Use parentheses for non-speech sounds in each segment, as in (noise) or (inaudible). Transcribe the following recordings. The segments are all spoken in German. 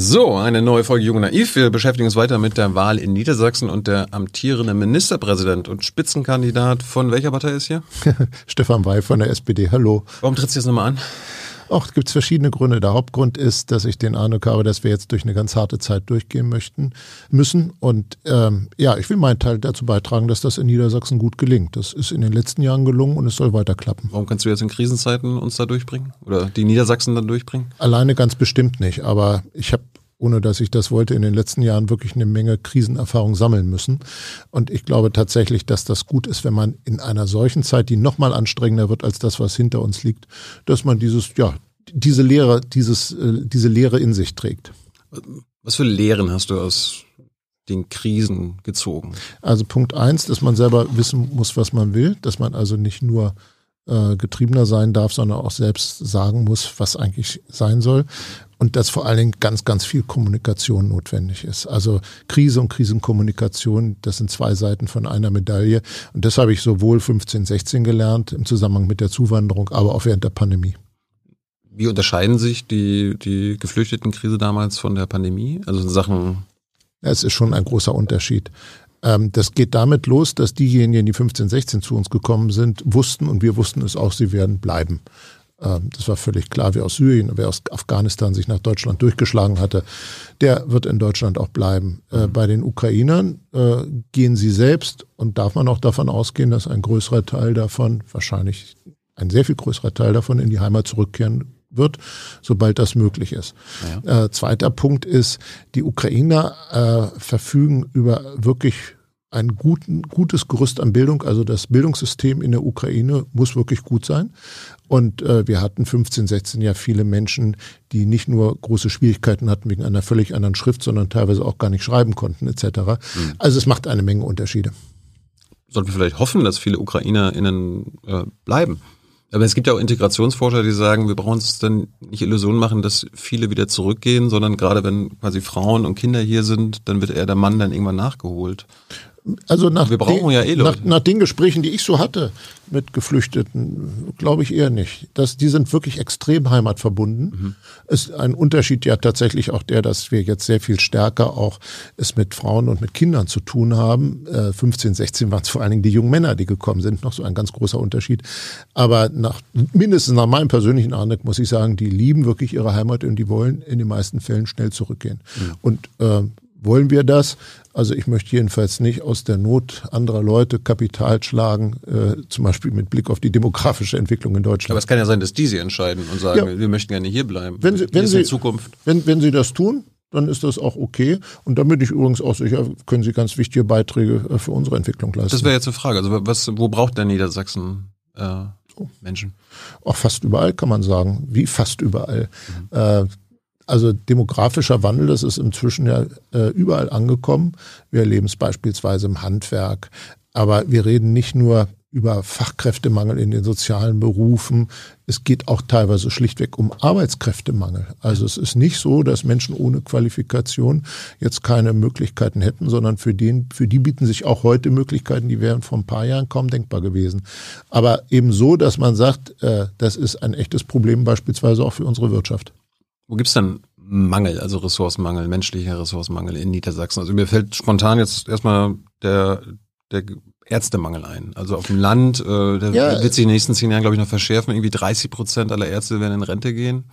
So, eine neue Folge Jung Naiv. Wir beschäftigen uns weiter mit der Wahl in Niedersachsen und der amtierende Ministerpräsident und Spitzenkandidat von welcher Partei ist hier? (laughs) Stefan Wey von der SPD. Hallo. Warum trittst du jetzt nochmal an? Auch es gibt verschiedene Gründe. Der Hauptgrund ist, dass ich den Eindruck habe, dass wir jetzt durch eine ganz harte Zeit durchgehen möchten müssen. Und ähm, ja, ich will meinen Teil dazu beitragen, dass das in Niedersachsen gut gelingt. Das ist in den letzten Jahren gelungen und es soll weiter klappen. Warum kannst du jetzt in Krisenzeiten uns da durchbringen? Oder die Niedersachsen dann durchbringen? Alleine ganz bestimmt nicht. Aber ich habe ohne dass ich das wollte, in den letzten Jahren wirklich eine Menge Krisenerfahrung sammeln müssen. Und ich glaube tatsächlich, dass das gut ist, wenn man in einer solchen Zeit, die noch mal anstrengender wird als das, was hinter uns liegt, dass man dieses, ja, diese Lehre, dieses, äh, diese Lehre in sich trägt. Was für Lehren hast du aus den Krisen gezogen? Also Punkt eins, dass man selber wissen muss, was man will, dass man also nicht nur äh, getriebener sein darf, sondern auch selbst sagen muss, was eigentlich sein soll. Und dass vor allen Dingen ganz, ganz viel Kommunikation notwendig ist. Also Krise und Krisenkommunikation, das sind zwei Seiten von einer Medaille. Und das habe ich sowohl 15, 16 gelernt im Zusammenhang mit der Zuwanderung, aber auch während der Pandemie. Wie unterscheiden sich die, die Geflüchtetenkrise damals von der Pandemie? Also in Sachen. Es ist schon ein großer Unterschied. Ähm, das geht damit los, dass diejenigen, die 15, 16 zu uns gekommen sind, wussten und wir wussten es auch, sie werden bleiben. Ähm, das war völlig klar, wer aus Syrien, wer aus Afghanistan sich nach Deutschland durchgeschlagen hatte, der wird in Deutschland auch bleiben. Äh, mhm. Bei den Ukrainern äh, gehen sie selbst und darf man auch davon ausgehen, dass ein größerer Teil davon, wahrscheinlich ein sehr viel größerer Teil davon in die Heimat zurückkehren wird, sobald das möglich ist. Ja. Äh, zweiter Punkt ist, die Ukrainer äh, verfügen über wirklich ein guten, gutes Gerüst an Bildung. Also das Bildungssystem in der Ukraine muss wirklich gut sein. Und äh, wir hatten 15, 16 ja viele Menschen, die nicht nur große Schwierigkeiten hatten wegen einer völlig anderen Schrift, sondern teilweise auch gar nicht schreiben konnten etc. Mhm. Also es macht eine Menge Unterschiede. Sollten wir vielleicht hoffen, dass viele UkrainerInnen äh, bleiben? Aber es gibt ja auch Integrationsforscher, die sagen, wir brauchen uns dann nicht Illusionen machen, dass viele wieder zurückgehen, sondern gerade wenn quasi Frauen und Kinder hier sind, dann wird eher der Mann dann irgendwann nachgeholt. Also nach, Wir brauchen den, ja eh Leute. Nach, nach, den Gesprächen, die ich so hatte mit Geflüchteten, glaube ich eher nicht. Das, die sind wirklich extrem heimatverbunden. Mhm. Ist ein Unterschied ja tatsächlich auch der, dass wir jetzt sehr viel stärker auch es mit Frauen und mit Kindern zu tun haben. Äh, 15, 16 waren es vor allen Dingen die jungen Männer, die gekommen sind, noch so ein ganz großer Unterschied. Aber nach, mindestens nach meinem persönlichen Eindruck muss ich sagen, die lieben wirklich ihre Heimat und die wollen in den meisten Fällen schnell zurückgehen. Mhm. Und äh, wollen wir das? Also ich möchte jedenfalls nicht aus der Not anderer Leute Kapital schlagen, äh, zum Beispiel mit Blick auf die demografische Entwicklung in Deutschland. Aber es kann ja sein, dass die sie entscheiden und sagen, ja. wir möchten gerne hier bleiben. Wenn sie, wenn sie, in Zukunft. Wenn, wenn sie das tun, dann ist das auch okay. Und da bin ich übrigens auch sicher, können Sie ganz wichtige Beiträge äh, für unsere Entwicklung leisten. Das wäre jetzt eine Frage. Also was, wo braucht der Niedersachsen äh, Menschen? Auch fast überall kann man sagen. Wie fast überall. Mhm. Äh, also demografischer Wandel, das ist inzwischen ja äh, überall angekommen. Wir erleben es beispielsweise im Handwerk. Aber wir reden nicht nur über Fachkräftemangel in den sozialen Berufen. Es geht auch teilweise schlichtweg um Arbeitskräftemangel. Also es ist nicht so, dass Menschen ohne Qualifikation jetzt keine Möglichkeiten hätten, sondern für, den, für die bieten sich auch heute Möglichkeiten, die wären vor ein paar Jahren kaum denkbar gewesen. Aber eben so, dass man sagt, äh, das ist ein echtes Problem beispielsweise auch für unsere Wirtschaft. Wo gibt's denn Mangel, also Ressourcenmangel, menschlicher Ressourcenmangel in Niedersachsen? Also mir fällt spontan jetzt erstmal der, der Ärztemangel ein. Also auf dem Land, äh, der ja, wird sich in den nächsten zehn Jahren, glaube ich, noch verschärfen. Irgendwie 30 Prozent aller Ärzte werden in Rente gehen.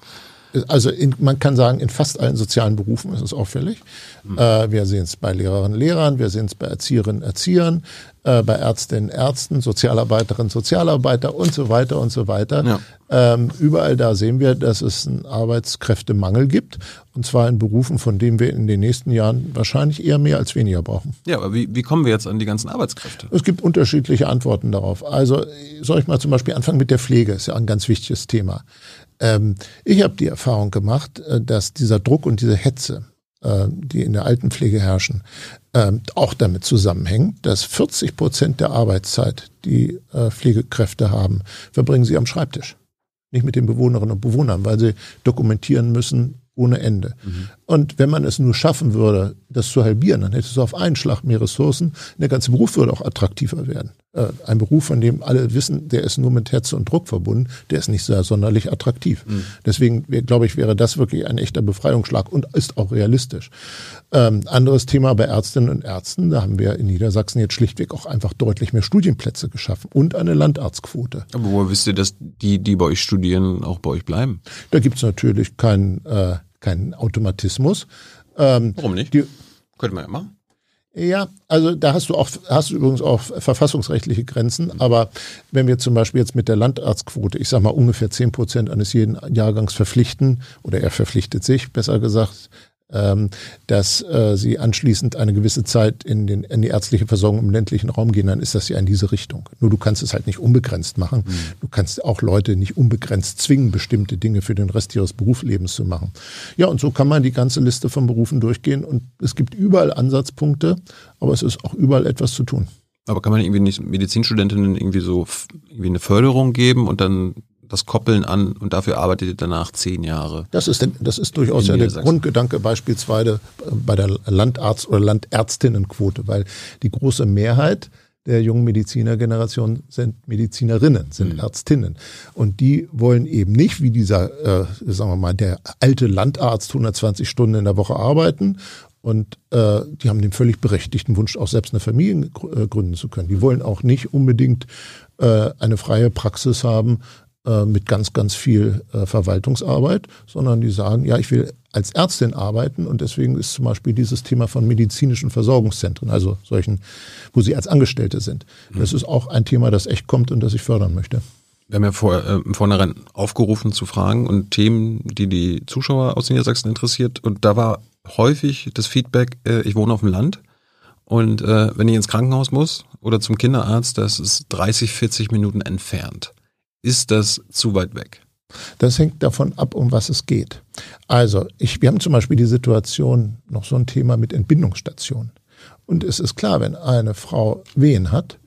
Also in, man kann sagen, in fast allen sozialen Berufen ist es auffällig. Mhm. Äh, wir sehen es bei Lehrerinnen und Lehrern, wir sehen es bei Erzieherinnen und Erziehern, äh, bei Ärztinnen, Ärzten, Sozialarbeiterinnen, Sozialarbeiter und so weiter und so weiter. Ja. Ähm, überall da sehen wir, dass es einen Arbeitskräftemangel gibt. Und zwar in Berufen, von denen wir in den nächsten Jahren wahrscheinlich eher mehr als weniger brauchen. Ja, aber wie, wie kommen wir jetzt an die ganzen Arbeitskräfte? Es gibt unterschiedliche Antworten darauf. Also soll ich mal zum Beispiel anfangen mit der Pflege, ist ja ein ganz wichtiges Thema. Ähm, ich habe die Erfahrung gemacht, äh, dass dieser Druck und diese Hetze, äh, die in der Altenpflege herrschen, äh, auch damit zusammenhängt, dass 40 Prozent der Arbeitszeit, die äh, Pflegekräfte haben, verbringen sie am Schreibtisch. Nicht mit den Bewohnerinnen und Bewohnern, weil sie dokumentieren müssen ohne Ende. Mhm. Und wenn man es nur schaffen würde, das zu halbieren, dann hättest du auf einen Schlag mehr Ressourcen. Der ganze Beruf würde auch attraktiver werden. Äh, ein Beruf, von dem alle wissen, der ist nur mit Herz und Druck verbunden, der ist nicht sehr sonderlich attraktiv. Mhm. Deswegen, glaube ich, wäre das wirklich ein echter Befreiungsschlag und ist auch realistisch. Ähm, anderes Thema bei Ärztinnen und Ärzten, da haben wir in Niedersachsen jetzt schlichtweg auch einfach deutlich mehr Studienplätze geschaffen und eine Landarztquote. Aber woher wisst ihr, dass die, die bei euch studieren, auch bei euch bleiben? Da gibt es natürlich keinen äh, keinen Automatismus. Ähm, Warum nicht? Die, Könnte man ja machen. Ja, also da hast du auch, hast du übrigens auch verfassungsrechtliche Grenzen. Aber wenn wir zum Beispiel jetzt mit der Landarztquote, ich sag mal ungefähr zehn Prozent eines jeden Jahrgangs verpflichten, oder er verpflichtet sich, besser gesagt, ähm, dass äh, sie anschließend eine gewisse Zeit in, den, in die ärztliche Versorgung im ländlichen Raum gehen, dann ist das ja in diese Richtung. Nur du kannst es halt nicht unbegrenzt machen. Mhm. Du kannst auch Leute nicht unbegrenzt zwingen, bestimmte Dinge für den Rest ihres Berufslebens zu machen. Ja, und so kann man die ganze Liste von Berufen durchgehen und es gibt überall Ansatzpunkte, aber es ist auch überall etwas zu tun. Aber kann man irgendwie nicht Medizinstudentinnen irgendwie so irgendwie eine Förderung geben und dann das Koppeln an und dafür arbeitet ihr danach zehn Jahre. Das ist, das ist durchaus ja der Grundgedanke beispielsweise bei der Landarzt- oder Landärztinnenquote, weil die große Mehrheit der jungen Medizinergeneration sind Medizinerinnen, sind mhm. Ärztinnen. Und die wollen eben nicht, wie dieser, äh, sagen wir mal, der alte Landarzt 120 Stunden in der Woche arbeiten und äh, die haben den völlig berechtigten Wunsch, auch selbst eine Familie äh, gründen zu können. Die wollen auch nicht unbedingt äh, eine freie Praxis haben, äh, mit ganz, ganz viel äh, Verwaltungsarbeit, sondern die sagen, ja, ich will als Ärztin arbeiten und deswegen ist zum Beispiel dieses Thema von medizinischen Versorgungszentren, also solchen, wo sie als Angestellte sind. Mhm. Das ist auch ein Thema, das echt kommt und das ich fördern möchte. Wir haben ja vor, äh, im Vornherein aufgerufen zu Fragen und Themen, die die Zuschauer aus Niedersachsen interessiert. Und da war häufig das Feedback, äh, ich wohne auf dem Land und äh, wenn ich ins Krankenhaus muss oder zum Kinderarzt, das ist 30, 40 Minuten entfernt ist das zu weit weg? Das hängt davon ab, um was es geht. Also, ich, wir haben zum Beispiel die Situation, noch so ein Thema mit Entbindungsstationen. Und es ist klar, wenn eine Frau Wehen hat,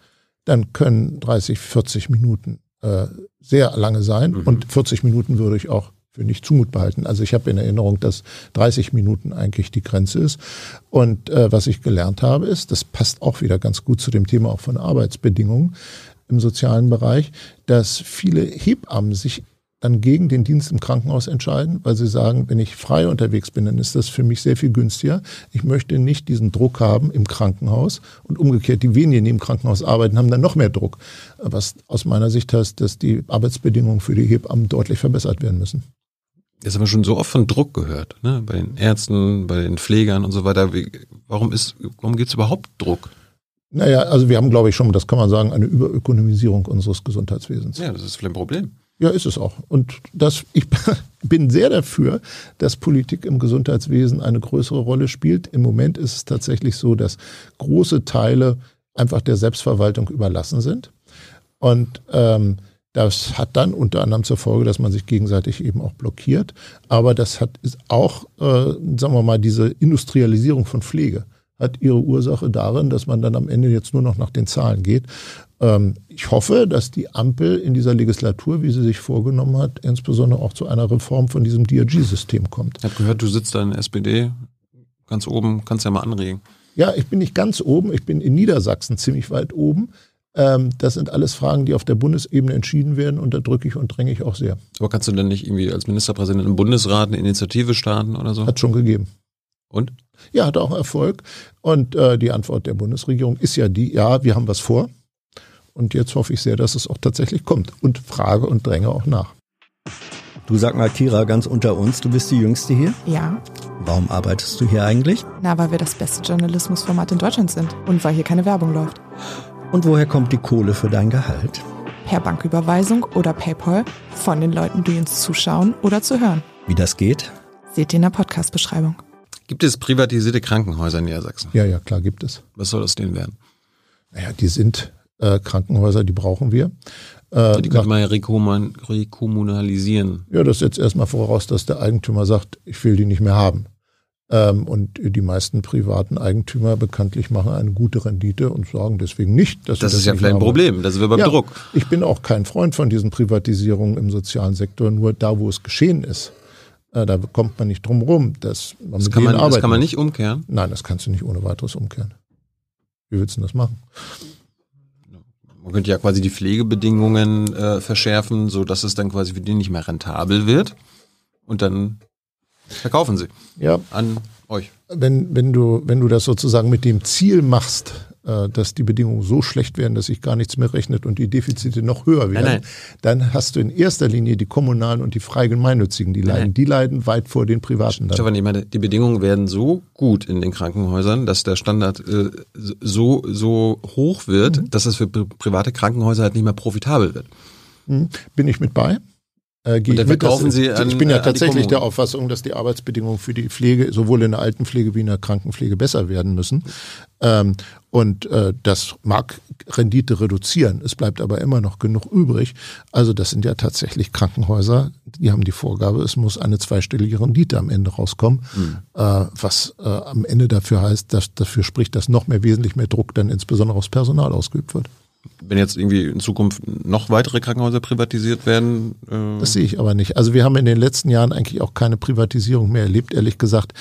dann können 30, 40 Minuten äh, sehr lange sein. Mhm. Und 40 Minuten würde ich auch für nicht zumutbar halten. Also ich habe in Erinnerung, dass 30 Minuten eigentlich die Grenze ist. Und äh, was ich gelernt habe, ist, das passt auch wieder ganz gut zu dem Thema auch von Arbeitsbedingungen, im sozialen Bereich, dass viele Hebammen sich dann gegen den Dienst im Krankenhaus entscheiden, weil sie sagen, wenn ich frei unterwegs bin, dann ist das für mich sehr viel günstiger. Ich möchte nicht diesen Druck haben im Krankenhaus und umgekehrt die wenigen, die im Krankenhaus arbeiten, haben dann noch mehr Druck. Was aus meiner Sicht heißt, dass die Arbeitsbedingungen für die Hebammen deutlich verbessert werden müssen. Jetzt haben wir schon so oft von Druck gehört, ne? bei den Ärzten, bei den Pflegern und so weiter. Warum ist, warum gibt es überhaupt Druck? Naja, also wir haben, glaube ich, schon, das kann man sagen, eine Überökonomisierung unseres Gesundheitswesens. Ja, das ist vielleicht ein Problem. Ja, ist es auch. Und das, ich (laughs) bin sehr dafür, dass Politik im Gesundheitswesen eine größere Rolle spielt. Im Moment ist es tatsächlich so, dass große Teile einfach der Selbstverwaltung überlassen sind. Und ähm, das hat dann unter anderem zur Folge, dass man sich gegenseitig eben auch blockiert. Aber das hat ist auch, äh, sagen wir mal, diese Industrialisierung von Pflege hat ihre Ursache darin, dass man dann am Ende jetzt nur noch nach den Zahlen geht. Ähm, ich hoffe, dass die Ampel in dieser Legislatur, wie sie sich vorgenommen hat, insbesondere auch zu einer Reform von diesem DRG-System kommt. Ich habe gehört, du sitzt da in der SPD ganz oben, kannst ja mal anregen. Ja, ich bin nicht ganz oben, ich bin in Niedersachsen ziemlich weit oben. Ähm, das sind alles Fragen, die auf der Bundesebene entschieden werden und da drücke ich und dränge ich auch sehr. Aber kannst du denn nicht irgendwie als Ministerpräsident im Bundesrat eine Initiative starten oder so? Hat schon gegeben. Und? Ja, hat auch Erfolg. Und äh, die Antwort der Bundesregierung ist ja die, ja, wir haben was vor. Und jetzt hoffe ich sehr, dass es auch tatsächlich kommt. Und frage und dränge auch nach. Du sag mal, Kira, ganz unter uns, du bist die Jüngste hier? Ja. Warum arbeitest du hier eigentlich? Na, weil wir das beste Journalismusformat in Deutschland sind und weil hier keine Werbung läuft. Und woher kommt die Kohle für dein Gehalt? Per Banküberweisung oder PayPal von den Leuten, die uns zuschauen oder zu hören. Wie das geht? Seht ihr in der Podcast-Beschreibung. Gibt es privatisierte Krankenhäuser in Niedersachsen? Ja, ja, klar gibt es. Was soll das denn werden? Naja, die sind äh, Krankenhäuser, die brauchen wir. Äh, die könnte man ja rekommunalisieren. Ja, das setzt erstmal voraus, dass der Eigentümer sagt, ich will die nicht mehr haben. Ähm, und die meisten privaten Eigentümer bekanntlich machen eine gute Rendite und sagen deswegen nicht, dass das, das ist ja vielleicht ein Problem. Das ist beim ja, Druck. Ich bin auch kein Freund von diesen Privatisierungen im sozialen Sektor. Nur da, wo es geschehen ist, da kommt man nicht drum rum. Man das, kann man, das kann man nicht umkehren? Nein, das kannst du nicht ohne weiteres umkehren. Wie willst du das machen? Man könnte ja quasi die Pflegebedingungen äh, verschärfen, so dass es dann quasi für die nicht mehr rentabel wird. Und dann verkaufen sie ja. an euch. Wenn, wenn, du, wenn du das sozusagen mit dem Ziel machst, äh, dass die Bedingungen so schlecht werden, dass sich gar nichts mehr rechnet und die Defizite noch höher werden, nein, nein. dann hast du in erster Linie die kommunalen und die frei gemeinnützigen, die leiden. Nein. Die leiden weit vor den privaten. Stefan, ich meine, die Bedingungen werden so gut in den Krankenhäusern, dass der Standard äh, so, so hoch wird, mhm. dass es für private Krankenhäuser halt nicht mehr profitabel wird. Mhm. Bin ich mit bei? Äh, gehe ich mit. Sie an, ich bin ja tatsächlich der Auffassung, dass die Arbeitsbedingungen für die Pflege sowohl in der Altenpflege wie in der Krankenpflege besser werden müssen. Ähm, und äh, das mag Rendite reduzieren. Es bleibt aber immer noch genug übrig. Also das sind ja tatsächlich Krankenhäuser, die haben die Vorgabe, es muss eine zweistellige Rendite am Ende rauskommen, mhm. äh, was äh, am Ende dafür heißt, dass dafür spricht, dass noch mehr wesentlich mehr Druck dann insbesondere aufs Personal ausgeübt wird wenn jetzt irgendwie in Zukunft noch weitere Krankenhäuser privatisiert werden? Äh das sehe ich aber nicht. Also wir haben in den letzten Jahren eigentlich auch keine Privatisierung mehr erlebt, ehrlich gesagt.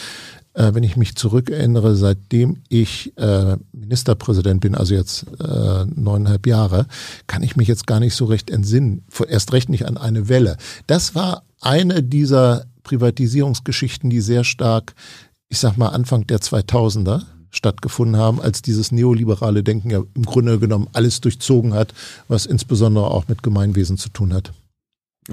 Äh, wenn ich mich zurückerinnere, seitdem ich äh, Ministerpräsident bin, also jetzt äh, neuneinhalb Jahre, kann ich mich jetzt gar nicht so recht entsinnen. Erst recht nicht an eine Welle. Das war eine dieser Privatisierungsgeschichten, die sehr stark, ich sag mal, Anfang der 2000er stattgefunden haben, als dieses neoliberale Denken ja im Grunde genommen alles durchzogen hat, was insbesondere auch mit Gemeinwesen zu tun hat.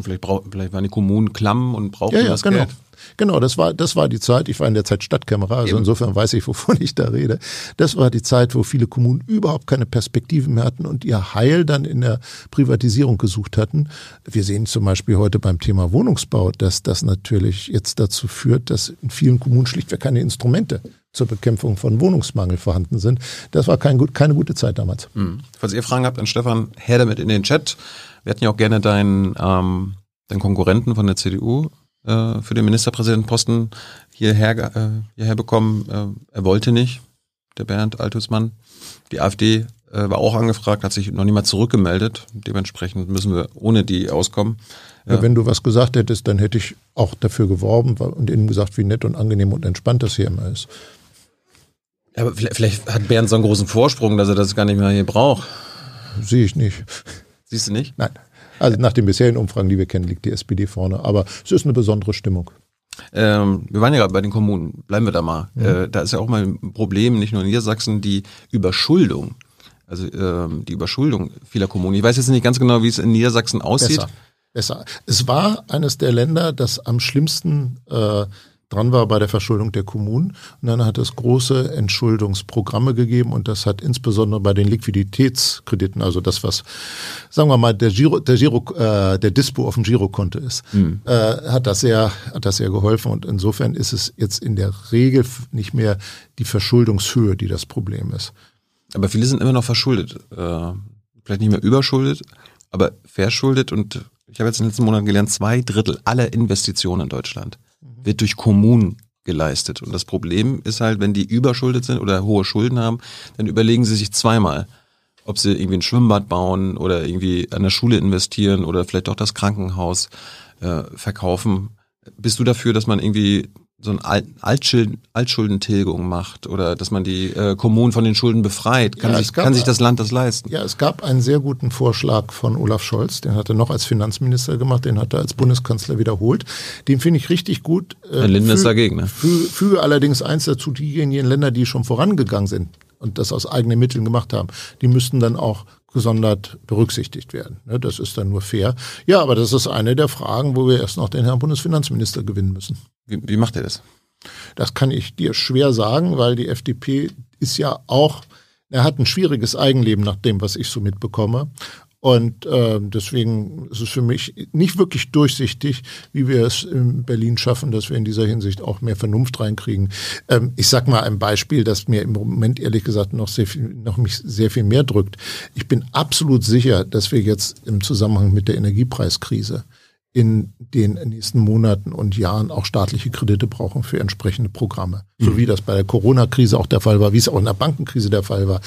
Vielleicht, brauch, vielleicht waren die Kommunen klamm und brauchten ja, ja, das genau. Geld. Genau, das war, das war die Zeit, ich war in der Zeit Stadtkämmerer, also Eben. insofern weiß ich, wovon ich da rede. Das war die Zeit, wo viele Kommunen überhaupt keine Perspektiven mehr hatten und ihr Heil dann in der Privatisierung gesucht hatten. Wir sehen zum Beispiel heute beim Thema Wohnungsbau, dass das natürlich jetzt dazu führt, dass in vielen Kommunen schlichtweg keine Instrumente zur Bekämpfung von Wohnungsmangel vorhanden sind. Das war kein, keine gute Zeit damals. Mhm. Falls ihr Fragen habt an Stefan, her damit in den Chat. Wir hätten ja auch gerne deinen, ähm, deinen Konkurrenten von der CDU äh, für den Ministerpräsidentenposten hierher, äh, hierher bekommen. Äh, er wollte nicht, der Bernd Altusmann. Die AfD äh, war auch angefragt, hat sich noch niemand zurückgemeldet. Dementsprechend müssen wir ohne die auskommen. Ja, wenn du was gesagt hättest, dann hätte ich auch dafür geworben und ihnen gesagt, wie nett und angenehm und entspannt das hier immer ist. Aber vielleicht, vielleicht hat Bernd so einen großen Vorsprung, dass er das gar nicht mehr hier braucht. Sehe ich nicht. Siehst du nicht? Nein. Also nach den bisherigen Umfragen, die wir kennen, liegt die SPD vorne. Aber es ist eine besondere Stimmung. Ähm, wir waren ja gerade bei den Kommunen. Bleiben wir da mal. Mhm. Äh, da ist ja auch mal ein Problem, nicht nur in Niedersachsen, die Überschuldung. Also ähm, die Überschuldung vieler Kommunen. Ich weiß jetzt nicht ganz genau, wie es in Niedersachsen aussieht. Besser. Besser. Es war eines der Länder, das am schlimmsten äh, dran war bei der Verschuldung der Kommunen. Und dann hat es große Entschuldungsprogramme gegeben und das hat insbesondere bei den Liquiditätskrediten, also das, was, sagen wir mal, der Giro, der Giro, äh, der Dispo auf dem Girokonto ist, mhm. äh, hat das sehr, hat das sehr geholfen. Und insofern ist es jetzt in der Regel nicht mehr die Verschuldungshöhe, die das Problem ist. Aber viele sind immer noch verschuldet. Äh, vielleicht nicht mehr überschuldet, aber verschuldet und ich habe jetzt in den letzten Monaten gelernt, zwei Drittel aller Investitionen in Deutschland wird durch Kommunen geleistet. Und das Problem ist halt, wenn die überschuldet sind oder hohe Schulden haben, dann überlegen sie sich zweimal, ob sie irgendwie ein Schwimmbad bauen oder irgendwie an der Schule investieren oder vielleicht auch das Krankenhaus äh, verkaufen. Bist du dafür, dass man irgendwie so eine Altschuldentilgung macht oder dass man die äh, Kommunen von den Schulden befreit. Kann, ja, sich, gab, kann sich das Land das leisten? Ja, es gab einen sehr guten Vorschlag von Olaf Scholz, den hat er noch als Finanzminister gemacht, den hat er als Bundeskanzler wiederholt. Den finde ich richtig gut. Äh, Herr Lindner ist dagegen. Ne? Füge, füge allerdings eins dazu, diejenigen Länder, die schon vorangegangen sind und das aus eigenen Mitteln gemacht haben, die müssten dann auch gesondert berücksichtigt werden. Ne, das ist dann nur fair. Ja, aber das ist eine der Fragen, wo wir erst noch den Herrn Bundesfinanzminister gewinnen müssen. Wie, wie macht er das? Das kann ich dir schwer sagen, weil die FDP ist ja auch, er hat ein schwieriges Eigenleben nach dem, was ich so mitbekomme. Und äh, deswegen ist es für mich nicht wirklich durchsichtig, wie wir es in Berlin schaffen, dass wir in dieser Hinsicht auch mehr Vernunft reinkriegen. Ähm, ich sag mal ein Beispiel, das mir im Moment ehrlich gesagt noch sehr viel, noch mich sehr viel mehr drückt. Ich bin absolut sicher, dass wir jetzt im Zusammenhang mit der Energiepreiskrise in den nächsten Monaten und Jahren auch staatliche Kredite brauchen für entsprechende Programme. Mhm. So wie das bei der Corona-Krise auch der Fall war, wie es auch in der Bankenkrise der Fall war.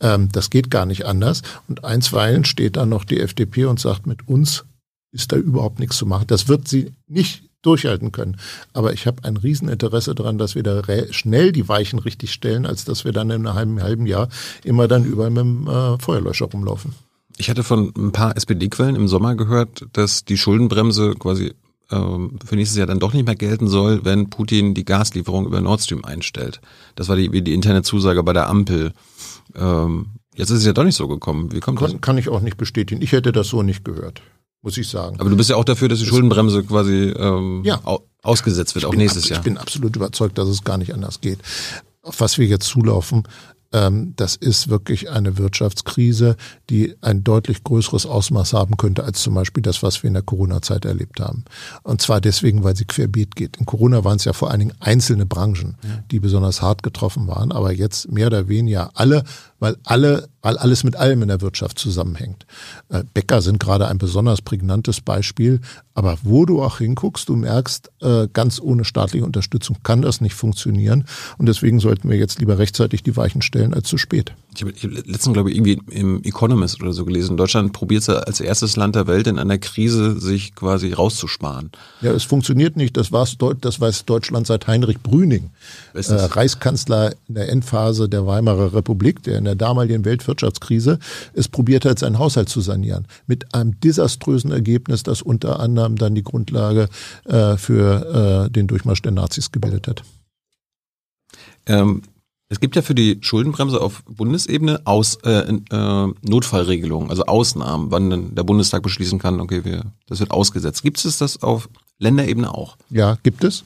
Ähm, das geht gar nicht anders. Und einstweilen steht da noch die FDP und sagt, mit uns ist da überhaupt nichts zu machen. Das wird sie nicht durchhalten können. Aber ich habe ein Rieseninteresse daran, dass wir da schnell die Weichen richtig stellen, als dass wir dann in einem halben, halben Jahr immer dann überall mit dem äh, Feuerlöscher rumlaufen. Ich hatte von ein paar SPD-Quellen im Sommer gehört, dass die Schuldenbremse quasi ähm, für nächstes Jahr dann doch nicht mehr gelten soll, wenn Putin die Gaslieferung über Nord Stream einstellt. Das war die, die interne Zusage bei der Ampel. Ähm, jetzt ist es ja doch nicht so gekommen. Wie kommt kann, das? Kann ich auch nicht bestätigen. Ich hätte das so nicht gehört, muss ich sagen. Aber du bist ja auch dafür, dass die Schuldenbremse quasi ähm, ja. ausgesetzt wird, auch nächstes Jahr. Ich bin absolut überzeugt, dass es gar nicht anders geht. Auf was wir jetzt zulaufen, das ist wirklich eine Wirtschaftskrise, die ein deutlich größeres Ausmaß haben könnte als zum Beispiel das, was wir in der Corona-Zeit erlebt haben. Und zwar deswegen, weil sie querbeet geht. In Corona waren es ja vor allen Dingen einzelne Branchen, die besonders hart getroffen waren, aber jetzt mehr oder weniger alle weil alle, weil alles mit allem in der Wirtschaft zusammenhängt. Äh, Bäcker sind gerade ein besonders prägnantes Beispiel, aber wo du auch hinguckst, du merkst, äh, ganz ohne staatliche Unterstützung kann das nicht funktionieren und deswegen sollten wir jetzt lieber rechtzeitig die Weichen stellen als zu spät. Ich habe hab letztens, glaube ich, irgendwie im Economist oder so gelesen, Deutschland probiert es als erstes Land der Welt in einer Krise sich quasi rauszusparen. Ja, es funktioniert nicht, das, war's, das weiß Deutschland seit Heinrich Brüning, äh, Reichskanzler in der Endphase der Weimarer Republik, der in der damaligen Weltwirtschaftskrise es probiert hat, seinen Haushalt zu sanieren. Mit einem desaströsen Ergebnis, das unter anderem dann die Grundlage äh, für äh, den Durchmarsch der Nazis gebildet hat. Ähm, es gibt ja für die Schuldenbremse auf Bundesebene Aus, äh, äh, Notfallregelungen, also Ausnahmen, wann dann der Bundestag beschließen kann, okay, wir, das wird ausgesetzt. Gibt es das auf Länderebene auch? Ja, gibt es.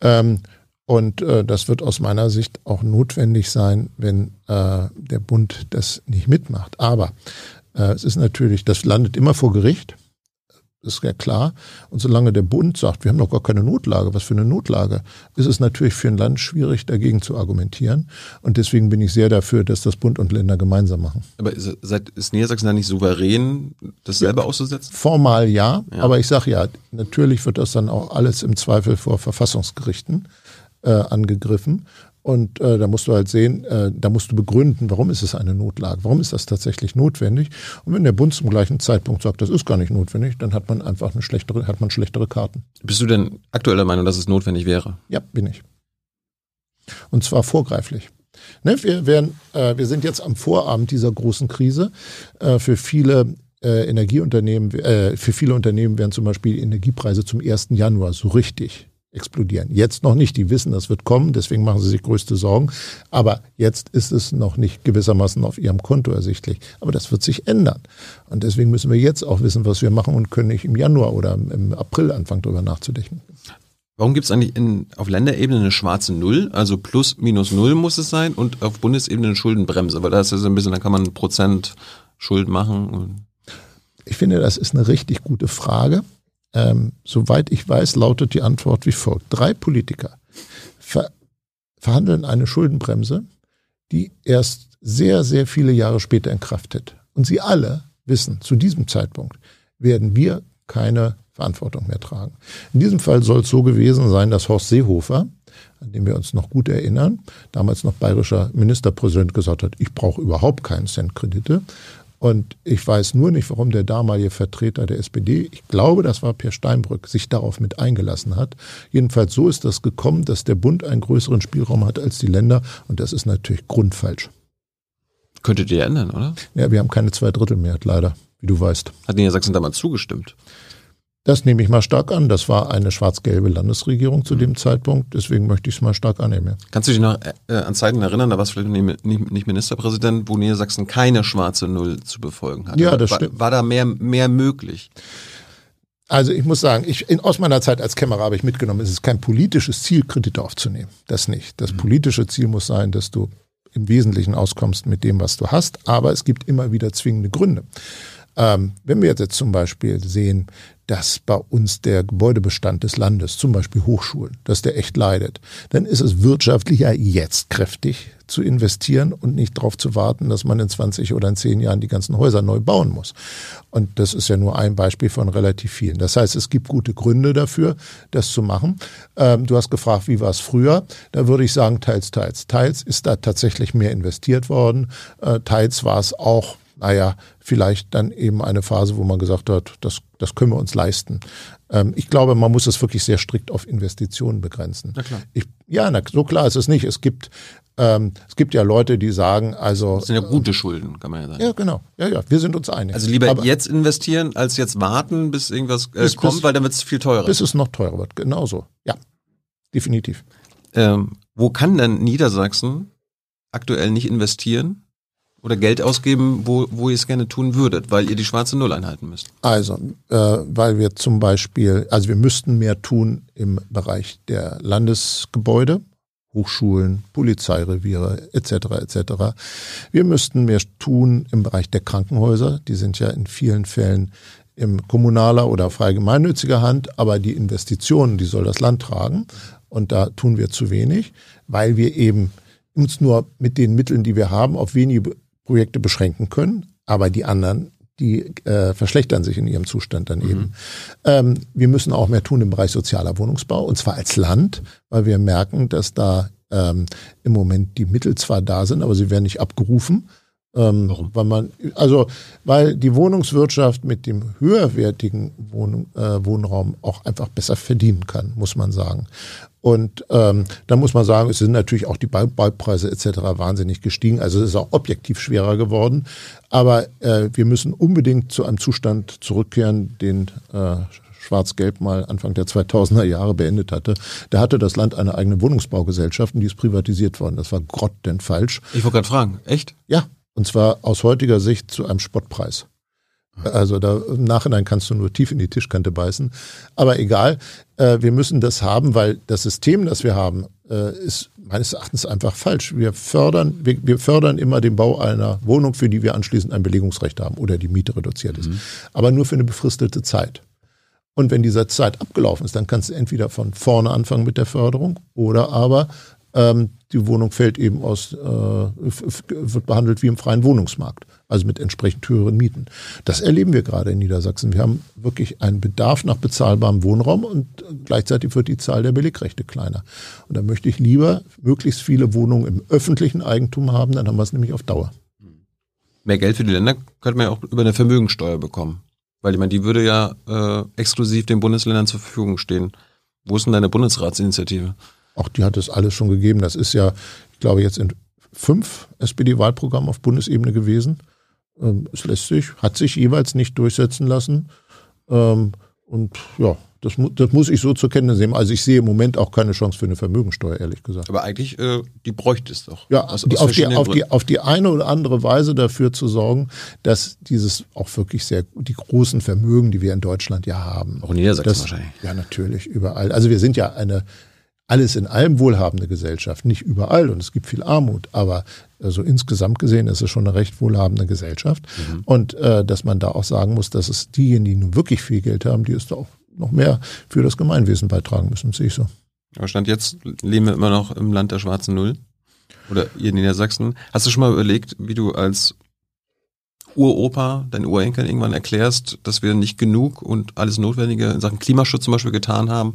Ähm, und äh, das wird aus meiner Sicht auch notwendig sein, wenn äh, der Bund das nicht mitmacht. Aber äh, es ist natürlich, das landet immer vor Gericht. Ist ja klar. Und solange der Bund sagt, wir haben doch gar keine Notlage, was für eine Notlage, ist es natürlich für ein Land schwierig, dagegen zu argumentieren. Und deswegen bin ich sehr dafür, dass das Bund und Länder gemeinsam machen. Aber ist, ist Niedersachsen da nicht souverän, das selber ja, auszusetzen? Formal ja, ja. aber ich sage ja, natürlich wird das dann auch alles im Zweifel vor Verfassungsgerichten äh, angegriffen. Und äh, da musst du halt sehen, äh, da musst du begründen, warum ist es eine Notlage, warum ist das tatsächlich notwendig. Und wenn der Bund zum gleichen Zeitpunkt sagt, das ist gar nicht notwendig, dann hat man einfach eine schlechtere, hat man schlechtere Karten. Bist du denn aktuell der Meinung, dass es notwendig wäre? Ja, bin ich. Und zwar vorgreiflich. Ne, wir, werden, äh, wir sind jetzt am Vorabend dieser großen Krise. Äh, für viele äh, Energieunternehmen, äh, für viele Unternehmen werden zum Beispiel Energiepreise zum 1. Januar so richtig explodieren. Jetzt noch nicht. Die wissen, das wird kommen, deswegen machen sie sich größte Sorgen. Aber jetzt ist es noch nicht gewissermaßen auf ihrem Konto ersichtlich. Aber das wird sich ändern. Und deswegen müssen wir jetzt auch wissen, was wir machen und können nicht im Januar oder im April anfangen, darüber nachzudenken. Warum gibt es eigentlich in, auf Länderebene eine schwarze Null? Also plus minus Null muss es sein und auf Bundesebene eine Schuldenbremse, weil da ist ja so ein bisschen, da kann man Prozent Schuld machen. Ich finde, das ist eine richtig gute Frage. Ähm, soweit ich weiß, lautet die Antwort wie folgt. Drei Politiker ver verhandeln eine Schuldenbremse, die erst sehr, sehr viele Jahre später in Kraft tritt. Und sie alle wissen, zu diesem Zeitpunkt werden wir keine Verantwortung mehr tragen. In diesem Fall soll es so gewesen sein, dass Horst Seehofer, an dem wir uns noch gut erinnern, damals noch bayerischer Ministerpräsident gesagt hat, ich brauche überhaupt keinen Cent Kredite. Und ich weiß nur nicht, warum der damalige Vertreter der SPD, ich glaube, das war Per Steinbrück, sich darauf mit eingelassen hat. Jedenfalls so ist das gekommen, dass der Bund einen größeren Spielraum hat als die Länder. Und das ist natürlich grundfalsch. Könntet ihr ändern, oder? Ja, wir haben keine Zweidrittelmehrheit, leider, wie du weißt. Hat Niedersachsen damals zugestimmt? Das nehme ich mal stark an. Das war eine schwarz-gelbe Landesregierung zu mhm. dem Zeitpunkt. Deswegen möchte ich es mal stark annehmen. Kannst du dich noch äh, an Zeiten erinnern, da warst du vielleicht nicht, nicht Ministerpräsident, wo Niedersachsen keine schwarze Null zu befolgen hat? Ja, das war, stimmt. War da mehr, mehr möglich? Also ich muss sagen, ich, in, aus meiner Zeit als Kämmerer habe ich mitgenommen, es ist kein politisches Ziel, Kredite aufzunehmen. Das nicht. Das mhm. politische Ziel muss sein, dass du im Wesentlichen auskommst mit dem, was du hast. Aber es gibt immer wieder zwingende Gründe. Ähm, wenn wir jetzt zum Beispiel sehen, dass bei uns der Gebäudebestand des Landes, zum Beispiel Hochschulen, dass der echt leidet, dann ist es wirtschaftlicher jetzt kräftig zu investieren und nicht darauf zu warten, dass man in 20 oder in 10 Jahren die ganzen Häuser neu bauen muss. Und das ist ja nur ein Beispiel von relativ vielen. Das heißt, es gibt gute Gründe dafür, das zu machen. Ähm, du hast gefragt, wie war es früher? Da würde ich sagen, teils, teils. Teils ist da tatsächlich mehr investiert worden. Äh, teils war es auch naja, vielleicht dann eben eine Phase, wo man gesagt hat, das, das können wir uns leisten. Ähm, ich glaube, man muss es wirklich sehr strikt auf Investitionen begrenzen. Na klar. Ich, ja, na, so klar ist es nicht. Es gibt, ähm, es gibt ja Leute, die sagen, also. Das sind ja gute Schulden, kann man ja sagen. Ja, genau. Ja, ja, wir sind uns einig. Also lieber Aber jetzt investieren, als jetzt warten, bis irgendwas äh, Bis- kommt, bis- weil dann wird es viel teurer. bis es noch teurer wird. Genauso. Ja, definitiv. Ähm, wo kann denn Niedersachsen aktuell nicht investieren oder Geld ausgeben, wo, wo ihr es gerne tun würdet, weil ihr die schwarze Null einhalten müsst? Also, äh, weil wir zum Beispiel, also wir müssten mehr tun im Bereich der Landesgebäude, Hochschulen, Polizeireviere etc. etc. Wir müssten mehr tun im Bereich der Krankenhäuser. Die sind ja in vielen Fällen im kommunaler oder frei gemeinnütziger Hand, aber die Investitionen, die soll das Land tragen. Und da tun wir zu wenig, weil wir eben uns nur mit den Mitteln, die wir haben, auf wenige Projekte beschränken können. Aber die anderen, die äh, verschlechtern sich in ihrem Zustand dann eben. Ähm, wir müssen auch mehr tun im Bereich sozialer Wohnungsbau und zwar als Land, weil wir merken, dass da ähm, im Moment die Mittel zwar da sind, aber sie werden nicht abgerufen. Ähm, Warum? Weil man, also, weil die Wohnungswirtschaft mit dem höherwertigen Wohnung, äh, Wohnraum auch einfach besser verdienen kann, muss man sagen. Und ähm, da muss man sagen, es sind natürlich auch die Bau- Baupreise etc. wahnsinnig gestiegen. Also es ist auch objektiv schwerer geworden. Aber äh, wir müssen unbedingt zu einem Zustand zurückkehren, den äh, Schwarz-Gelb mal Anfang der 2000er Jahre beendet hatte. Da hatte das Land eine eigene Wohnungsbaugesellschaft und die ist privatisiert worden. Das war grottenfalsch. Ich wollte gerade fragen, echt? Ja, und zwar aus heutiger Sicht zu einem Spottpreis. Also da im Nachhinein kannst du nur tief in die Tischkante beißen. Aber egal, äh, wir müssen das haben, weil das System, das wir haben, äh, ist meines Erachtens einfach falsch. Wir fördern, wir, wir fördern immer den Bau einer Wohnung, für die wir anschließend ein Belegungsrecht haben oder die Miete reduziert ist. Aber nur für eine befristete Zeit. Und wenn diese Zeit abgelaufen ist, dann kannst du entweder von vorne anfangen mit der Förderung oder aber ähm, die Wohnung fällt eben aus, äh, wird behandelt wie im freien Wohnungsmarkt, also mit entsprechend höheren Mieten. Das erleben wir gerade in Niedersachsen. Wir haben wirklich einen Bedarf nach bezahlbarem Wohnraum und äh, gleichzeitig wird die Zahl der Belegrechte kleiner. Und da möchte ich lieber möglichst viele Wohnungen im öffentlichen Eigentum haben, dann haben wir es nämlich auf Dauer. Mehr Geld für die Länder könnte man ja auch über eine Vermögensteuer bekommen. Weil ich meine, die würde ja äh, exklusiv den Bundesländern zur Verfügung stehen. Wo ist denn deine Bundesratsinitiative? Auch die hat es alles schon gegeben. Das ist ja, ich glaube, jetzt in fünf SPD-Wahlprogrammen auf Bundesebene gewesen. Ähm, Es lässt sich, hat sich jeweils nicht durchsetzen lassen. Ähm, Und ja, das, das muss ich so zur Kenntnis nehmen. Also ich sehe im Moment auch keine Chance für eine Vermögensteuer, ehrlich gesagt. Aber eigentlich, äh, die bräuchte es doch. Ja, Aus- die, aus auf, die, auf, die, auf die eine oder andere Weise dafür zu sorgen, dass dieses auch wirklich sehr, die großen Vermögen, die wir in Deutschland ja haben. Auch in Niedersachsen das, wahrscheinlich. Ja, natürlich, überall. Also wir sind ja eine alles in allem wohlhabende Gesellschaft. Nicht überall und es gibt viel Armut, aber also insgesamt gesehen ist es schon eine recht wohlhabende Gesellschaft. Mhm. Und äh, dass man da auch sagen muss, dass es diejenigen, die nun wirklich viel Geld haben, die es da auch noch mehr für das Gemeinwesen beitragen müssen, sehe ich so. Aber Stand jetzt leben wir immer noch im Land der schwarzen Null. Oder ihr in Niedersachsen. Hast du schon mal überlegt, wie du als Uropa, dein Urenkel irgendwann erklärst, dass wir nicht genug und alles Notwendige in Sachen Klimaschutz zum Beispiel getan haben,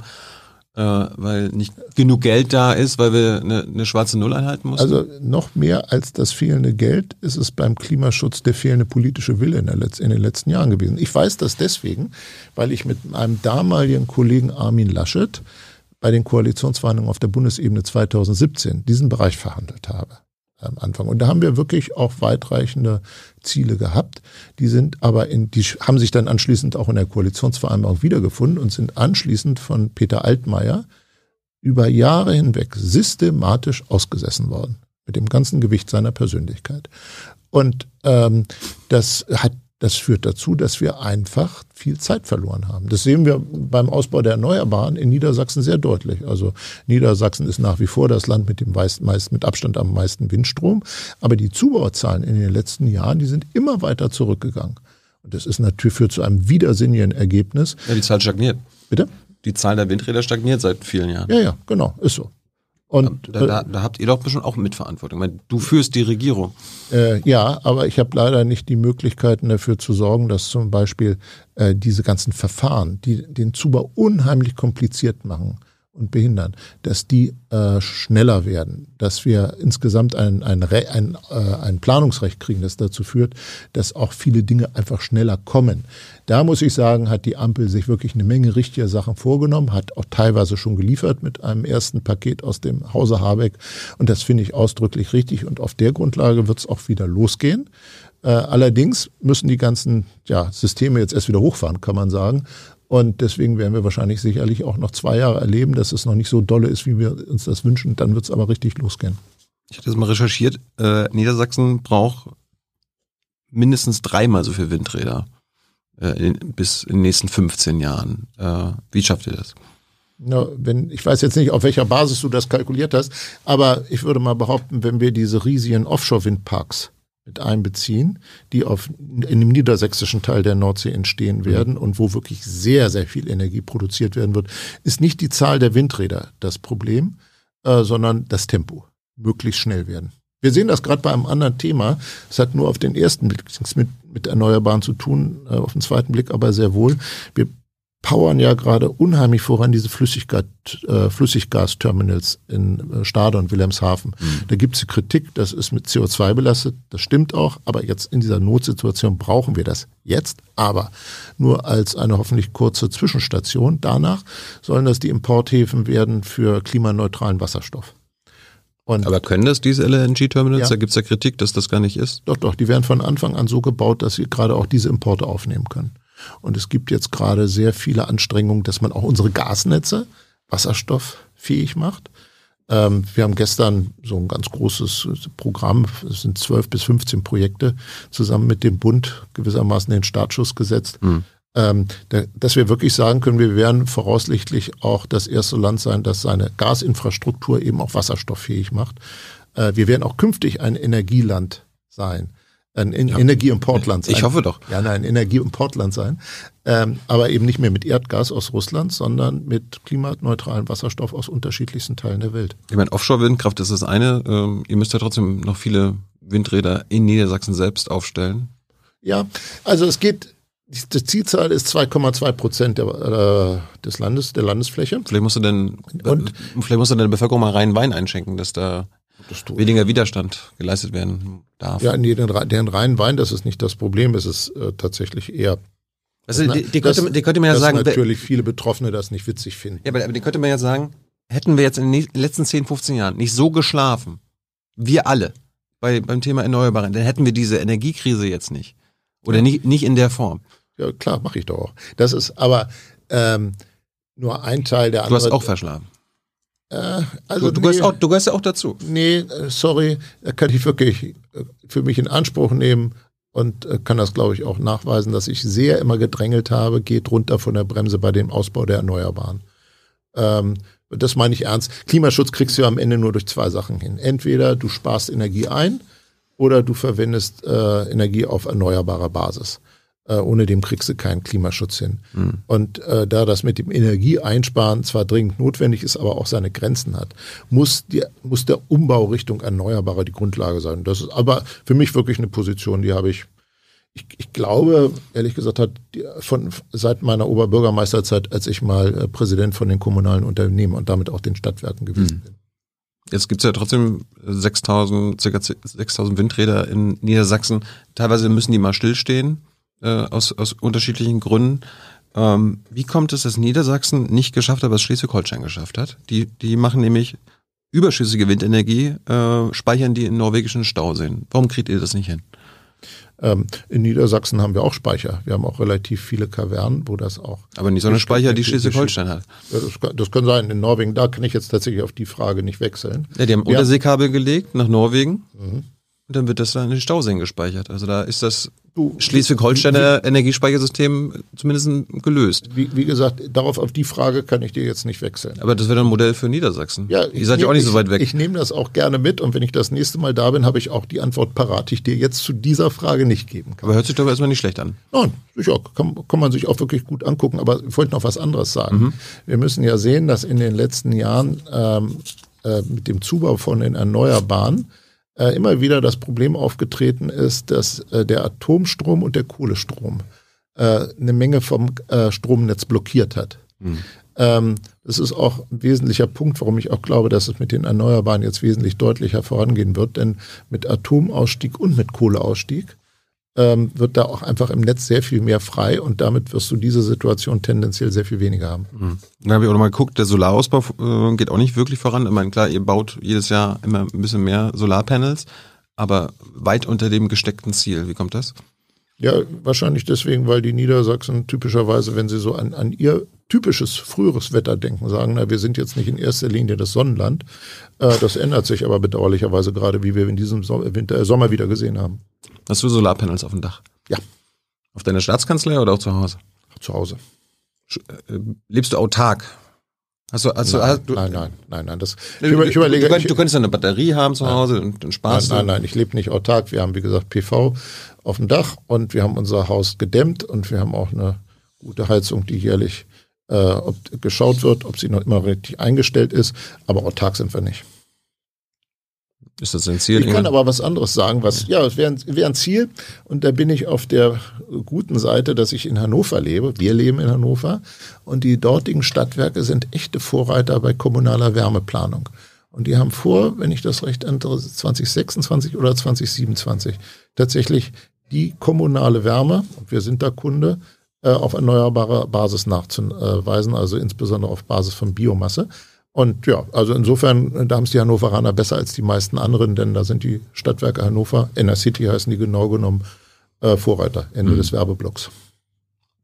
äh, weil nicht genug Geld da ist, weil wir eine, eine schwarze Null einhalten mussten? Also noch mehr als das fehlende Geld ist es beim Klimaschutz der fehlende politische Wille in, Letz-, in den letzten Jahren gewesen. Ich weiß das deswegen, weil ich mit einem damaligen Kollegen Armin Laschet bei den Koalitionsverhandlungen auf der Bundesebene 2017 diesen Bereich verhandelt habe Anfang. Und da haben wir wirklich auch weitreichende Ziele gehabt. Die sind aber in, die haben sich dann anschließend auch in der Koalitionsvereinbarung wiedergefunden und sind anschließend von Peter Altmaier über Jahre hinweg systematisch ausgesessen worden. Mit dem ganzen Gewicht seiner Persönlichkeit. Und ähm, das hat das führt dazu, dass wir einfach viel Zeit verloren haben. Das sehen wir beim Ausbau der Erneuerbaren in Niedersachsen sehr deutlich. Also Niedersachsen ist nach wie vor das Land mit dem meist, mit Abstand am meisten Windstrom. Aber die Zubauzahlen in den letzten Jahren, die sind immer weiter zurückgegangen. Und das ist natürlich führt zu einem widersinnigen Ergebnis. ja, die Zahl stagniert. Bitte? Die Zahl der Windräder stagniert seit vielen Jahren. Ja, ja, genau, ist so. Und Da, da, da habt ihr doch bestimmt auch Mitverantwortung. Ich meine, Du führst die Regierung. Äh, ja, aber ich habe leider nicht die Möglichkeiten dafür zu sorgen, dass zum Beispiel äh, diese ganzen Verfahren, die den Zubau unheimlich kompliziert machen und behindern, dass die äh, schneller werden, dass wir insgesamt ein, ein, ein, äh, ein Planungsrecht kriegen, das dazu führt, dass auch viele Dinge einfach schneller kommen. Da muss ich sagen, hat die Ampel sich wirklich eine Menge richtiger Sachen vorgenommen, hat auch teilweise schon geliefert mit einem ersten Paket aus dem Hause Habeck. Und das finde ich ausdrücklich richtig. Und auf der Grundlage wird es auch wieder losgehen. Äh, allerdings müssen die ganzen ja, Systeme jetzt erst wieder hochfahren, kann man sagen. Und deswegen werden wir wahrscheinlich sicherlich auch noch zwei Jahre erleben, dass es noch nicht so dolle ist, wie wir uns das wünschen. Dann wird es aber richtig losgehen. Ich hatte das mal recherchiert. Äh, Niedersachsen braucht mindestens dreimal so viel Windräder äh, in, bis in den nächsten 15 Jahren. Äh, wie schafft ihr das? Ja, wenn, ich weiß jetzt nicht, auf welcher Basis du das kalkuliert hast, aber ich würde mal behaupten, wenn wir diese riesigen Offshore-Windparks mit einbeziehen, die auf, in dem niedersächsischen Teil der Nordsee entstehen mhm. werden mhm. und wo wirklich sehr, sehr viel Energie produziert werden wird, ist nicht die Zahl der Windräder das Problem, äh, sondern das Tempo. Möglichst schnell werden. Wir sehen das gerade bei einem anderen Thema. Es hat nur auf den ersten Blick mit, mit Erneuerbaren zu tun, äh, auf den zweiten Blick aber sehr wohl. Wir powern ja gerade unheimlich voran diese Flüssiggas, äh, Flüssiggasterminals in äh, Stade und Wilhelmshaven. Mhm. Da gibt es Kritik, das ist mit CO2 belastet, das stimmt auch, aber jetzt in dieser Notsituation brauchen wir das jetzt, aber nur als eine hoffentlich kurze Zwischenstation. Danach sollen das die Importhäfen werden für klimaneutralen Wasserstoff. Und aber können das diese LNG-Terminals? Ja. Da gibt es ja Kritik, dass das gar nicht ist. Doch, doch, die werden von Anfang an so gebaut, dass sie gerade auch diese Importe aufnehmen können. Und es gibt jetzt gerade sehr viele Anstrengungen, dass man auch unsere Gasnetze wasserstofffähig macht. Ähm, wir haben gestern so ein ganz großes Programm, es sind zwölf bis 15 Projekte, zusammen mit dem Bund gewissermaßen den Startschuss gesetzt. Mhm. Ähm, da, dass wir wirklich sagen können, wir werden voraussichtlich auch das erste Land sein, das seine Gasinfrastruktur eben auch wasserstofffähig macht. Äh, wir werden auch künftig ein Energieland sein ein ja. Energieimportland sein. Ich hoffe doch. Ja, nein, Energieimportland sein. Ähm, aber eben nicht mehr mit Erdgas aus Russland, sondern mit klimaneutralem Wasserstoff aus unterschiedlichsten Teilen der Welt. Ich meine, Offshore-Windkraft ist das eine. Ähm, ihr müsst ja trotzdem noch viele Windräder in Niedersachsen selbst aufstellen. Ja, also es geht, die Zielzahl ist 2,2 Prozent der, äh, des Landes, der Landesfläche. Vielleicht musst du denn, und, vielleicht musst du deine Bevölkerung mal rein Wein einschenken, dass da weniger Widerstand geleistet werden darf. Ja, nee, den, den reinen Wein, das ist nicht das Problem, es ist äh, tatsächlich eher also, die, die, könnte, das, die könnte man ja dass sagen. natürlich viele Betroffene das nicht witzig finden. Ja, aber, aber die könnte man ja sagen, hätten wir jetzt in den letzten 10, 15 Jahren nicht so geschlafen, wir alle, bei, beim Thema Erneuerbare, dann hätten wir diese Energiekrise jetzt nicht. Oder ja. nicht, nicht in der Form. Ja, klar, mache ich doch auch. Das ist aber ähm, nur ein Teil der anderen. Du hast auch verschlafen. Äh, also du, du, gehörst auch, du gehörst ja auch dazu. Nee, äh, sorry, da kann ich wirklich äh, für mich in Anspruch nehmen und äh, kann das, glaube ich, auch nachweisen, dass ich sehr immer gedrängelt habe, geht runter von der Bremse bei dem Ausbau der Erneuerbaren. Ähm, das meine ich ernst. Klimaschutz kriegst du am Ende nur durch zwei Sachen hin. Entweder du sparst Energie ein oder du verwendest äh, Energie auf erneuerbarer Basis. Äh, ohne dem kriegst du keinen Klimaschutz hin. Mhm. Und äh, da das mit dem Energieeinsparen zwar dringend notwendig ist, aber auch seine Grenzen hat, muss, die, muss der Umbau Richtung Erneuerbare die Grundlage sein. Das ist aber für mich wirklich eine Position, die habe ich ich, ich, glaube, ehrlich gesagt, hat von seit meiner Oberbürgermeisterzeit, als ich mal äh, Präsident von den kommunalen Unternehmen und damit auch den Stadtwerken gewesen mhm. bin. Jetzt gibt's ja trotzdem 6000, circa 6000 Windräder in Niedersachsen. Teilweise müssen die mal stillstehen äh, aus, aus unterschiedlichen Gründen. Ähm, wie kommt es, dass Niedersachsen nicht geschafft hat, was Schleswig-Holstein geschafft hat? Die, die machen nämlich überschüssige Windenergie, äh, speichern die in norwegischen Stauseen. Warum kriegt ihr das nicht hin? Ähm, in Niedersachsen haben wir auch Speicher. Wir haben auch relativ viele Kavernen, wo das auch. Aber nicht so eine Speicher, die Schleswig-Holstein hat. Ja, das, das, kann sein. In Norwegen, da kann ich jetzt tatsächlich auf die Frage nicht wechseln. Ja, die haben wir Unterseekabel gelegt nach Norwegen. Mhm. Und dann wird das dann in den Stauseen gespeichert. Also da ist das Schleswig-Holsteiner Energiespeichersystem zumindest gelöst. Wie, wie, gesagt, darauf auf die Frage kann ich dir jetzt nicht wechseln. Aber das wäre ein Modell für Niedersachsen. Ja, Ihr seid ja auch nicht so weit weg. Ich, ich nehme das auch gerne mit und wenn ich das nächste Mal da bin, habe ich auch die Antwort parat, die ich dir jetzt zu dieser Frage nicht geben kann. Aber hört sich doch erstmal nicht schlecht an. Nein, sicher, kann, kann man sich auch wirklich gut angucken. Aber ich wollte noch was anderes sagen. Mhm. Wir müssen ja sehen, dass in den letzten Jahren ähm, äh, mit dem Zubau von den Erneuerbaren äh, immer wieder das Problem aufgetreten ist, dass äh, der Atomstrom und der Kohlestrom äh, eine Menge vom äh, Stromnetz blockiert hat. Mhm. Ähm, das ist auch ein wesentlicher Punkt, warum ich auch glaube, dass es mit den Erneuerbaren jetzt wesentlich deutlicher vorangehen wird. Denn mit Atomausstieg und mit Kohleausstieg ähm, wird da auch einfach im Netz sehr viel mehr frei und damit wirst du diese Situation tendenziell sehr viel weniger haben. Mhm. Dann habe ich auch noch mal geguckt, der Solarausbau äh, geht auch nicht wirklich voran. Ich meine, klar, ihr baut jedes Jahr immer ein bisschen mehr Solarpanels, aber weit unter dem gesteckten Ziel. Wie kommt das? Ja, wahrscheinlich deswegen, weil die Niedersachsen typischerweise, wenn sie so an, an ihr typisches früheres Wetter denken, sagen, na, wir sind jetzt nicht in erster Linie das Sonnenland. Äh, das ändert sich aber bedauerlicherweise gerade, wie wir in diesem Winter, äh, Sommer wieder gesehen haben. Hast du Solarpanels auf dem Dach? Ja. Auf deiner Staatskanzlei oder auch zu Hause? Zu Hause. Äh, lebst du autark? Hast du, hast nein, du, hast du, nein, nein, nein, nein. Das, ich, über, ich überlege, du, könntest, du könntest eine Batterie haben zu Hause und, und Spaß. Nein, nein, nein, ich lebe nicht autark. Wir haben, wie gesagt, PV auf dem Dach und wir haben unser Haus gedämmt und wir haben auch eine gute Heizung, die jährlich äh, ob geschaut wird, ob sie noch immer richtig eingestellt ist. Aber autark sind wir nicht. Ist das ein Ziel? Ich kann aber was anderes sagen, was, ja, es wäre wär ein Ziel. Und da bin ich auf der guten Seite, dass ich in Hannover lebe. Wir leben in Hannover. Und die dortigen Stadtwerke sind echte Vorreiter bei kommunaler Wärmeplanung. Und die haben vor, wenn ich das recht ändere, 2026 oder 2027 tatsächlich die kommunale Wärme, und wir sind da Kunde, äh, auf erneuerbare Basis nachzuweisen, also insbesondere auf Basis von Biomasse. Und ja, also insofern, da haben es die Hannoveraner besser als die meisten anderen, denn da sind die Stadtwerke Hannover, Inner City heißen die genau genommen, äh, Vorreiter, Ende mhm. des Werbeblocks.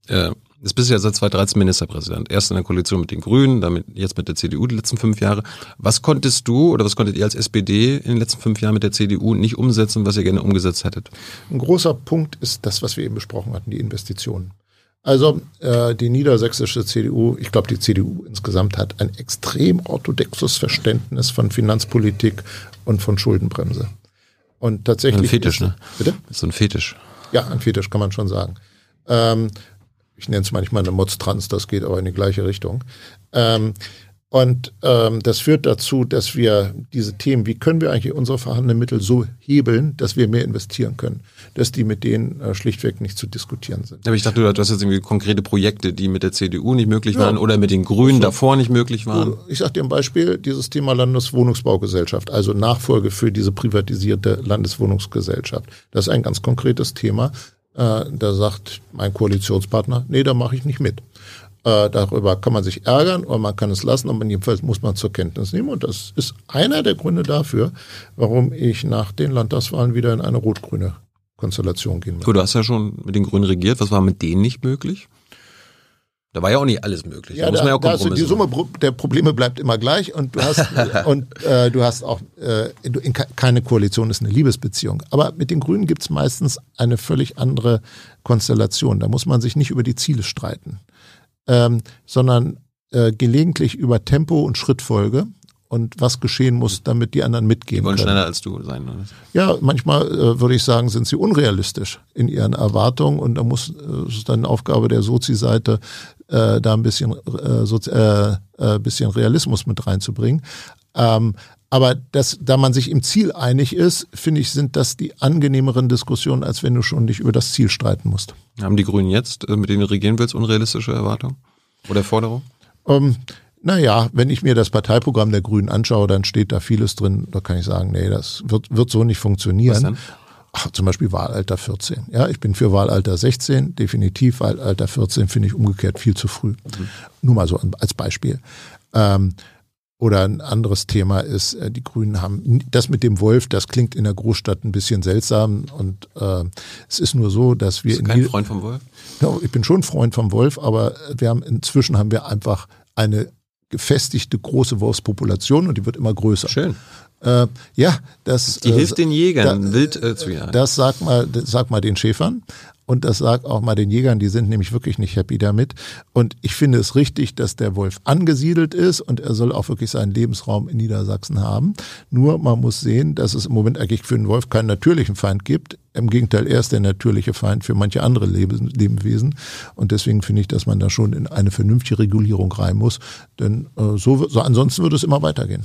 Ja, jetzt bist du ja seit 2013 Ministerpräsident. Erst in der Koalition mit den Grünen, damit jetzt mit der CDU die letzten fünf Jahre. Was konntest du oder was konntet ihr als SPD in den letzten fünf Jahren mit der CDU nicht umsetzen, was ihr gerne umgesetzt hättet? Ein großer Punkt ist das, was wir eben besprochen hatten, die Investitionen. Also äh, die niedersächsische CDU, ich glaube die CDU insgesamt hat ein extrem orthodoxes Verständnis von Finanzpolitik und von Schuldenbremse. Und tatsächlich. Ein Fetisch, ist, ne? Bitte? ist so ein Fetisch. Ja, ein Fetisch kann man schon sagen. Ähm, ich nenne es manchmal eine Motztrans, das geht aber in die gleiche Richtung. Ähm, und ähm, das führt dazu, dass wir diese Themen, wie können wir eigentlich unsere vorhandenen Mittel so hebeln, dass wir mehr investieren können, dass die mit denen äh, schlichtweg nicht zu diskutieren sind. Aber ich dachte, du hast jetzt irgendwie konkrete Projekte, die mit der CDU nicht möglich waren ja. oder mit den Grünen so. davor nicht möglich waren. Ich sage dir ein Beispiel, dieses Thema Landeswohnungsbaugesellschaft, also Nachfolge für diese privatisierte Landeswohnungsgesellschaft. Das ist ein ganz konkretes Thema. Äh, da sagt mein Koalitionspartner, nee, da mache ich nicht mit. Äh, darüber kann man sich ärgern oder man kann es lassen, aber jedenfalls muss man zur Kenntnis nehmen. Und das ist einer der Gründe dafür, warum ich nach den Landtagswahlen wieder in eine rot-grüne Konstellation gehen möchte. Du hast ja schon mit den Grünen regiert. Was war mit denen nicht möglich? Da war ja auch nicht alles möglich. Ja, da, da, ja da also die Summe der Probleme bleibt immer gleich und du hast (laughs) und äh, du hast auch äh, in, keine Koalition ist eine Liebesbeziehung. Aber mit den Grünen gibt's meistens eine völlig andere Konstellation. Da muss man sich nicht über die Ziele streiten ähm, sondern äh, gelegentlich über Tempo und Schrittfolge und was geschehen muss, damit die anderen mitgehen. Die wollen können. schneller als du sein. Oder? Ja, manchmal äh, würde ich sagen, sind sie unrealistisch in ihren Erwartungen und da muss äh, ist dann Aufgabe der Sozi-Seite, äh, da ein bisschen, äh, so, äh, äh, bisschen Realismus mit reinzubringen. Ähm, aber das, da man sich im Ziel einig ist, finde ich, sind das die angenehmeren Diskussionen, als wenn du schon dich über das Ziel streiten musst. Haben die Grünen jetzt, äh, mit denen du regieren willst, unrealistische Erwartungen oder Forderungen? Ähm, naja, wenn ich mir das Parteiprogramm der Grünen anschaue, dann steht da vieles drin. Da kann ich sagen, nee, das wird, wird so nicht funktionieren. Was denn? Ach, zum Beispiel Wahlalter 14. Ja, ich bin für Wahlalter 16, definitiv. Wahlalter 14 finde ich umgekehrt viel zu früh. Mhm. Nur mal so als Beispiel. Ähm, oder ein anderes Thema ist, äh, die Grünen haben das mit dem Wolf, das klingt in der Großstadt ein bisschen seltsam und äh, es ist nur so, dass wir. Bist du kein Freund vom Wolf? Ja, ich bin schon Freund vom Wolf, aber wir haben inzwischen haben wir einfach eine gefestigte große Wolfspopulation und die wird immer größer. Schön. Äh, ja, das. Die äh, hilft den Jägern, da, wild äh, zu jagen. Das sag mal, sag mal den Schäfern. Und das sagt auch mal den Jägern, die sind nämlich wirklich nicht happy damit. Und ich finde es richtig, dass der Wolf angesiedelt ist und er soll auch wirklich seinen Lebensraum in Niedersachsen haben. Nur man muss sehen, dass es im Moment eigentlich für den Wolf keinen natürlichen Feind gibt. Im Gegenteil, er ist der natürliche Feind für manche andere Lebewesen. Und deswegen finde ich, dass man da schon in eine vernünftige Regulierung rein muss. Denn äh, so, so ansonsten würde es immer weitergehen.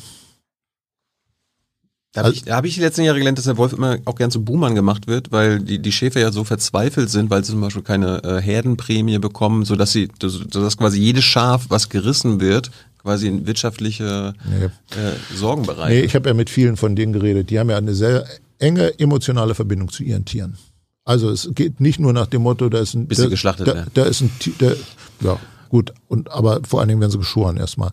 Da habe ich, da hab ich die letzten Jahre gelernt, dass der Wolf immer auch gern zu Boomern gemacht wird, weil die, die Schäfer ja so verzweifelt sind, weil sie zum Beispiel keine äh, Herdenprämie bekommen, so dass sie, dass quasi jedes Schaf, was gerissen wird, quasi in wirtschaftliche nee. äh, Sorgen bereitet. Nee, ich habe ja mit vielen von denen geredet. Die haben ja eine sehr enge emotionale Verbindung zu ihren Tieren. Also es geht nicht nur nach dem Motto, da ist ein, Bis da, sie geschlachtet da. Da ist ein, da, ja, gut, und aber vor allen Dingen werden sie geschoren erstmal.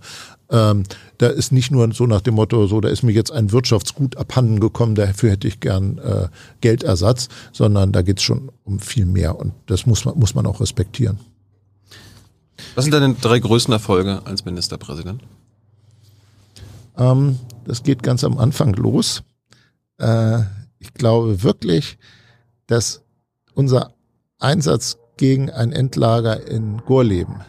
Ähm, da ist nicht nur so nach dem Motto, so da ist mir jetzt ein Wirtschaftsgut abhanden gekommen, dafür hätte ich gern äh, Geldersatz, sondern da geht es schon um viel mehr und das muss man, muss man auch respektieren. Was sind deine drei größten Erfolge als Ministerpräsident? Ähm, das geht ganz am Anfang los. Äh, ich glaube wirklich, dass unser Einsatz gegen ein Endlager in Gorleben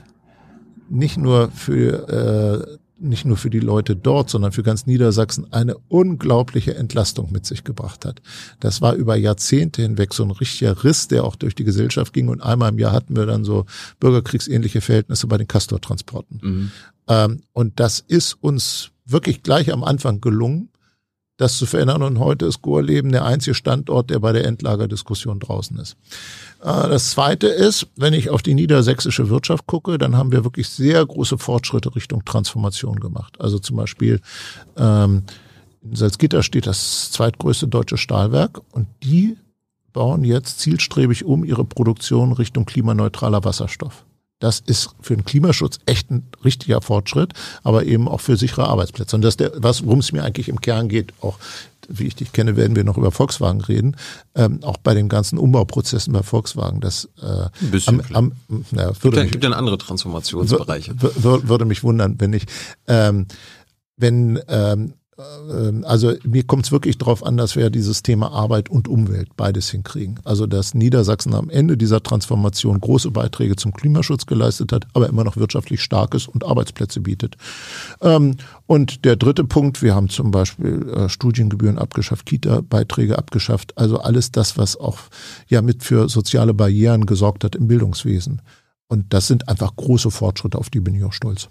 nicht nur für äh, nicht nur für die Leute dort, sondern für ganz Niedersachsen eine unglaubliche Entlastung mit sich gebracht hat. Das war über Jahrzehnte hinweg so ein richtiger Riss, der auch durch die Gesellschaft ging. Und einmal im Jahr hatten wir dann so bürgerkriegsähnliche Verhältnisse bei den Castortransporten. Mhm. Ähm, und das ist uns wirklich gleich am Anfang gelungen das zu verändern. Und heute ist Gorleben der einzige Standort, der bei der Endlagerdiskussion draußen ist. Äh, das Zweite ist, wenn ich auf die niedersächsische Wirtschaft gucke, dann haben wir wirklich sehr große Fortschritte Richtung Transformation gemacht. Also zum Beispiel ähm, in Salzgitter steht das zweitgrößte deutsche Stahlwerk und die bauen jetzt zielstrebig um ihre Produktion Richtung klimaneutraler Wasserstoff. Das ist für den Klimaschutz echt ein richtiger Fortschritt, aber eben auch für sichere Arbeitsplätze. Und das der, was, worum es mir eigentlich im Kern geht, auch wie ich dich kenne, werden wir noch über Volkswagen reden, ähm, auch bei den ganzen Umbauprozessen bei Volkswagen. Das äh, ein bisschen am, am, ja, würde gibt, mich, gibt ja andere Transformationsbereiche. Würde mich wundern, wenn ich ähm, wenn ähm, also mir kommt es wirklich darauf an, dass wir dieses Thema Arbeit und Umwelt beides hinkriegen. Also dass Niedersachsen am Ende dieser Transformation große Beiträge zum Klimaschutz geleistet hat, aber immer noch wirtschaftlich stark ist und Arbeitsplätze bietet. Ähm, und der dritte Punkt, wir haben zum Beispiel äh, Studiengebühren abgeschafft, Kita-Beiträge abgeschafft, also alles das, was auch ja mit für soziale Barrieren gesorgt hat im Bildungswesen. Und das sind einfach große Fortschritte, auf die bin ich auch stolz.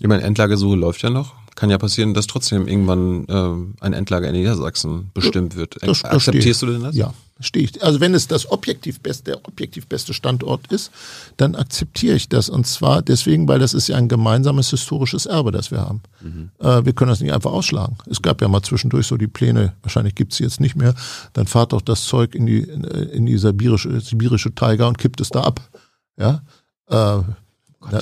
Ich meine, Endlagesuche läuft ja noch kann ja passieren, dass trotzdem irgendwann äh, ein Endlager in Niedersachsen bestimmt wird. Das, das Akzeptierst du denn das? Ja, stehe ich. Also wenn es das objektiv beste, der objektiv beste Standort ist, dann akzeptiere ich das. Und zwar deswegen, weil das ist ja ein gemeinsames historisches Erbe, das wir haben. Mhm. Äh, wir können das nicht einfach ausschlagen. Es gab ja mal zwischendurch so die Pläne, wahrscheinlich gibt's sie jetzt nicht mehr, dann fahrt doch das Zeug in die, in die sibirische, sibirische Tiger und kippt es da ab. Ja. Äh,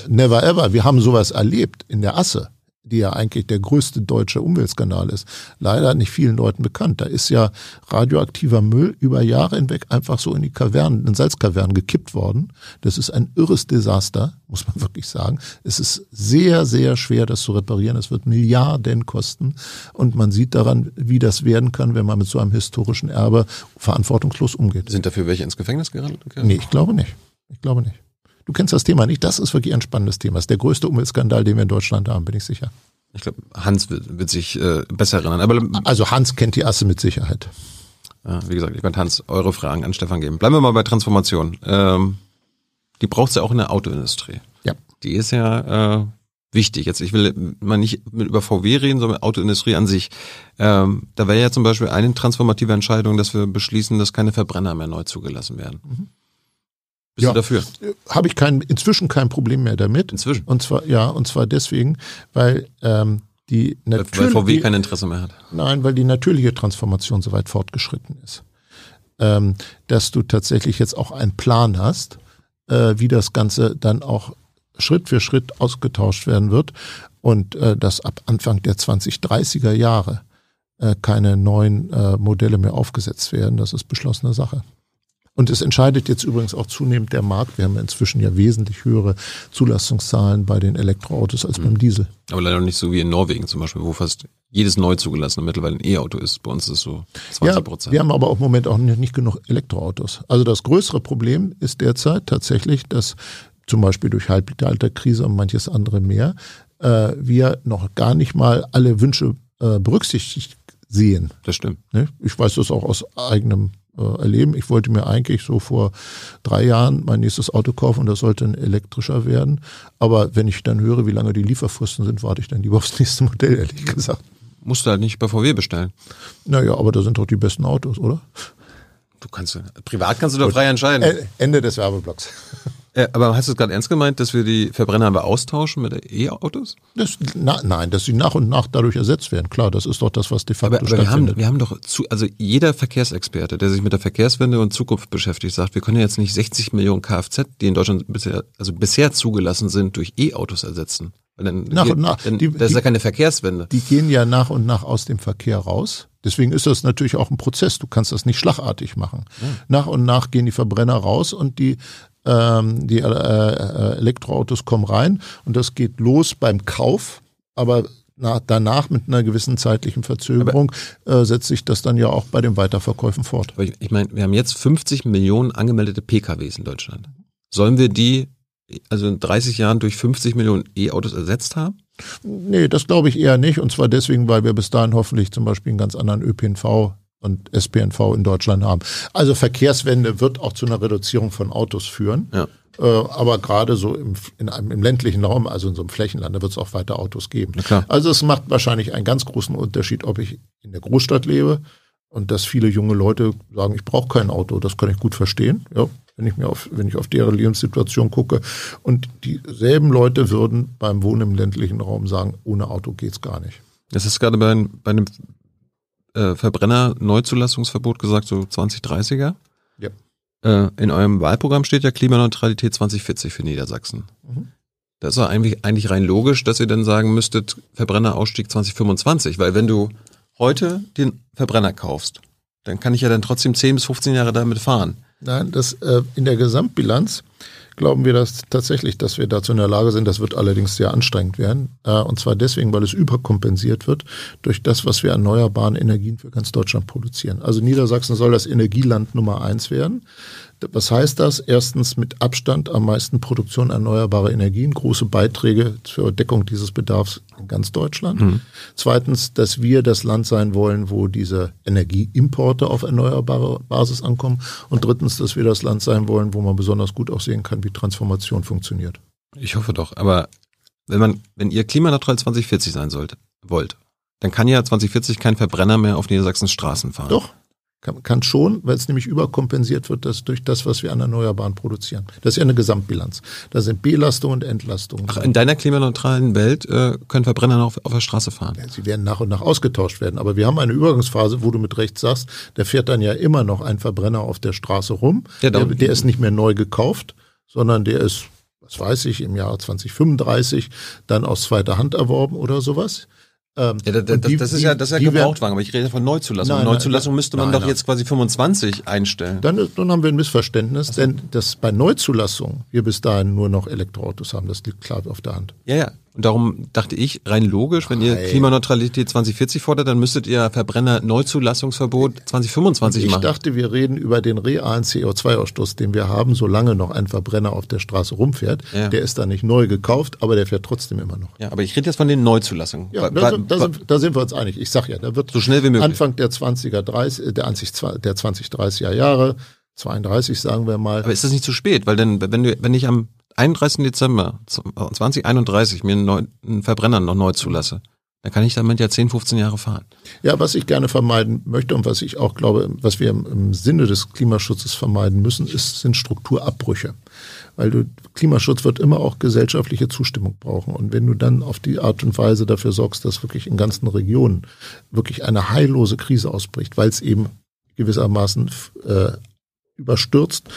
never ever. Wir haben sowas erlebt in der Asse die ja eigentlich der größte deutsche Umweltskandal ist, leider nicht vielen Leuten bekannt. Da ist ja radioaktiver Müll über Jahre hinweg einfach so in die Kavernen, in Salzkavernen gekippt worden. Das ist ein irres Desaster, muss man (laughs) wirklich sagen. Es ist sehr, sehr schwer, das zu reparieren. Es wird Milliarden kosten. Und man sieht daran, wie das werden kann, wenn man mit so einem historischen Erbe verantwortungslos umgeht. Sind dafür welche ins Gefängnis geraten? Nee, ich glaube nicht. Ich glaube nicht. Du kennst das Thema nicht. Das ist wirklich ein spannendes Thema. Das ist der größte Umweltskandal, den wir in Deutschland haben, bin ich sicher. Ich glaube, Hans wird, wird sich äh, besser erinnern. Aber, also Hans kennt die Asse mit Sicherheit. Ja, wie gesagt, ich werde Hans eure Fragen an Stefan geben. Bleiben wir mal bei Transformation. Ähm, die braucht es ja auch in der Autoindustrie. Ja. Die ist ja äh, wichtig. Jetzt, ich will mal nicht über VW reden, sondern Autoindustrie an sich. Ähm, da wäre ja zum Beispiel eine transformative Entscheidung, dass wir beschließen, dass keine Verbrenner mehr neu zugelassen werden. Mhm. Bist ja, du dafür? Habe ich kein, inzwischen kein Problem mehr damit. Inzwischen? Und zwar, ja, und zwar deswegen, weil ähm, die natürliche... Weil VW kein Interesse mehr hat. Nein, weil die natürliche Transformation so weit fortgeschritten ist. Ähm, dass du tatsächlich jetzt auch einen Plan hast, äh, wie das Ganze dann auch Schritt für Schritt ausgetauscht werden wird und äh, dass ab Anfang der 2030er Jahre äh, keine neuen äh, Modelle mehr aufgesetzt werden. Das ist beschlossene Sache. Und es entscheidet jetzt übrigens auch zunehmend der Markt. Wir haben inzwischen ja wesentlich höhere Zulassungszahlen bei den Elektroautos als mhm. beim Diesel. Aber leider nicht so wie in Norwegen zum Beispiel, wo fast jedes neu zugelassene mittlerweile ein E-Auto ist. Bei uns ist es so 20 Prozent. Ja, wir haben aber auch im Moment auch nicht, nicht genug Elektroautos. Also das größere Problem ist derzeit tatsächlich, dass zum Beispiel durch Halbleiterkrise und manches andere mehr, äh, wir noch gar nicht mal alle Wünsche äh, berücksichtigt sehen. Das stimmt. Ne? Ich weiß das auch aus eigenem äh, erleben. Ich wollte mir eigentlich so vor drei Jahren mein nächstes Auto kaufen und das sollte ein elektrischer werden. Aber wenn ich dann höre, wie lange die Lieferfristen sind, warte ich dann lieber aufs nächste Modell, (laughs) ehrlich gesagt. musst du halt nicht bei VW bestellen. Naja, aber da sind doch die besten Autos, oder? Du kannst, privat kannst du doch frei entscheiden. Ende des Werbeblocks. (laughs) Äh, aber hast du es gerade ernst gemeint, dass wir die Verbrenner aber austauschen mit E-Autos? Na, nein, dass sie nach und nach dadurch ersetzt werden. Klar, das ist doch das, was de facto aber, aber wir haben, wir haben doch zu, also jeder Verkehrsexperte, der sich mit der Verkehrswende und Zukunft beschäftigt, sagt, wir können jetzt nicht 60 Millionen Kfz, die in Deutschland bisher, also bisher zugelassen sind, durch E-Autos ersetzen. Weil dann, nach und nach. Dann, die, das ist ja keine Verkehrswende. Die gehen ja nach und nach aus dem Verkehr raus. Deswegen ist das natürlich auch ein Prozess. Du kannst das nicht schlagartig machen. Ja. Nach und nach gehen die Verbrenner raus und die ähm, die äh, äh, Elektroautos kommen rein und das geht los beim Kauf, aber na, danach mit einer gewissen zeitlichen Verzögerung äh, setzt sich das dann ja auch bei den Weiterverkäufen fort. Ich, ich meine, wir haben jetzt 50 Millionen angemeldete PKWs in Deutschland. Sollen wir die also in 30 Jahren durch 50 Millionen E-Autos ersetzt haben? Nee, das glaube ich eher nicht. Und zwar deswegen, weil wir bis dahin hoffentlich zum Beispiel einen ganz anderen ÖPNV und SPNV in Deutschland haben. Also Verkehrswende wird auch zu einer Reduzierung von Autos führen. Ja. Äh, aber gerade so im, in einem, im ländlichen Raum, also in so einem Flächenland, da wird es auch weiter Autos geben. Also es macht wahrscheinlich einen ganz großen Unterschied, ob ich in der Großstadt lebe und dass viele junge Leute sagen, ich brauche kein Auto. Das kann ich gut verstehen. Ja, wenn ich mir auf, wenn ich auf deren Lebenssituation gucke. Und dieselben Leute würden beim Wohnen im ländlichen Raum sagen, ohne Auto geht's gar nicht. Das ist gerade bei, bei einem äh, Verbrenner-Neuzulassungsverbot gesagt, so 2030er. Ja. Äh, in eurem Wahlprogramm steht ja Klimaneutralität 2040 für Niedersachsen. Mhm. Das ist ja eigentlich, eigentlich rein logisch, dass ihr dann sagen müsstet, Verbrennerausstieg 2025, weil wenn du heute den Verbrenner kaufst, dann kann ich ja dann trotzdem 10 bis 15 Jahre damit fahren. Nein, das äh, in der Gesamtbilanz glauben wir das tatsächlich, dass wir dazu in der Lage sind. Das wird allerdings sehr anstrengend werden. Äh, und zwar deswegen, weil es überkompensiert wird durch das, was wir erneuerbaren Energien für ganz Deutschland produzieren. Also Niedersachsen soll das Energieland Nummer eins werden. Was heißt das? Erstens mit Abstand am meisten Produktion erneuerbarer Energien, große Beiträge zur Deckung dieses Bedarfs in ganz Deutschland. Mhm. Zweitens, dass wir das Land sein wollen, wo diese Energieimporte auf erneuerbare Basis ankommen. Und drittens, dass wir das Land sein wollen, wo man besonders gut auch sehen kann, wie Transformation funktioniert. Ich hoffe doch. Aber wenn man, wenn ihr klimaneutral 2040 sein sollt, wollt, dann kann ja 2040 kein Verbrenner mehr auf Niedersachsens Straßen fahren. Doch. Kann, kann schon, weil es nämlich überkompensiert wird das durch das, was wir an Erneuerbaren produzieren. Das ist ja eine Gesamtbilanz. Da sind Belastungen und Entlastungen. Ach, in deiner klimaneutralen Welt äh, können Verbrenner noch auf, auf der Straße fahren? Ja, sie werden nach und nach ausgetauscht werden. Aber wir haben eine Übergangsphase, wo du mit Recht sagst, der fährt dann ja immer noch ein Verbrenner auf der Straße rum. Ja, der, der ist nicht mehr neu gekauft, sondern der ist, was weiß ich, im Jahr 2035 dann aus zweiter Hand erworben oder sowas. Ähm, ja, das, die, das, ist ja, das ist ja Gebrauchtwagen, aber ich rede von Neuzulassung. Nein, Neuzulassung nein, müsste man nein, doch jetzt quasi 25 einstellen. Dann, dann haben wir ein Missverständnis, so. denn das bei Neuzulassung wir bis dahin nur noch Elektroautos haben, das liegt klar auf der Hand. Ja, ja. Und darum dachte ich, rein logisch, wenn ihr Klimaneutralität 2040 fordert, dann müsstet ihr Verbrenner Neuzulassungsverbot 2025 ich machen. Ich dachte, wir reden über den realen CO2-Ausstoß, den wir haben, solange noch ein Verbrenner auf der Straße rumfährt. Ja. Der ist da nicht neu gekauft, aber der fährt trotzdem immer noch. Ja, aber ich rede jetzt von den Neuzulassungen. Ja, da, sind, da, sind, da sind wir uns einig. Ich sag ja, da wird so schnell wie möglich. Anfang der 20er, 30, der, 20, der 20, 30er Jahre 32 sagen wir mal. Aber ist das nicht zu spät? Weil denn, wenn du, wenn ich am 31. Dezember 2031 mir einen, neuen, einen Verbrenner noch neu zulasse, dann kann ich damit ja 10, 15 Jahre fahren. Ja, was ich gerne vermeiden möchte und was ich auch glaube, was wir im, im Sinne des Klimaschutzes vermeiden müssen, ist, sind Strukturabbrüche. Weil du, Klimaschutz wird immer auch gesellschaftliche Zustimmung brauchen. Und wenn du dann auf die Art und Weise dafür sorgst, dass wirklich in ganzen Regionen wirklich eine heillose Krise ausbricht, weil es eben gewissermaßen äh, überstürzt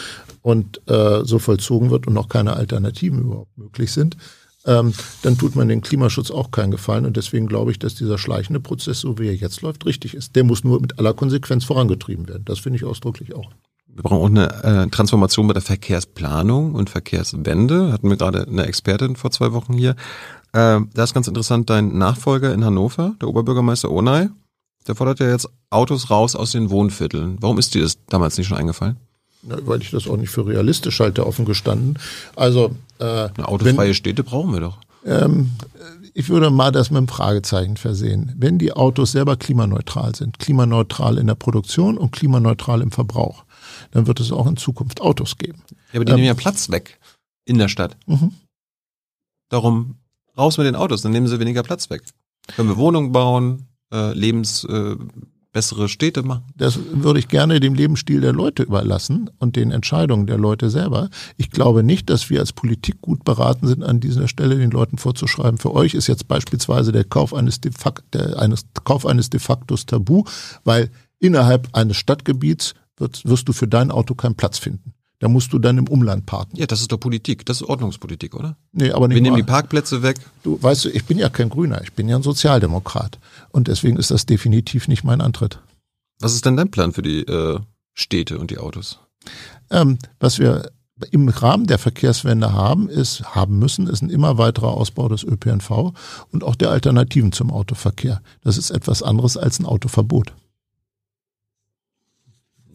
und äh, so vollzogen wird und noch keine Alternativen überhaupt möglich sind, ähm, dann tut man den Klimaschutz auch keinen Gefallen. Und deswegen glaube ich, dass dieser schleichende Prozess, so wie er jetzt läuft, richtig ist. Der muss nur mit aller Konsequenz vorangetrieben werden. Das finde ich ausdrücklich auch. Wir brauchen auch eine äh, Transformation bei der Verkehrsplanung und Verkehrswende. Hatten wir gerade eine Expertin vor zwei Wochen hier. Äh, da ist ganz interessant, dein Nachfolger in Hannover, der Oberbürgermeister Onay, der fordert ja jetzt Autos raus aus den Wohnvierteln. Warum ist dir das damals nicht schon eingefallen? Weil ich das auch nicht für realistisch halte, offen gestanden. Also äh, Eine autofreie wenn, Städte brauchen wir doch. Ähm, ich würde mal das mit einem Fragezeichen versehen. Wenn die Autos selber klimaneutral sind, klimaneutral in der Produktion und klimaneutral im Verbrauch, dann wird es auch in Zukunft Autos geben. Ja, aber die ähm, nehmen ja Platz weg in der Stadt. Mhm. Darum raus mit den Autos, dann nehmen sie weniger Platz weg. Können wir Wohnungen bauen, äh, lebens äh, bessere Städte machen? Das würde ich gerne dem Lebensstil der Leute überlassen und den Entscheidungen der Leute selber. Ich glaube nicht, dass wir als Politik gut beraten sind, an dieser Stelle den Leuten vorzuschreiben, für euch ist jetzt beispielsweise der Kauf eines, de facto, eines, Kauf eines de factos tabu, weil innerhalb eines Stadtgebiets wird, wirst du für dein Auto keinen Platz finden. Da musst du dann im Umland parken. Ja, das ist doch Politik. Das ist Ordnungspolitik, oder? Nee, aber nicht Wir nehmen mal. die Parkplätze weg. Du weißt du, ich bin ja kein Grüner, ich bin ja ein Sozialdemokrat. Und deswegen ist das definitiv nicht mein Antritt. Was ist denn dein Plan für die äh, Städte und die Autos? Ähm, was wir im Rahmen der Verkehrswende haben, ist, haben müssen, ist ein immer weiterer Ausbau des ÖPNV und auch der Alternativen zum Autoverkehr. Das ist etwas anderes als ein Autoverbot.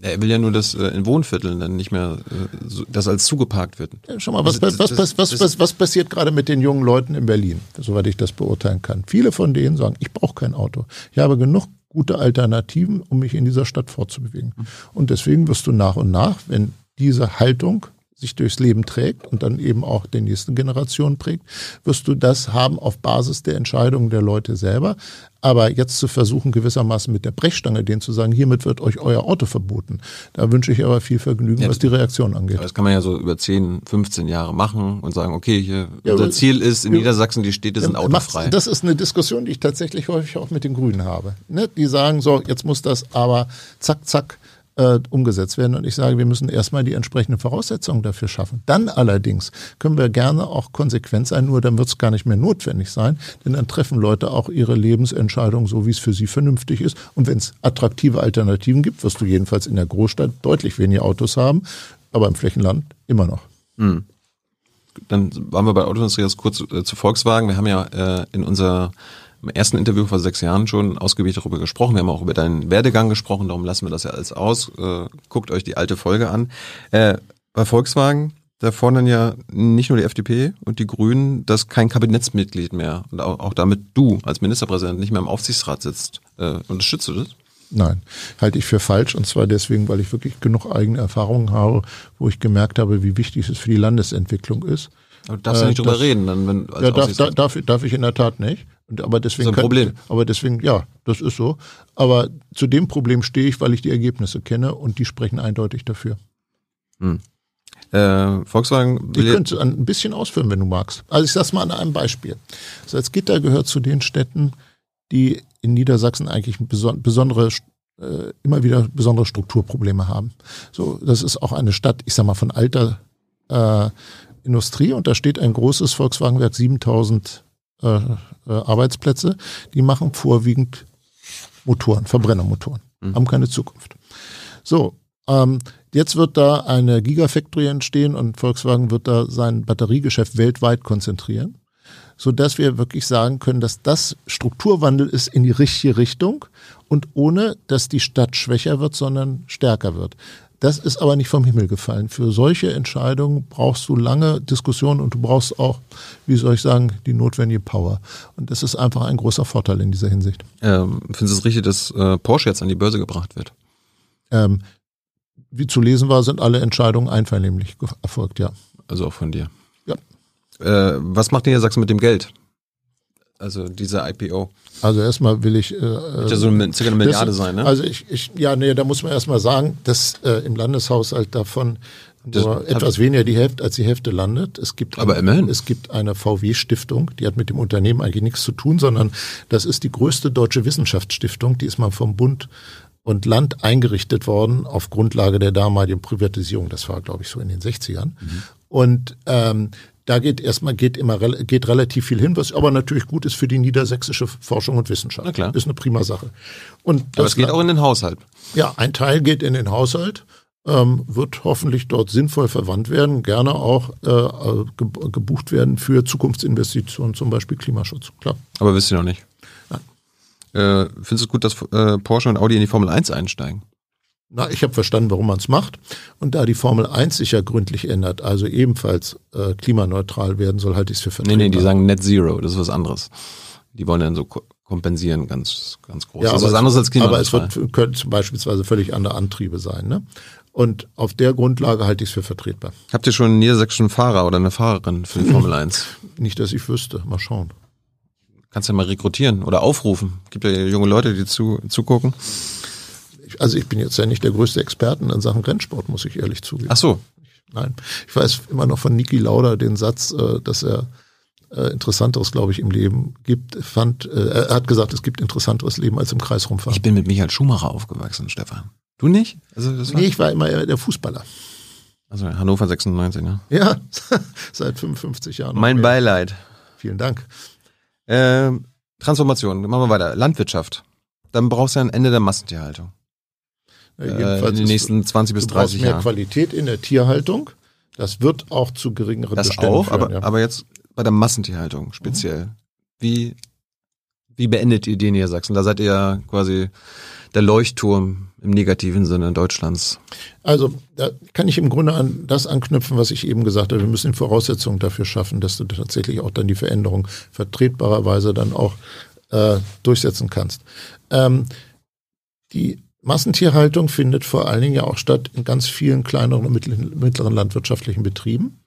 Er will ja nur, dass äh, in Wohnvierteln dann nicht mehr, äh, so, das als zugeparkt wird. Ja, schau mal, was, was, was, was, das- was, was passiert gerade mit den jungen Leuten in Berlin, soweit ich das beurteilen kann. Viele von denen sagen, ich brauche kein Auto. Ich habe genug gute Alternativen, um mich in dieser Stadt fortzubewegen. Und deswegen wirst du nach und nach, wenn diese Haltung sich durchs Leben trägt und dann eben auch die nächste Generation prägt, wirst du das haben auf Basis der Entscheidungen der Leute selber. Aber jetzt zu versuchen, gewissermaßen mit der Brechstange denen zu sagen, hiermit wird euch euer Auto verboten, da wünsche ich aber viel Vergnügen, Ja, was die Reaktion angeht. Das kann man ja so über 10, 15 Jahre machen und sagen, okay, hier, Ja, unser Ziel ist, in Ja. Niedersachsen, die Städte sind autofrei. Das ist eine Diskussion, die ich tatsächlich häufig auch mit den Grünen habe. Ne? Die sagen so, jetzt muss das aber zack, zack äh, umgesetzt werden. Und ich sage, wir müssen erstmal die entsprechenden Voraussetzungen dafür schaffen. Dann allerdings können wir gerne auch konsequent sein, nur dann wird es gar nicht mehr notwendig sein, denn dann treffen Leute auch ihre Lebensentscheidung so, wie es für sie vernünftig ist. Und wenn es attraktive Alternativen gibt, wirst du jedenfalls in der Großstadt deutlich weniger Autos haben, aber im Flächenland immer noch. Dann waren wir bei Autoindustrie jetzt kurz äh, zu Volkswagen. Wir haben ja äh, in unser im ersten Interview vor sechs Jahren schon ausgiebig darüber gesprochen. Wir haben auch über deinen Werdegang gesprochen, darum lassen wir das ja alles aus. Äh, guckt euch die alte Folge an. Äh, bei Volkswagen, da fordern ja nicht nur die FDP und die Grünen, dass kein Kabinettsmitglied mehr und auch, auch damit du als Ministerpräsident nicht mehr im Aufsichtsrat sitzt. Äh, unterstützt du das? Nein, halte ich für falsch. Und zwar deswegen, weil ich wirklich genug eigene Erfahrungen habe, wo ich gemerkt habe, wie wichtig es für die Landesentwicklung ist. Aber du darfst ja Äh, nicht drüber das- reden, dann wenn als Ja, darf, da, Aufsichtsrat- darf, darf ich in der Tat nicht. Aber deswegen Das ist ein Problem. aber deswegen, ja, das ist so. Aber zu dem Problem stehe ich, weil ich die Ergebnisse kenne und die sprechen eindeutig dafür. äh, Volkswagen Ich könnte ein bisschen ausführen, wenn du magst. Also ich sag's mal an einem Beispiel. Salzgitter gehört zu den Städten, die in Niedersachsen eigentlich besondere, äh, immer wieder besondere Strukturprobleme haben. So, das ist auch eine Stadt, ich sag mal, von alter äh, Industrie und da steht ein großes Volkswagenwerk, 7000 äh, äh, Arbeitsplätze, die machen vorwiegend Motoren, Verbrennermotoren, haben keine Zukunft. So, ähm, jetzt wird da eine Gigafactory entstehen und Volkswagen wird da sein Batteriegeschäft weltweit konzentrieren, so dass wir wirklich sagen können, dass das Strukturwandel ist in die richtige Richtung und ohne, dass die Stadt schwächer wird, sondern stärker wird. Das ist aber nicht vom Himmel gefallen. Für solche Entscheidungen brauchst du lange Diskussionen und du brauchst auch, wie soll ich sagen, die notwendige Power. Und das ist einfach ein großer Vorteil in dieser Hinsicht. ähm, findest du es richtig, dass äh, Porsche jetzt an die Börse gebracht wird? Ähm, wie zu lesen war, sind alle Entscheidungen einvernehmlich erfolgt, ja. Also auch von dir. Ja. Äh, was macht Niedersachsen mit dem Geld? Also diese IPO. Also erstmal will ich. Äh, Wird ja so eine, circa eine Milliarde das, sein, ne? Also ich, ich, ja, nee, da muss man erstmal sagen, dass äh, im Landeshaushalt davon Das nur etwas weniger die Hälfte als die Hälfte landet. Es gibt Aber eine, immerhin. Es gibt eine VW-Stiftung, die hat mit dem Unternehmen eigentlich nichts zu tun, sondern das ist die größte deutsche Wissenschaftsstiftung, die ist mal vom Bund und Land eingerichtet worden auf Grundlage der damaligen Privatisierung. Das war, glaube ich, so in den 60ern. Mhm. Und ähm, da geht erstmal geht immer geht relativ viel hin, was aber natürlich gut ist für die niedersächsische Forschung und Wissenschaft. Na klar. Ist eine prima Sache. Und Aber das es geht auch in den Haushalt. ja, ein Teil geht in den Haushalt, ähm, wird hoffentlich dort sinnvoll verwandt werden, gerne auch äh, ge- gebucht werden für Zukunftsinvestitionen, zum Beispiel Klimaschutz. Klar. Aber wisst ihr noch nicht. Nein. Äh, findest du es gut, dass äh, Porsche und Audi in die Formel 1 einsteigen? Na, ich habe verstanden, warum man es macht. Und da die Formel 1 sich ja gründlich ändert, also ebenfalls äh, klimaneutral werden soll, halte ich es für Nee, vertretbar. nee, die sagen Net Zero, das ist was anderes. Die wollen dann so ko- kompensieren, ganz, ganz groß. ja, das ist aber was anderes als es, aber es klimaneutral. wird, könnte beispielsweise völlig andere Antriebe sein. Ne? Und auf der Grundlage halte ich es für vertretbar. Habt ihr schon einen niedersächsischen Fahrer oder eine Fahrerin für die Formel 1? (laughs) Nicht, dass ich wüsste. Mal schauen. Kannst ja mal rekrutieren oder aufrufen. Gibt ja junge Leute, die zu, zugucken. Also ich bin jetzt ja nicht der größte Experten in Sachen Rennsport, muss ich ehrlich zugeben. Ach so. Nein. Ich weiß immer noch von Niki Lauda den Satz, äh, dass er äh, Interessanteres, glaube ich, im Leben gibt, fand, äh, er hat gesagt, es gibt interessanteres Leben als im Kreis rumfahren. Ich bin mit Michael Schumacher aufgewachsen, Stefan. Du nicht? Also das war nee, ich war immer der Fußballer. Also Hannover 96, ne? Ja, (laughs) seit 55 Jahren. Mein mehr. Beileid. Vielen Dank. Äh, Transformation, machen wir weiter. Landwirtschaft. Dann brauchst du ja ein Ende der Massentierhaltung. Ja, äh, in den nächsten 20 bis 30 Jahren. mehr Qualität in der Tierhaltung. Das wird auch zu geringeren das Beständen auch, führen, aber, ja. aber jetzt bei der Massentierhaltung speziell. Mhm. Wie, wie beendet ihr den hier Sachsen? Da seid ihr ja quasi der Leuchtturm im negativen Sinne Deutschlands. Also da kann ich im Grunde an das anknüpfen, was ich eben gesagt habe. Wir müssen Voraussetzungen dafür schaffen, dass du tatsächlich auch dann die Veränderung vertretbarerweise dann auch äh, durchsetzen kannst. Ähm, die Massentierhaltung findet vor allen Dingen ja auch statt in ganz vielen kleineren und mittleren landwirtschaftlichen Betrieben.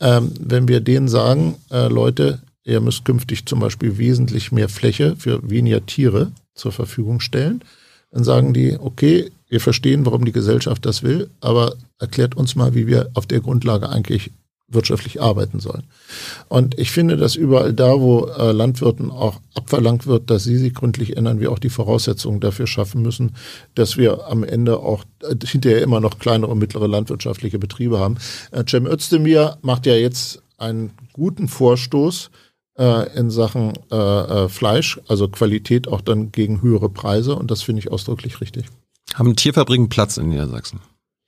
Ähm, wenn wir denen sagen, äh, Leute, ihr müsst künftig zum Beispiel wesentlich mehr Fläche für weniger Tiere zur Verfügung stellen, dann sagen die, okay, wir verstehen, warum die Gesellschaft das will, aber erklärt uns mal, wie wir auf der Grundlage eigentlich wirtschaftlich arbeiten sollen. Und ich finde, dass überall da, wo äh, Landwirten auch abverlangt wird, dass sie sich gründlich ändern, wir auch die Voraussetzungen dafür schaffen müssen, dass wir am Ende auch äh, hinterher immer noch kleinere und mittlere landwirtschaftliche Betriebe haben. Äh, Cem Özdemir macht ja jetzt einen guten Vorstoß äh, in Sachen äh, Fleisch, also Qualität auch dann gegen höhere Preise und das finde ich ausdrücklich richtig. Haben Tierfabriken Platz in Niedersachsen?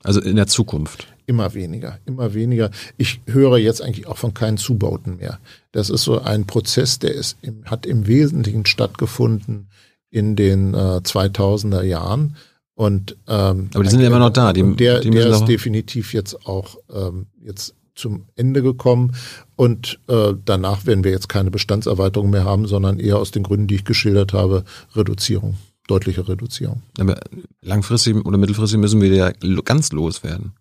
Also in der Zukunft? Immer weniger, immer weniger. Ich höre jetzt eigentlich auch von keinen Zubauten mehr. Das ist so ein Prozess, der ist im, hat im Wesentlichen stattgefunden in den äh, 2000er Jahren. Und, ähm, Aber die sind ja immer noch da. Die, der, die der ist definitiv jetzt auch ähm, jetzt zum Ende gekommen. Und äh, danach werden wir jetzt keine Bestandserweiterung mehr haben, sondern eher aus den Gründen, die ich geschildert habe, Reduzierung, deutliche Reduzierung. Aber langfristig oder mittelfristig müssen wir ja ganz loswerden.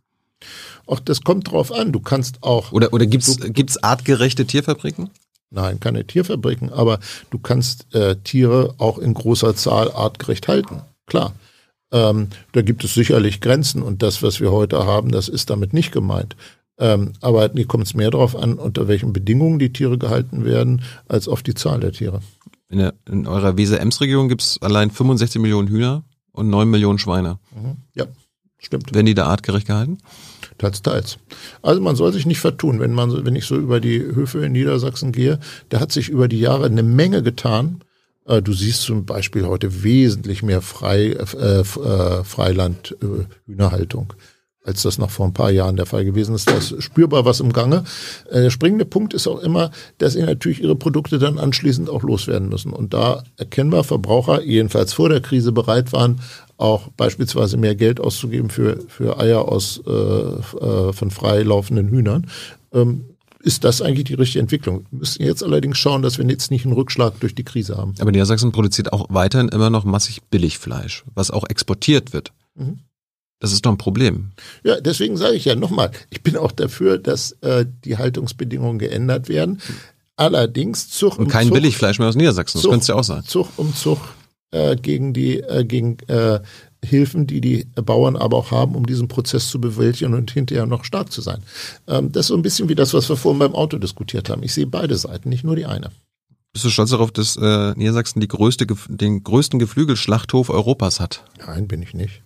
Auch das kommt drauf an. Du kannst auch. Oder, oder gibt's gibt's artgerechte Tierfabriken? Nein, keine Tierfabriken, aber du kannst äh, Tiere auch in großer Zahl artgerecht halten. Klar. Ähm, da gibt es sicherlich Grenzen und das, was wir heute haben, das ist damit nicht gemeint. Ähm, aber hier kommt es mehr darauf an, unter welchen Bedingungen die Tiere gehalten werden, als auf die Zahl der Tiere. In, der, in eurer Weser-Ems-Region gibt es allein 65 Millionen Hühner und 9 Millionen Schweine. Mhm. Ja, stimmt. Werden die da artgerecht gehalten? Teils, teils. Also man soll sich nicht vertun, wenn man, wenn ich so über die Höfe in Niedersachsen gehe, da hat sich über die Jahre eine Menge getan. Äh, du siehst zum Beispiel heute wesentlich mehr Frei, äh, äh, Freiland, äh, als das noch vor ein paar Jahren der Fall gewesen ist. Da ist spürbar was im Gange. Der springende Punkt ist auch immer, dass sie natürlich ihre Produkte dann anschließend auch loswerden müssen. Und da erkennbar Verbraucher, jedenfalls vor der Krise, bereit waren, auch beispielsweise mehr Geld auszugeben für, für Eier aus äh, äh, von frei laufenden Hühnern. Ähm, ist das eigentlich die richtige Entwicklung. Wir müssen jetzt allerdings schauen, dass wir jetzt nicht einen Rückschlag durch die Krise haben. Aber Niedersachsen produziert auch weiterhin immer noch massig Billigfleisch, was auch exportiert wird. Mhm. Das ist doch ein Problem. Ja, deswegen sage ich ja nochmal, ich bin auch dafür, dass äh, die Haltungsbedingungen geändert werden. Allerdings Zucht und kein Zucht, Billigfleisch mehr aus Niedersachsen. Das könnte es ja auch sein. Zucht um Zucht äh, gegen die äh, gegen äh, Hilfen, die die Bauern aber auch haben, um diesen Prozess zu bewältigen und hinterher noch stark zu sein. Ähm, das ist so ein bisschen wie das, was wir vorhin beim Auto diskutiert haben. Ich sehe beide Seiten, nicht nur die eine. Bist du stolz darauf, dass äh, Niedersachsen die größte, den größten Geflügelschlachthof Europas hat? Nein, bin ich nicht.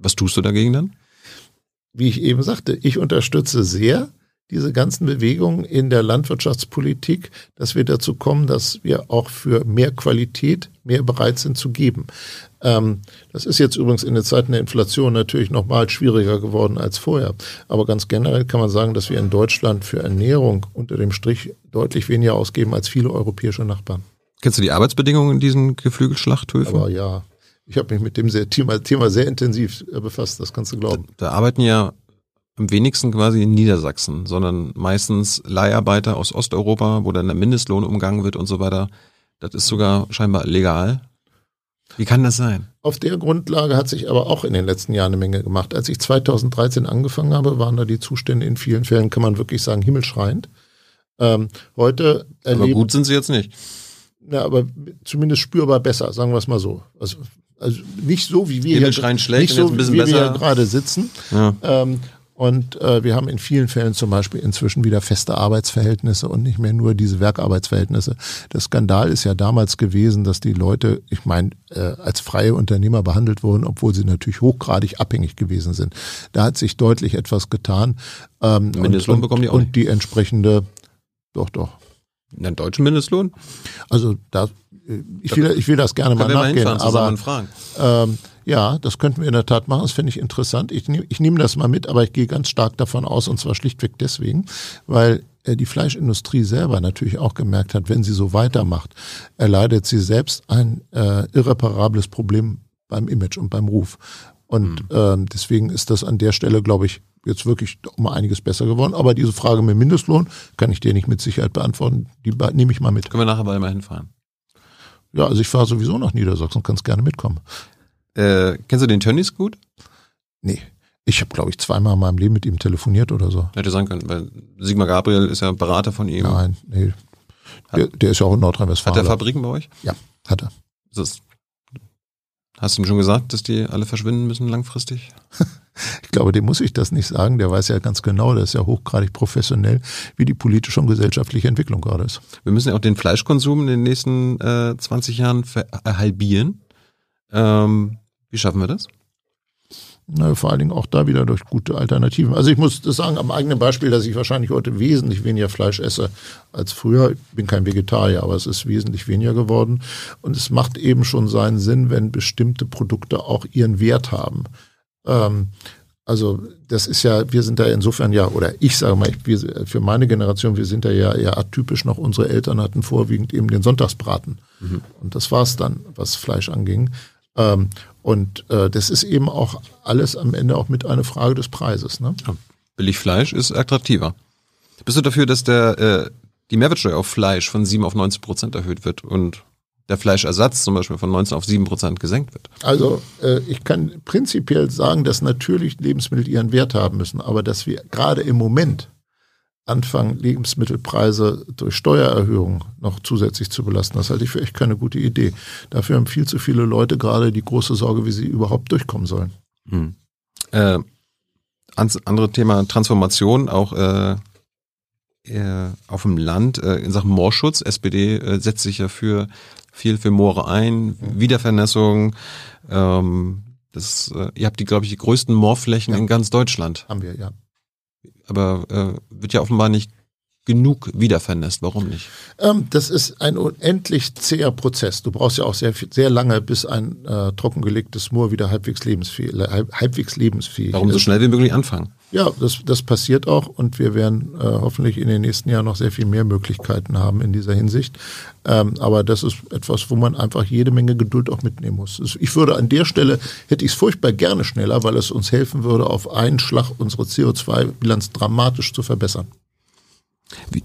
Was tust du dagegen dann? Wie ich eben sagte, ich unterstütze sehr diese ganzen Bewegungen in der Landwirtschaftspolitik, dass wir dazu kommen, dass wir auch für mehr Qualität mehr bereit sind zu geben. Ähm, das ist jetzt übrigens in den Zeiten der Inflation natürlich nochmal schwieriger geworden als vorher. Aber ganz generell kann man sagen, dass wir in Deutschland für Ernährung unter dem Strich deutlich weniger ausgeben als viele europäische Nachbarn. Kennst du die Arbeitsbedingungen in diesen Geflügelschlachthöfen? Aber ja, ich habe mich mit dem Thema, Thema sehr intensiv äh, befasst, das kannst du glauben. Da, da arbeiten ja am wenigsten quasi in Niedersachsen, sondern meistens Leiharbeiter aus Osteuropa, wo dann der Mindestlohn umgangen wird und so weiter. Das ist sogar scheinbar legal. Wie kann das sein? Auf der Grundlage hat sich aber auch in den letzten Jahren eine Menge gemacht. Als ich 2013 angefangen habe, waren da die Zustände in vielen Fällen, kann man wirklich sagen, himmelschreiend. Ähm, heute erleben, Aber gut sind sie jetzt nicht. Ja, aber zumindest spürbar besser, sagen wir es mal so. Also, also nicht so, wie wir hier, schlecht nicht so, wie wir gerade sitzen. Ja. Ähm, und äh, wir haben in vielen Fällen zum Beispiel inzwischen wieder feste Arbeitsverhältnisse und nicht mehr nur diese Werkarbeitsverhältnisse. Der Skandal ist ja damals gewesen, dass die Leute, ich meine, äh, als freie Unternehmer behandelt wurden, obwohl sie natürlich hochgradig abhängig gewesen sind. Da hat sich deutlich etwas getan. Ähm, Mindestlohn und, bekommen die auch Und die entsprechende, doch, doch. Den deutschen Mindestlohn? Also da, äh, ich will, ich will das gerne mal nachgehen, aber ähm, ja, das könnten wir in der Tat machen. Das finde ich interessant. Ich, nehm, ich nehme das mal mit, aber ich gehe ganz stark davon aus, und zwar schlichtweg deswegen, weil äh, die Fleischindustrie selber natürlich auch gemerkt hat, wenn sie so weitermacht, erleidet sie selbst ein äh, irreparables Problem beim Image und beim Ruf. Und mhm. ähm, deswegen ist das an der Stelle, glaube ich, jetzt wirklich um einiges besser geworden. Aber diese Frage mit Mindestlohn kann ich dir nicht mit Sicherheit beantworten. Die nehme ich mal mit. Können wir nachher mal hinfahren? Ja, also ich fahre sowieso nach Niedersachsen, kannst gerne mitkommen. Äh, kennst du den Tönnies gut? Nee. Ich habe, glaube ich, zweimal in meinem Leben mit ihm telefoniert oder so. Hätte sein können, weil Sigmar Gabriel ist ja Berater von ihm. Nein, nee. Der, der ist ja auch in Nordrhein-Westfalen. Hat der Fabriken bei euch? Ja, hat er. Das, hast du ihm schon gesagt, dass die alle verschwinden müssen langfristig? (laughs) ich glaube, dem muss ich das nicht sagen. Der weiß ja ganz genau, der ist ja hochgradig professionell, wie die politische und gesellschaftliche Entwicklung gerade ist. Wir müssen ja auch den Fleischkonsum in den nächsten äh, 20 Jahren halbieren. Ähm, wie schaffen wir das? Na, vor allen Dingen auch da wieder durch gute Alternativen. Also ich muss das sagen, am eigenen Beispiel, dass ich wahrscheinlich heute wesentlich weniger Fleisch esse als früher. Ich bin kein Vegetarier, aber es ist wesentlich weniger geworden. Und es macht eben schon seinen Sinn, wenn bestimmte Produkte auch ihren Wert haben. Ähm, also das ist ja, wir sind da insofern ja, oder ich sage mal, wir, für meine Generation, wir sind da ja eher atypisch noch. Unsere Eltern hatten vorwiegend eben den Sonntagsbraten. Mhm. Und das war's dann, was Fleisch anging. Ähm, und äh, das ist eben auch alles am Ende auch mit einer Frage des Preises. Ne? Ja, billig Fleisch ist attraktiver. Bist du dafür, dass der äh, die Mehrwertsteuer auf Fleisch von 7 auf 19 Prozent erhöht wird und der Fleischersatz zum Beispiel von 19 auf 7 Prozent gesenkt wird? Also äh, ich kann prinzipiell sagen, dass natürlich Lebensmittel ihren Wert haben müssen, aber dass wir gerade im Moment anfangen, Lebensmittelpreise durch Steuererhöhungen noch zusätzlich zu belasten. Das halte ich für echt keine gute Idee. Dafür haben viel zu viele Leute gerade die große Sorge, wie sie überhaupt durchkommen sollen. Hm. Äh, andere Thema Transformation, auch äh, äh, auf dem Land äh, in Sachen Moorschutz. SPD äh, setzt sich ja für viel für Moore ein, Wiedervernässung. Ähm, das, äh, ihr habt die, glaube ich, die größten Moorflächen ja. in ganz Deutschland. Haben wir, ja aber äh, wird ja offenbar nicht genug wiedervernässt. Warum nicht? Ähm, das ist ein unendlich zäher Prozess. Du brauchst ja auch sehr, sehr lange, bis ein äh, trockengelegtes Moor wieder halbwegs lebensfähig, halb, halbwegs lebensfähig Warum ist. so schnell wie möglich anfangen? Ja, das, das passiert auch und wir werden äh, hoffentlich in den nächsten Jahren noch sehr viel mehr Möglichkeiten haben in dieser Hinsicht. Ähm, aber das ist etwas, wo man einfach jede Menge Geduld auch mitnehmen muss. Ich würde an der Stelle, hätte ich es furchtbar gerne schneller, weil es uns helfen würde, auf einen Schlag unsere CO2-Bilanz dramatisch zu verbessern. Wie,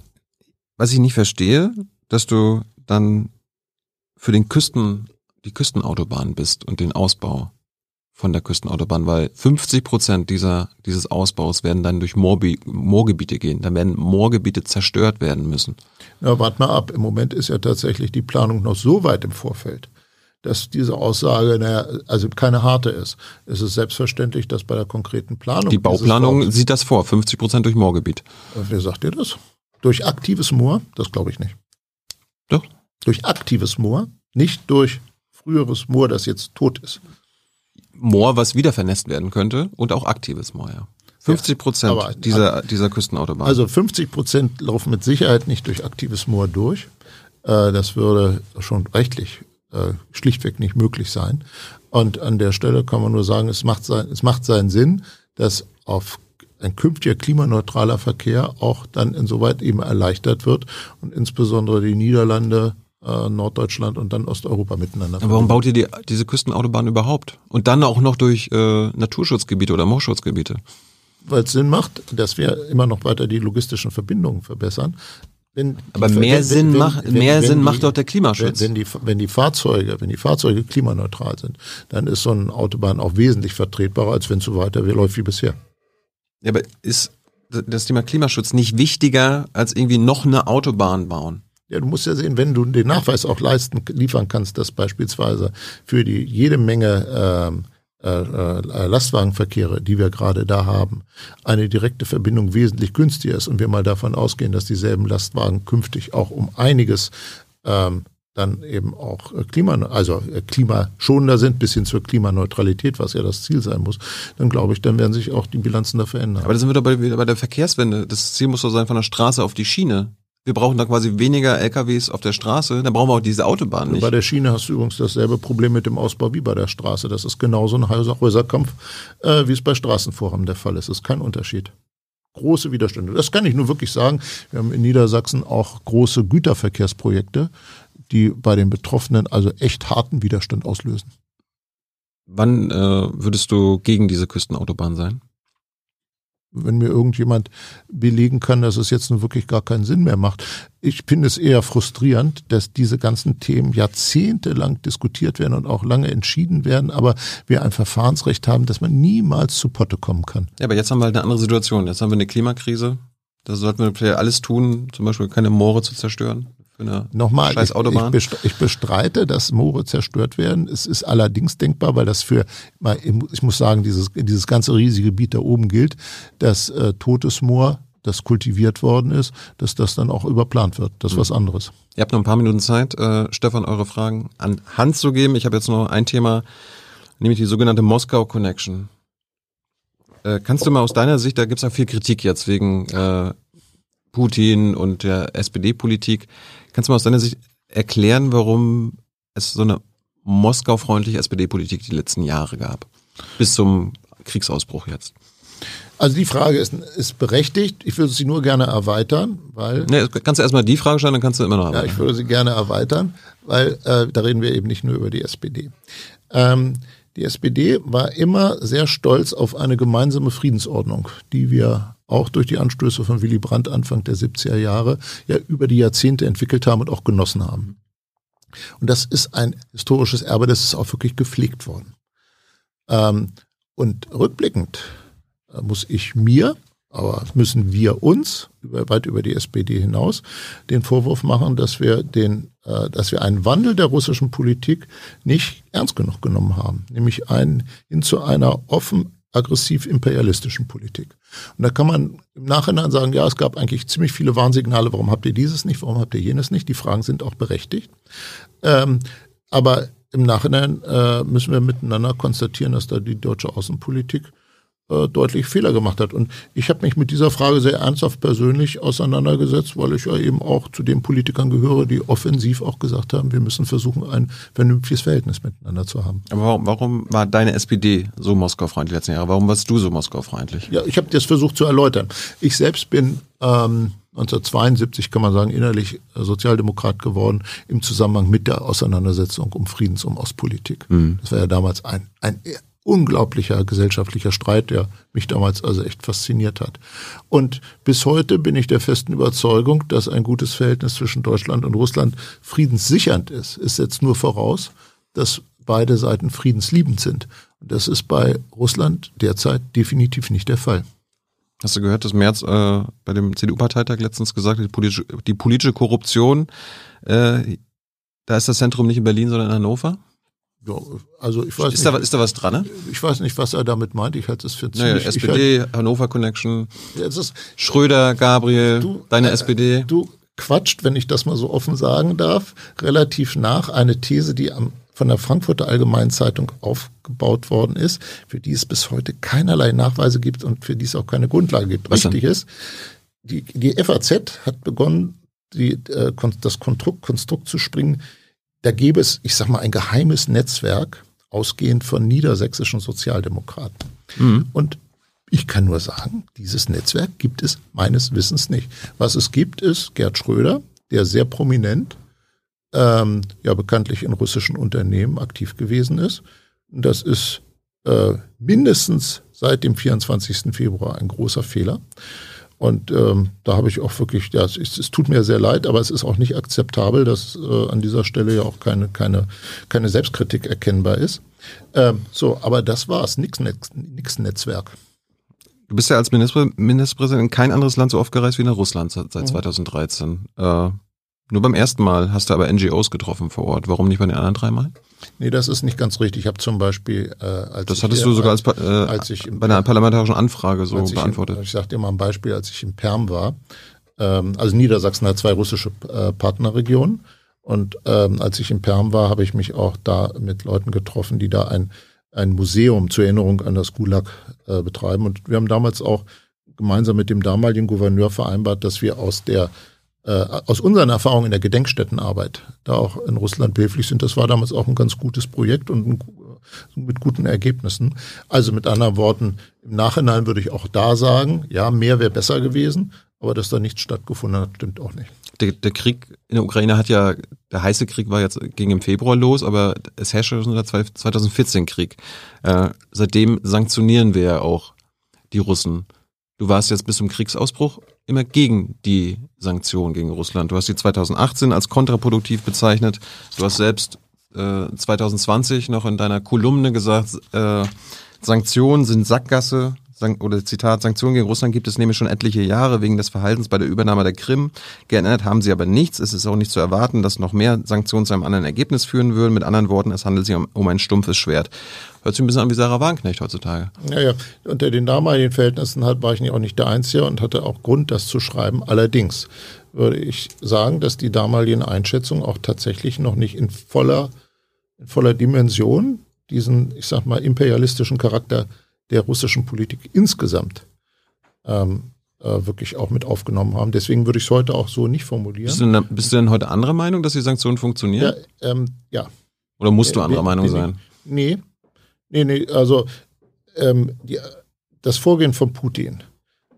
was ich nicht verstehe, dass du dann für den Küsten, die Küstenautobahn bist und den Ausbau von der Küstenautobahn, weil 50 Prozent dieser, dieses Ausbaus werden dann durch Moorbi Moorgebiete gehen. Dann werden Moorgebiete zerstört werden müssen. Ja, warte mal ab. Im Moment ist ja tatsächlich die Planung noch so weit im Vorfeld, dass diese Aussage, naja, also keine harte ist. Es ist selbstverständlich, dass bei der konkreten Planung. Die Bauplanung sieht das vor, 50 Prozent durch Moorgebiet. Wer sagt dir das? Durch aktives Moor? Das glaube ich nicht. Doch. Durch aktives Moor, nicht durch früheres Moor, das jetzt tot ist. Moor, was wieder vernässt werden könnte und auch aktives Moor, ja. 50 Prozent ja, dieser, dieser Küstenautobahn. Also 50 Prozent laufen mit Sicherheit nicht durch aktives Moor durch. Äh, das würde schon rechtlich äh, schlichtweg nicht möglich sein. Und an der Stelle kann man nur sagen, es macht, sein, es macht seinen Sinn, dass auf ein künftiger klimaneutraler Verkehr auch dann insoweit eben erleichtert wird und insbesondere die Niederlande, äh, Norddeutschland und dann Osteuropa miteinander. Aber warum baut ihr die, diese Küstenautobahn überhaupt? Und dann auch noch durch äh, Naturschutzgebiete oder Moorschutzgebiete? Weil es Sinn macht, dass wir immer noch weiter die logistischen Verbindungen verbessern. Wenn Aber mehr wenn, Sinn, wenn, macht, wenn, mehr Sinn die, macht doch der Klimaschutz. Wenn, die, wenn die Fahrzeuge, wenn die Fahrzeuge klimaneutral sind, dann ist so eine Autobahn auch wesentlich vertretbarer, als wenn es so weiter läuft wie bisher. Ja, aber ist das Thema Klimaschutz nicht wichtiger als irgendwie noch eine Autobahn bauen? Ja, du musst ja sehen, wenn du den Nachweis auch leisten, liefern kannst, dass beispielsweise für die jede Menge ähm, äh, äh, Lastwagenverkehre, die wir gerade da haben, eine direkte Verbindung wesentlich günstiger ist und wir mal davon ausgehen, dass dieselben Lastwagen künftig auch um einiges ähm, dann eben auch äh, Klima, also äh, klimaschonender sind bis hin zur Klimaneutralität, was ja das Ziel sein muss, dann glaube ich, dann werden sich auch die Bilanzen da verändern. Aber da sind wir doch bei, bei der Verkehrswende. Das Ziel muss doch sein von der Straße auf die Schiene. Wir brauchen da quasi weniger LKWs auf der Straße, dann brauchen wir auch diese Autobahn nicht. Bei der Schiene hast du übrigens dasselbe Problem mit dem Ausbau wie bei der Straße. Das ist genauso ein Häuserkampf, äh, wie es bei Straßenvorhaben der Fall ist. Das ist kein Unterschied große Widerstände. Das kann ich nur wirklich sagen. Wir haben in Niedersachsen auch große Güterverkehrsprojekte, die bei den Betroffenen also echt harten Widerstand auslösen. Wann äh, würdest du gegen diese Küstenautobahn sein? Wenn mir irgendjemand belegen kann, dass es jetzt nun wirklich gar keinen Sinn mehr macht. Ich finde es eher frustrierend, dass diese ganzen Themen jahrzehntelang diskutiert werden und auch lange entschieden werden, aber wir ein Verfahrensrecht haben, dass man niemals zu Potte kommen kann. Ja, aber jetzt haben wir halt eine andere Situation. Jetzt haben wir eine Klimakrise. Da sollten wir vielleicht alles tun, zum Beispiel keine Moore zu zerstören für eine Nochmal, scheiß Autobahn. Ich, ich, bestreite, dass Moore zerstört werden. Es ist allerdings denkbar, weil das für, ich muss sagen, dieses, dieses ganze riesige Gebiet da oben gilt, dass äh, totes Moor das kultiviert worden ist, dass das dann auch überplant wird. Das ist mhm. was anderes. Ihr habt noch ein paar Minuten Zeit, äh, Stefan, eure Fragen an Hand zu geben. Ich habe jetzt noch ein Thema, nämlich die sogenannte Moskau Connection. Äh, kannst du mal aus deiner Sicht, da gibt es ja viel Kritik jetzt wegen äh, Putin und der SPD-Politik. Kannst du mal aus deiner Sicht erklären, warum es so eine Moskau-freundliche SPD-Politik die letzten Jahre gab? Bis zum Kriegsausbruch jetzt. Also die Frage ist, ist berechtigt. Ich würde sie nur gerne erweitern, weil. Nee, kannst du erstmal die Frage stellen, dann kannst du immer noch erweitern. Ja, ich würde sie gerne erweitern, weil äh, da reden wir eben nicht nur über die SPD. Ähm, die SPD war immer sehr stolz auf eine gemeinsame Friedensordnung, die wir auch durch die Anstöße von Willy Brandt Anfang der 70er Jahre ja über die Jahrzehnte entwickelt haben und auch genossen haben. Und das ist ein historisches Erbe, das ist auch wirklich gepflegt worden. Ähm, und rückblickend äh, muss ich mir, aber müssen wir uns über, weit über die SPD hinaus den Vorwurf machen, dass wir den, äh, dass wir einen Wandel der russischen Politik nicht ernst genug genommen haben, nämlich einen hin zu einer offen aggressiv-imperialistischen Politik. Und da kann man im Nachhinein sagen, ja, es gab eigentlich ziemlich viele Warnsignale, warum habt ihr dieses nicht, warum habt ihr jenes nicht? Die Fragen sind auch berechtigt. Ähm, aber im Nachhinein äh, müssen wir miteinander konstatieren, dass da die deutsche Außenpolitik äh, deutlich Fehler gemacht hat. Und ich habe mich mit dieser Frage sehr ernsthaft persönlich auseinandergesetzt, weil ich ja eben auch zu den Politikern gehöre, die offensiv auch gesagt haben, wir müssen versuchen, ein vernünftiges Verhältnis miteinander zu haben. Aber warum, warum war deine SPD so Moskau-freundlich die letzten Jahre? Warum warst du so Moskau-freundlich? Ja, ich habe das versucht zu erläutern. Ich selbst bin ähm, 1972 kann man sagen, innerlich äh, Sozialdemokrat geworden im Zusammenhang mit der Auseinandersetzung um Friedens- und Ostpolitik. Mhm. Das war ja damals ein, ein unglaublicher gesellschaftlicher Streit, der mich damals also echt fasziniert hat. Und bis heute bin ich der festen Überzeugung, dass ein gutes Verhältnis zwischen Deutschland und Russland friedenssichernd ist. Es setzt nur voraus, dass beide Seiten friedensliebend sind. Und das ist bei Russland derzeit definitiv nicht der Fall. Hast du gehört, dass Merz äh, bei dem CDU-Parteitag letztens gesagt hat, die politische, die politische Korruption, äh, da ist das Zentrum nicht in Berlin, sondern in Hannover? Ja, also ich weiß ist nicht, da, ist da was dran? Ne? Ich weiß nicht, was er damit meint. Ich halte es für ziemlich... Naja, SPD, halt, Hannover Connection, ja, ist, Schröder, Gabriel, du, deine äh, SPD. Du quatscht, wenn ich das mal so offen sagen darf, relativ nach eine These, die am, von der Frankfurter Allgemeinen Zeitung aufgebaut worden ist, für die es bis heute keinerlei Nachweise gibt und für die es auch keine Grundlage gibt. Was Richtig denn? ist, die, die FAZ hat begonnen, die, äh, das Konstrukt, Konstrukt zu springen, da gäbe es, ich sag mal, ein geheimes Netzwerk, ausgehend von niedersächsischen Sozialdemokraten. Mhm. Und ich kann nur sagen, dieses Netzwerk gibt es meines Wissens nicht. Was es gibt, ist Gerd Schröder, der sehr prominent, ähm, ja bekanntlich in russischen Unternehmen aktiv gewesen ist. Und das ist äh, mindestens seit dem 24. Februar ein großer Fehler. Und ähm, da habe ich auch wirklich, ja, es, es, tut mir sehr leid, aber es ist auch nicht akzeptabel, dass äh, an dieser Stelle ja auch keine, keine, keine Selbstkritik erkennbar ist. Ähm, so, aber das war's, nix, nix, nix Netzwerk. Du bist ja als Minister, Ministerpräsident in kein anderes Land so oft gereist wie nach Russland seit, seit mhm. 2013. Äh, nur beim ersten Mal hast du aber NGOs getroffen vor Ort. Warum nicht bei den anderen drei Mal? Nee, das ist nicht ganz richtig. Ich habe zum Beispiel, äh, als das hattest ich, du sogar als, äh, als ich im, bei einer parlamentarischen Anfrage so ich beantwortet. Im, ich sage dir mal ein Beispiel, als ich in Perm war. Ähm, also Niedersachsen hat zwei russische äh, Partnerregionen. Und ähm, als ich in Perm war, habe ich mich auch da mit Leuten getroffen, die da ein, ein Museum zur Erinnerung an das Gulag äh, betreiben. Und wir haben damals auch gemeinsam mit dem damaligen Gouverneur vereinbart, dass wir aus der aus unseren Erfahrungen in der Gedenkstättenarbeit da auch in Russland behilflich sind. Das war damals auch ein ganz gutes Projekt und ein, mit guten Ergebnissen. Also mit anderen Worten, im Nachhinein würde ich auch da sagen, ja, mehr wäre besser gewesen, aber dass da nichts stattgefunden hat, stimmt auch nicht. Der, der Krieg in der Ukraine hat ja, der heiße Krieg war jetzt, ging im Februar los, aber es herrschte schon seit 2014 Krieg. Äh, seitdem sanktionieren wir ja auch die Russen. Du warst jetzt bis zum Kriegsausbruch immer gegen die Sanktionen gegen Russland. Du hast sie 2018 als kontraproduktiv bezeichnet. Du hast selbst äh, 2020 noch in deiner Kolumne gesagt, äh, Sanktionen sind Sackgasse oder Zitat, Sanktionen gegen Russland gibt es nämlich schon etliche Jahre wegen des Verhaltens bei der Übernahme der Krim. Geändert haben sie aber nichts. Es ist auch nicht zu erwarten, dass noch mehr Sanktionen zu einem anderen Ergebnis führen würden. Mit anderen Worten, es handelt sich um, um ein stumpfes Schwert. Hört sich ein bisschen an wie Sarah Wagenknecht heutzutage. Ja, ja. Unter den damaligen Verhältnissen halt war ich auch nicht der Einzige und hatte auch Grund, das zu schreiben. Allerdings würde ich sagen, dass die damaligen Einschätzungen auch tatsächlich noch nicht in voller, in voller Dimension diesen, ich sag mal, imperialistischen Charakter der russischen Politik insgesamt ähm, äh, wirklich auch mit aufgenommen haben. Deswegen würde ich es heute auch so nicht formulieren. Bist du, denn, bist du denn heute anderer Meinung, dass die Sanktionen funktionieren? Ja. Ähm, ja. Oder musst du äh, anderer äh, Meinung nee, sein? Nee, Nee, nee, also ähm, die, das Vorgehen von Putin,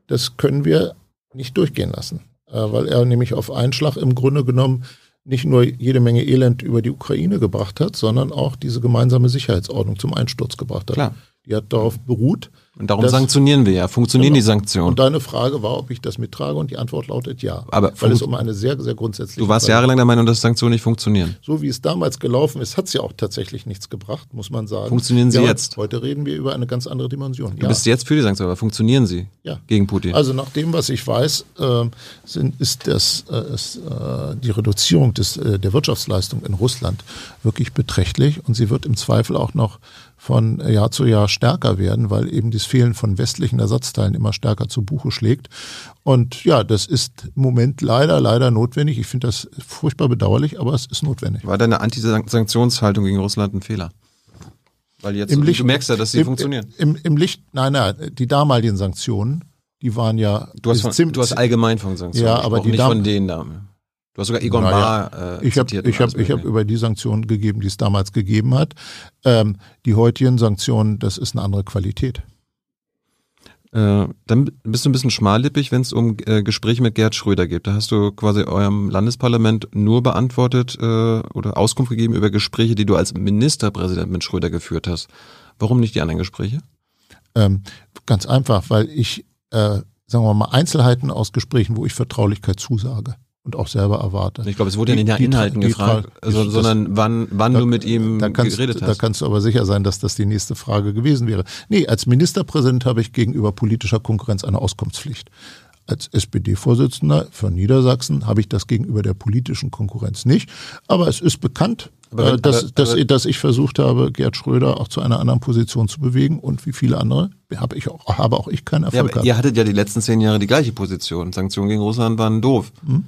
das können wir nicht durchgehen lassen, äh, weil er nämlich auf einen Schlag im Grunde genommen nicht nur jede Menge Elend über die Ukraine gebracht hat, sondern auch diese gemeinsame Sicherheitsordnung zum Einsturz gebracht hat. Klar. Die hat darauf beruht, und darum das, sanktionieren wir ja. Funktionieren genau. die Sanktionen? Und deine Frage war, ob ich das mittrage und die Antwort lautet ja. Aber weil es um eine sehr, sehr grundsätzliche Du warst Frage jahrelang der Meinung, dass Sanktionen nicht funktionieren. So wie es damals gelaufen ist, hat es ja auch tatsächlich nichts gebracht, muss man sagen. Funktionieren sie ja, jetzt? Heute reden wir über eine ganz andere Dimension. Du ja. bist jetzt für die Sanktionen, aber funktionieren sie ja. gegen Putin? Also nach dem, was ich weiß, äh, sind, ist, das, äh, ist äh, die Reduzierung des, äh, der Wirtschaftsleistung in Russland wirklich beträchtlich und sie wird im Zweifel auch noch von Jahr zu Jahr stärker werden, weil eben das Fehlen von westlichen Ersatzteilen immer stärker zu Buche schlägt. Und ja, das ist im Moment leider, leider notwendig. Ich finde das furchtbar bedauerlich, aber es ist notwendig. War deine Antisanktionshaltung gegen Russland ein Fehler? Weil jetzt, Im Licht, du merkst ja, dass sie im, funktionieren. Im, Im Licht, nein, nein, die damaligen Sanktionen, die waren ja. Du hast, von, du hast allgemein von Sanktionen. Ja, aber die nicht von denen da. Du hast sogar Egon naja, Bahr äh, Ich habe ich hab, ich hab über die Sanktionen gegeben, die es damals gegeben hat. Ähm, die heutigen Sanktionen, das ist eine andere Qualität. Äh, dann bist du ein bisschen schmallippig, wenn es um äh, Gespräche mit Gerd Schröder geht. Da hast du quasi eurem Landesparlament nur beantwortet äh, oder Auskunft gegeben über Gespräche, die du als Ministerpräsident mit Schröder geführt hast. Warum nicht die anderen Gespräche? Ähm, ganz einfach, weil ich, äh, sagen wir mal, Einzelheiten aus Gesprächen, wo ich Vertraulichkeit zusage und auch selber erwarte. Ich glaube, es wurde ja nicht nach Inhalten die, gefragt, die, also, sondern wann, wann da, du mit ihm kannst, geredet hast. Da kannst du aber sicher sein, dass das die nächste Frage gewesen wäre. Nee, als Ministerpräsident habe ich gegenüber politischer Konkurrenz eine Auskunftspflicht. Als SPD-Vorsitzender von Niedersachsen habe ich das gegenüber der politischen Konkurrenz nicht. Aber es ist bekannt, aber, äh, dass, aber, dass, dass ich versucht habe, Gerd Schröder auch zu einer anderen Position zu bewegen und wie viele andere habe ich auch, habe auch ich keinen Erfolg ja, gehabt. Ihr hattet ja die letzten zehn Jahre die gleiche Position. Sanktionen gegen Russland waren doof. Hm?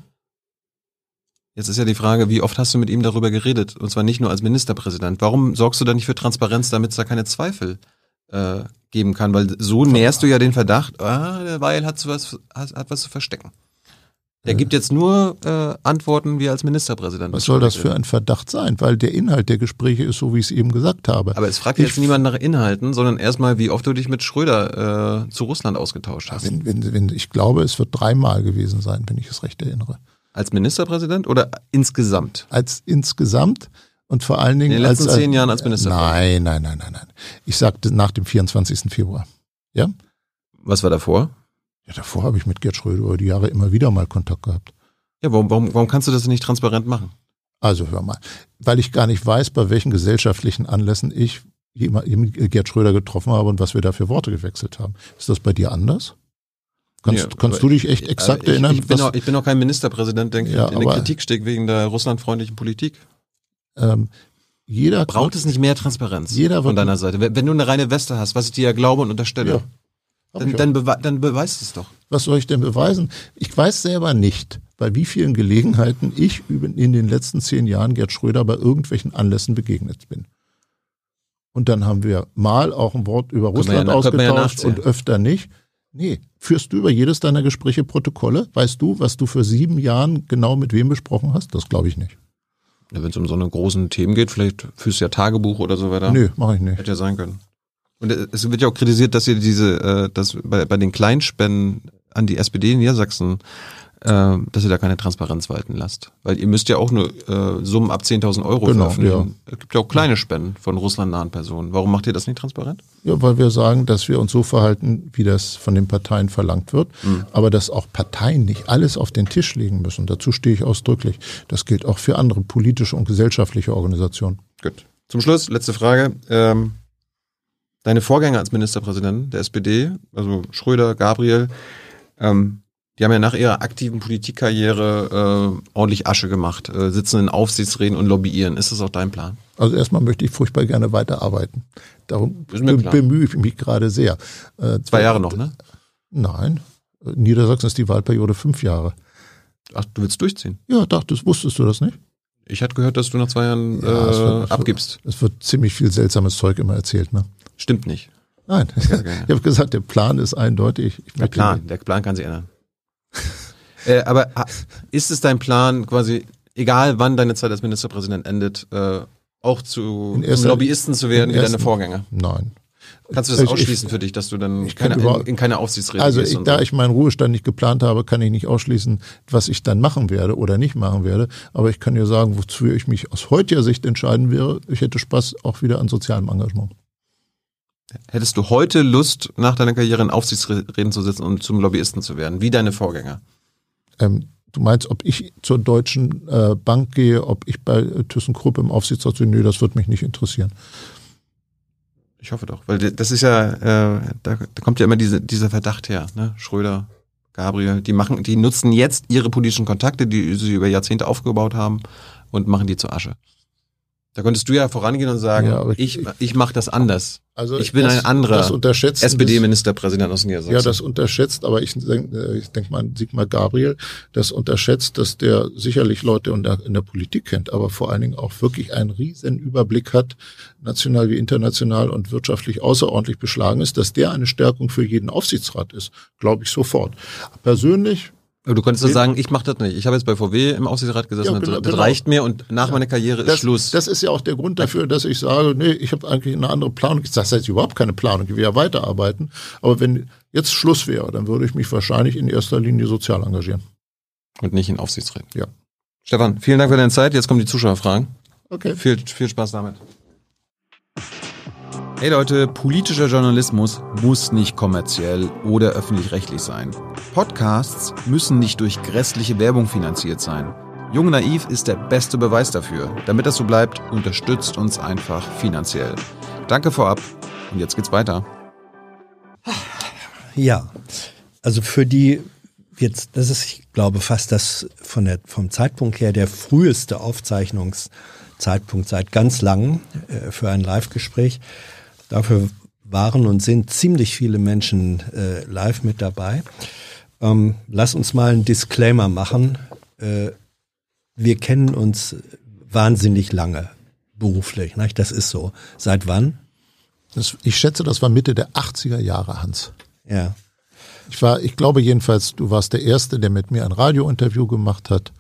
Jetzt ist ja die Frage, wie oft hast du mit ihm darüber geredet? Und zwar nicht nur als Ministerpräsident. Warum sorgst du da nicht für Transparenz, damit es da keine Zweifel äh, geben kann? Weil so näherst du ja den Verdacht, ah, der Weil hat was, hat, hat was zu verstecken. Der gibt jetzt nur äh, Antworten wie als Ministerpräsident. Was soll das für ein Verdacht sein? Weil der Inhalt der Gespräche ist so, wie ich es eben gesagt habe. Aber es fragt ich jetzt niemand nach Inhalten, sondern erstmal, wie oft du dich mit Schröder äh, zu Russland ausgetauscht hast. Wenn, wenn, wenn, ich glaube, es wird dreimal gewesen sein, wenn ich es recht erinnere. Als Ministerpräsident oder insgesamt? Als insgesamt und vor allen Dingen. In den letzten als, zehn Jahren als Ministerpräsident? Nein, nein, nein, nein, nein. Ich sagte nach dem 24. Februar. Ja? Was war davor? Ja, davor habe ich mit Gerd Schröder über die Jahre immer wieder mal Kontakt gehabt. Ja, warum, warum, warum kannst du das nicht transparent machen? Also hör mal, weil ich gar nicht weiß, bei welchen gesellschaftlichen Anlässen ich Gerd Schröder getroffen habe und was wir da für Worte gewechselt haben. Ist das bei dir anders? Kannst, ja, kannst du dich echt exakt ich, erinnern? Ich bin, auch, ich bin auch kein Ministerpräsident, der ja, in der Kritik steckt wegen der russlandfreundlichen Politik. Ähm, jeder braucht es nicht mehr Transparenz jeder von deiner Seite. Wenn du eine reine Weste hast, was ich dir ja glaube und unterstelle, ja, dann, dann, bewe dann beweist es doch. Was soll ich denn beweisen? Ich weiß selber nicht, bei wie vielen Gelegenheiten ich in den letzten zehn Jahren Gerd Schröder bei irgendwelchen Anlässen begegnet bin. Und dann haben wir mal auch ein Wort über Russland ja, ausgetauscht ja und öfter nicht. Nee, führst du über jedes deiner Gespräche Protokolle? Weißt du, was du für sieben Jahren genau mit wem besprochen hast? Das glaube ich nicht. Ja, Wenn es um so eine großen Themen geht, vielleicht führst du ja Tagebuch oder so weiter. Nö, mache ich nicht. Hätte ja sein können. Und es wird ja auch kritisiert, dass ihr diese, äh, dass bei, bei den Kleinspenden an die SPD in Niedersachsen äh, dass ihr da keine Transparenz walten lasst. Weil ihr müsst ja auch nur äh, Summen ab 10.000 Euro genau, veröffentlichen. Ja. Es gibt ja auch kleine Spenden von russlandnahen Personen. Warum macht ihr das nicht transparent? Ja, weil wir sagen, dass wir uns so verhalten, wie das von den Parteien verlangt wird. Mhm. Aber dass auch Parteien nicht alles auf den Tisch legen müssen. Dazu stehe ich ausdrücklich. Das gilt auch für andere politische und gesellschaftliche Organisationen. Gut. Zum Schluss, letzte Frage. Ähm, deine Vorgänger als Ministerpräsident der SPD, also Schröder, Gabriel, ähm, die haben ja nach ihrer aktiven Politikkarriere äh, ordentlich Asche gemacht, äh, sitzen in Aufsichtsräten und lobbyieren. Ist das auch dein Plan? Also erstmal möchte ich furchtbar gerne weiterarbeiten. Darum be bemühe ich mich gerade sehr. Äh, Zwei Jahre noch, ne? Nein. Niedersachsen ist die Wahlperiode fünf Jahre. Ach, du willst durchziehen? Ja, dachtest, wusstest du das nicht? Ich hatte gehört, dass du nach zwei Jahren ja, äh, es wird, abgibst. Es wird ziemlich viel seltsames Zeug immer erzählt, ne? Stimmt nicht. Nein, (laughs) ich habe gesagt, der Plan ist eindeutig. der Plan, der Plan kann sich ändern (laughs) äh, aber ist es dein Plan, quasi, egal wann deine Zeit als Ministerpräsident endet, äh, auch zu Lobbyisten zu werden wie deine Vorgänger? Nein. Kannst du das ich, ausschließen für dich, dass du dann keine, in, in, keine Aufsichtsräte also gehst? Also da so? ich meinen Ruhestand nicht geplant habe, kann ich nicht ausschließen, was ich dann machen werde oder nicht machen werde. Aber ich kann dir sagen, wozu ich mich aus heutiger Sicht entscheiden wäre. Ich hätte Spaß auch wieder an sozialem Engagement. Hättest du heute Lust, nach deiner Karriere in Aufsichtsräten zu sitzen und zum Lobbyisten zu werden, wie deine Vorgänger? Ähm, du meinst, ob ich zur Deutschen äh, Bank gehe, ob ich bei äh, ThyssenKrupp im Aufsichtsrat bin? Nö, das wird mich nicht interessieren. Ich hoffe doch, weil das ist ja, äh, da, da kommt ja immer diese, dieser Verdacht her, ne? Schröder, Gabriel, die machen, die nutzen jetzt ihre politischen Kontakte, die sie über Jahrzehnte aufgebaut haben und machen die zur Asche. Da könntest du ja vorangehen und sagen, ja, ich, ich, ich mache das anders. Also ich bin das, ein anderer SPD-Ministerpräsident aus Niedersachsen. Ja, das unterschätzt, aber ich denke äh, ich denk mal an Sigmar Gabriel, das unterschätzt, dass der sicherlich Leute in der, in der Politik kennt, aber vor allen Dingen auch wirklich einen riesen Überblick hat, national wie international und wirtschaftlich außerordentlich beschlagen ist, dass der eine Stärkung für jeden Aufsichtsrat ist, glaube ich sofort. Persönlich du könntest doch sagen, ich mache das nicht. Ich habe jetzt bei VW im Aufsichtsrat gesessen, ja, genau, das genau. reicht mir und nach ja. meiner Karriere das, ist Schluss. Das ist ja auch der Grund dafür, dass ich sage, nee, ich habe eigentlich eine andere Planung. Sage jetzt überhaupt keine Planung, ich will ja weiterarbeiten. Aber wenn jetzt Schluss wäre, dann würde ich mich wahrscheinlich in erster Linie sozial engagieren. Und nicht in Aufsichtsräten. Ja. Stefan, vielen Dank für deine Zeit. Jetzt kommen die Zuschauerfragen. Okay. Viel, viel Spaß damit. Hey Leute, politischer Journalismus muss nicht kommerziell oder öffentlich-rechtlich sein. Podcasts müssen nicht durch grässliche Werbung finanziert sein. Jung Naiv ist der beste Beweis dafür. Damit das so bleibt, unterstützt uns einfach finanziell. Danke vorab und jetzt geht's weiter. Ja, also für die jetzt, das ist, ich glaube, fast das von der, vom Zeitpunkt her der früheste Aufzeichnungszeitpunkt seit ganz langem äh, für ein Live-Gespräch. Dafür waren und sind ziemlich viele Menschen äh, live mit dabei. Ähm, lass uns mal einen Disclaimer machen. Äh, wir kennen uns wahnsinnig lange beruflich. Nicht? Das ist so. Seit wann? Das, ich schätze, das war Mitte der 80er Jahre, Hans. Ja. Ich war, ich glaube jedenfalls, du warst der Erste, der mit mir ein Radiointerview gemacht hat.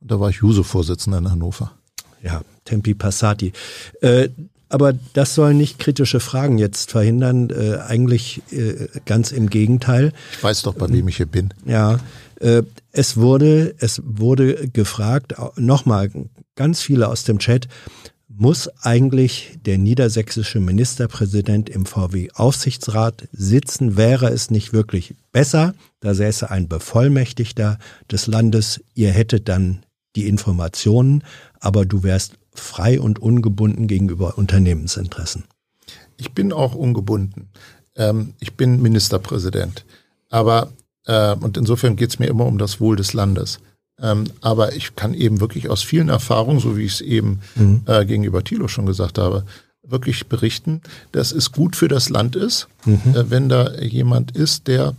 Und da war ich Juso-Vorsitzender in Hannover. Ja, Tempi Passati. Äh, aber das soll nicht kritische Fragen jetzt verhindern, äh, eigentlich äh, ganz im Gegenteil. Ich weiß doch, bei wem ich hier bin. Ja, äh, es wurde, es wurde gefragt, nochmal ganz viele aus dem Chat, muss eigentlich der niedersächsische Ministerpräsident im VW-Aufsichtsrat sitzen? Wäre es nicht wirklich besser? Da säße ein Bevollmächtigter des Landes. Ihr hättet dann die Informationen, aber du wärst frei und ungebunden gegenüber Unternehmensinteressen. ich bin auch ungebunden. Ähm, ich bin Ministerpräsident. Aber, äh, und insofern geht es mir immer um das Wohl des Landes. Ähm, aber ich kann eben wirklich aus vielen Erfahrungen, so wie ich es eben mhm. äh, gegenüber Thilo schon gesagt habe, wirklich berichten, dass es gut für das Land ist, mhm. äh, wenn da jemand ist, der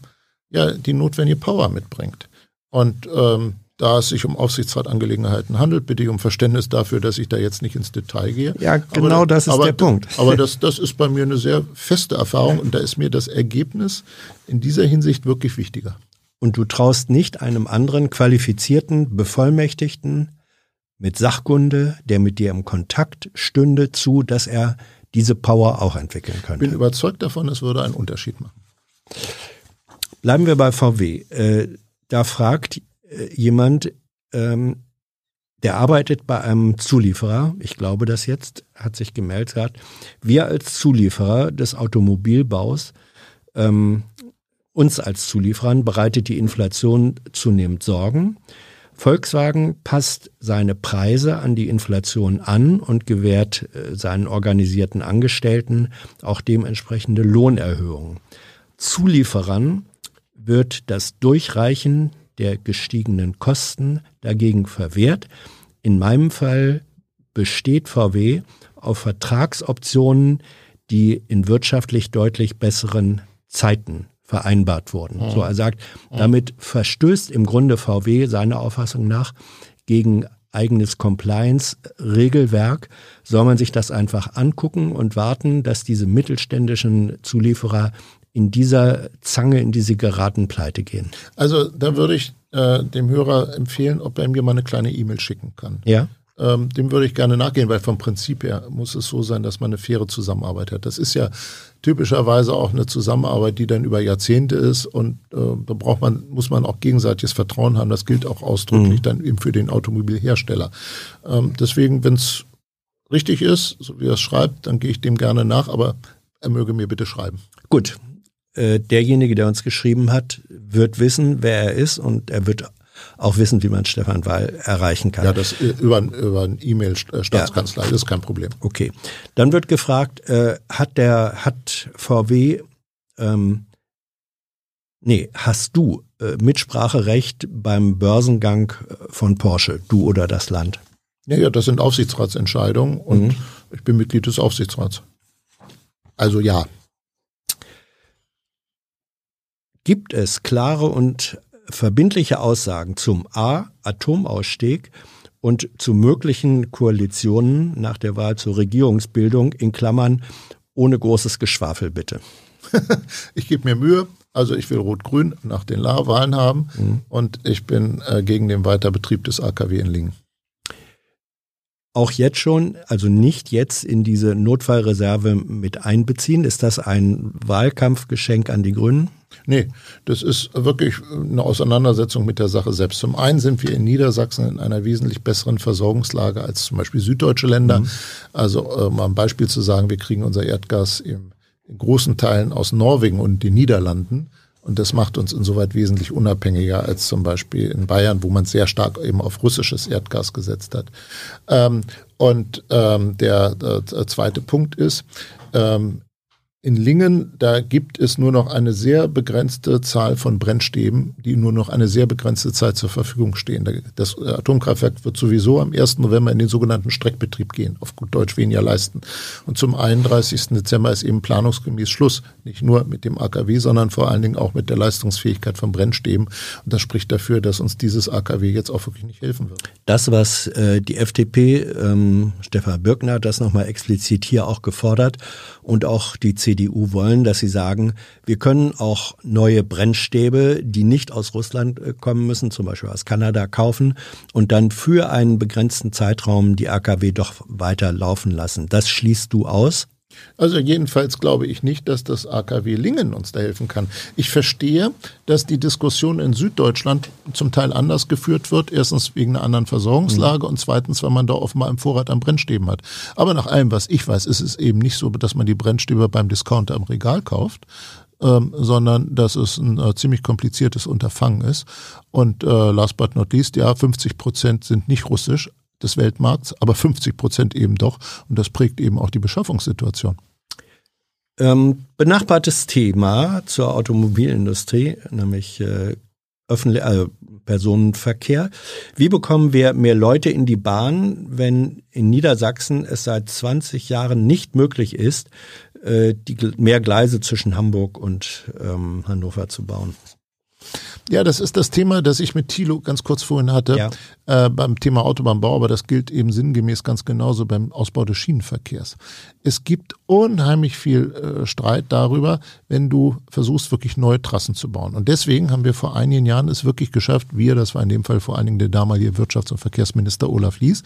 ja die notwendige Power mitbringt. Und ähm, da es sich um Aufsichtsratangelegenheiten handelt, bitte ich um Verständnis dafür, dass ich da jetzt nicht ins Detail gehe. Ja, genau aber, das ist aber, der Punkt. (laughs) Aber das, das ist bei mir eine sehr feste Erfahrung und da ist mir das Ergebnis in dieser Hinsicht wirklich wichtiger. Und du traust nicht einem anderen qualifizierten Bevollmächtigten mit Sachkunde, der mit dir im Kontakt stünde, zu, dass er diese Power auch entwickeln könnte. Ich bin überzeugt davon, es würde einen Unterschied machen. Bleiben wir bei VW. Äh, da fragt äh, jemand, ähm, der arbeitet bei einem Zulieferer, ich glaube das jetzt, hat sich gemeldet, hat, wir als Zulieferer des Automobilbaus, ähm, uns als Zulieferern bereitet die Inflation zunehmend Sorgen. Volkswagen passt seine Preise an die Inflation an und gewährt äh, seinen organisierten Angestellten auch dementsprechende Lohnerhöhungen. Zulieferern wird das Durchreichen der gestiegenen Kosten dagegen verwehrt. In meinem Fall besteht VW auf Vertragsoptionen, die in wirtschaftlich deutlich besseren Zeiten vereinbart wurden. Mhm. So er sagt, damit verstößt im Grunde VW seiner Auffassung nach gegen eigenes Compliance-Regelwerk, soll man sich das einfach angucken und warten, dass diese mittelständischen Zulieferer in dieser Zange, in die sie geraten, pleite gehen. Also da würde ich äh, dem Hörer empfehlen, ob er mir mal eine kleine E-Mail schicken kann. Ja. Ähm, dem würde ich gerne nachgehen, weil vom Prinzip her muss es so sein, dass man eine faire Zusammenarbeit hat. Das ist ja typischerweise auch eine Zusammenarbeit, die dann über Jahrzehnte ist und äh, da braucht man, muss man auch gegenseitiges Vertrauen haben. Das gilt auch ausdrücklich mhm. dann eben für den Automobilhersteller. Ähm, deswegen, wenn es richtig ist, so wie er es schreibt, dann gehe ich dem gerne nach, aber er möge mir bitte schreiben. Gut, äh, derjenige, der uns geschrieben hat, wird wissen, wer er ist und er wird auch wissen, wie man Stefan Weil erreichen kann. Ja, das äh, über, über ein E-Mail-Staatskanzlei, ja. das ist kein Problem. Okay. Dann wird gefragt, äh, hat der, hat VW, ähm, nee, hast du äh, Mitspracherecht beim Börsengang äh, von Porsche, du oder das Land? Ja, ja, das sind Aufsichtsratsentscheidungen und mhm. ich bin Mitglied des Aufsichtsrats. Also ja. Gibt es klare und verbindliche Aussagen zum A. Atomausstieg und zu möglichen Koalitionen nach der Wahl zur Regierungsbildung in Klammern ohne großes Geschwafel bitte? (laughs) ich gebe mir Mühe. Also ich will Rot-Grün nach den Wahlen haben mhm. und ich bin äh, gegen den Weiterbetrieb des AKW in Lingen auch jetzt schon, also nicht jetzt in diese Notfallreserve mit einbeziehen? Ist das ein Wahlkampfgeschenk an die Grünen? Nee, das ist wirklich eine Auseinandersetzung mit der Sache selbst. Zum einen sind wir in Niedersachsen in einer wesentlich besseren Versorgungslage als zum Beispiel süddeutsche Länder. Mhm. Also um mal ein Beispiel zu sagen, wir kriegen unser Erdgas in großen Teilen aus Norwegen und den Niederlanden. Und das macht uns insoweit wesentlich unabhängiger als zum Beispiel in Bayern, wo man sehr stark eben auf russisches Erdgas gesetzt hat. Ähm, und ähm, der, der, zweite Punkt ist, ähm, in Lingen, da gibt es nur noch eine sehr begrenzte Zahl von Brennstäben, die nur noch eine sehr begrenzte Zeit zur Verfügung stehen. Das Atomkraftwerk wird sowieso am 1. November in den sogenannten Streckbetrieb gehen, auf gut Deutsch weniger leisten. Und zum 31. Dezember ist eben planungsgemäß Schluss. Nicht nur mit dem AKW, sondern vor allen Dingen auch mit der Leistungsfähigkeit von Brennstäben. Und das spricht dafür, dass uns dieses AKW jetzt auch wirklich nicht helfen wird. Das, was äh, die FDP, ähm, Stefan Birkner das nochmal explizit hier auch gefordert und auch die CDU CDU wollen, dass sie sagen, wir können auch neue Brennstäbe, die nicht aus Russland äh, kommen müssen, zum Beispiel aus Kanada, kaufen und dann für einen begrenzten Zeitraum die AKW doch weiter laufen lassen. Das schließt du aus? Also jedenfalls glaube ich nicht, dass das AKW Lingen uns da helfen kann. Ich verstehe, dass die Diskussion in Süddeutschland zum Teil anders geführt wird. Erstens wegen einer anderen Versorgungslage mhm. und zweitens, weil man da offenbar im Vorrat an Brennstäben hat. Aber nach allem, was ich weiß, ist es eben nicht so, dass man die Brennstäbe beim Discounter im Regal kauft, ähm, sondern dass es ein äh, ziemlich kompliziertes Unterfangen ist. Und äh, last but not least, ja, 50 Prozent sind nicht russisch, des Weltmarkts, aber 50 Prozent eben doch. Und das prägt eben auch die Beschaffungssituation. Ähm, benachbartes Thema zur Automobilindustrie, nämlich äh, äh, Personenverkehr. Wie bekommen wir mehr Leute in die Bahn, wenn in Niedersachsen es seit 20 Jahren nicht möglich ist, äh, die mehr Gleise zwischen Hamburg und ähm, Hannover zu bauen? Ja, das ist das Thema, das ich mit Thilo ganz kurz vorhin hatte, ja. äh, beim Thema Autobahnbau, aber das gilt eben sinngemäß ganz genauso beim Ausbau des Schienenverkehrs. Es gibt unheimlich viel äh, Streit darüber, wenn du versuchst, wirklich neue Trassen zu bauen. Und deswegen haben wir vor einigen Jahren es wirklich geschafft, wir, das war in dem Fall vor allen Dingen der damalige Wirtschafts- und Verkehrsminister Olaf Lies,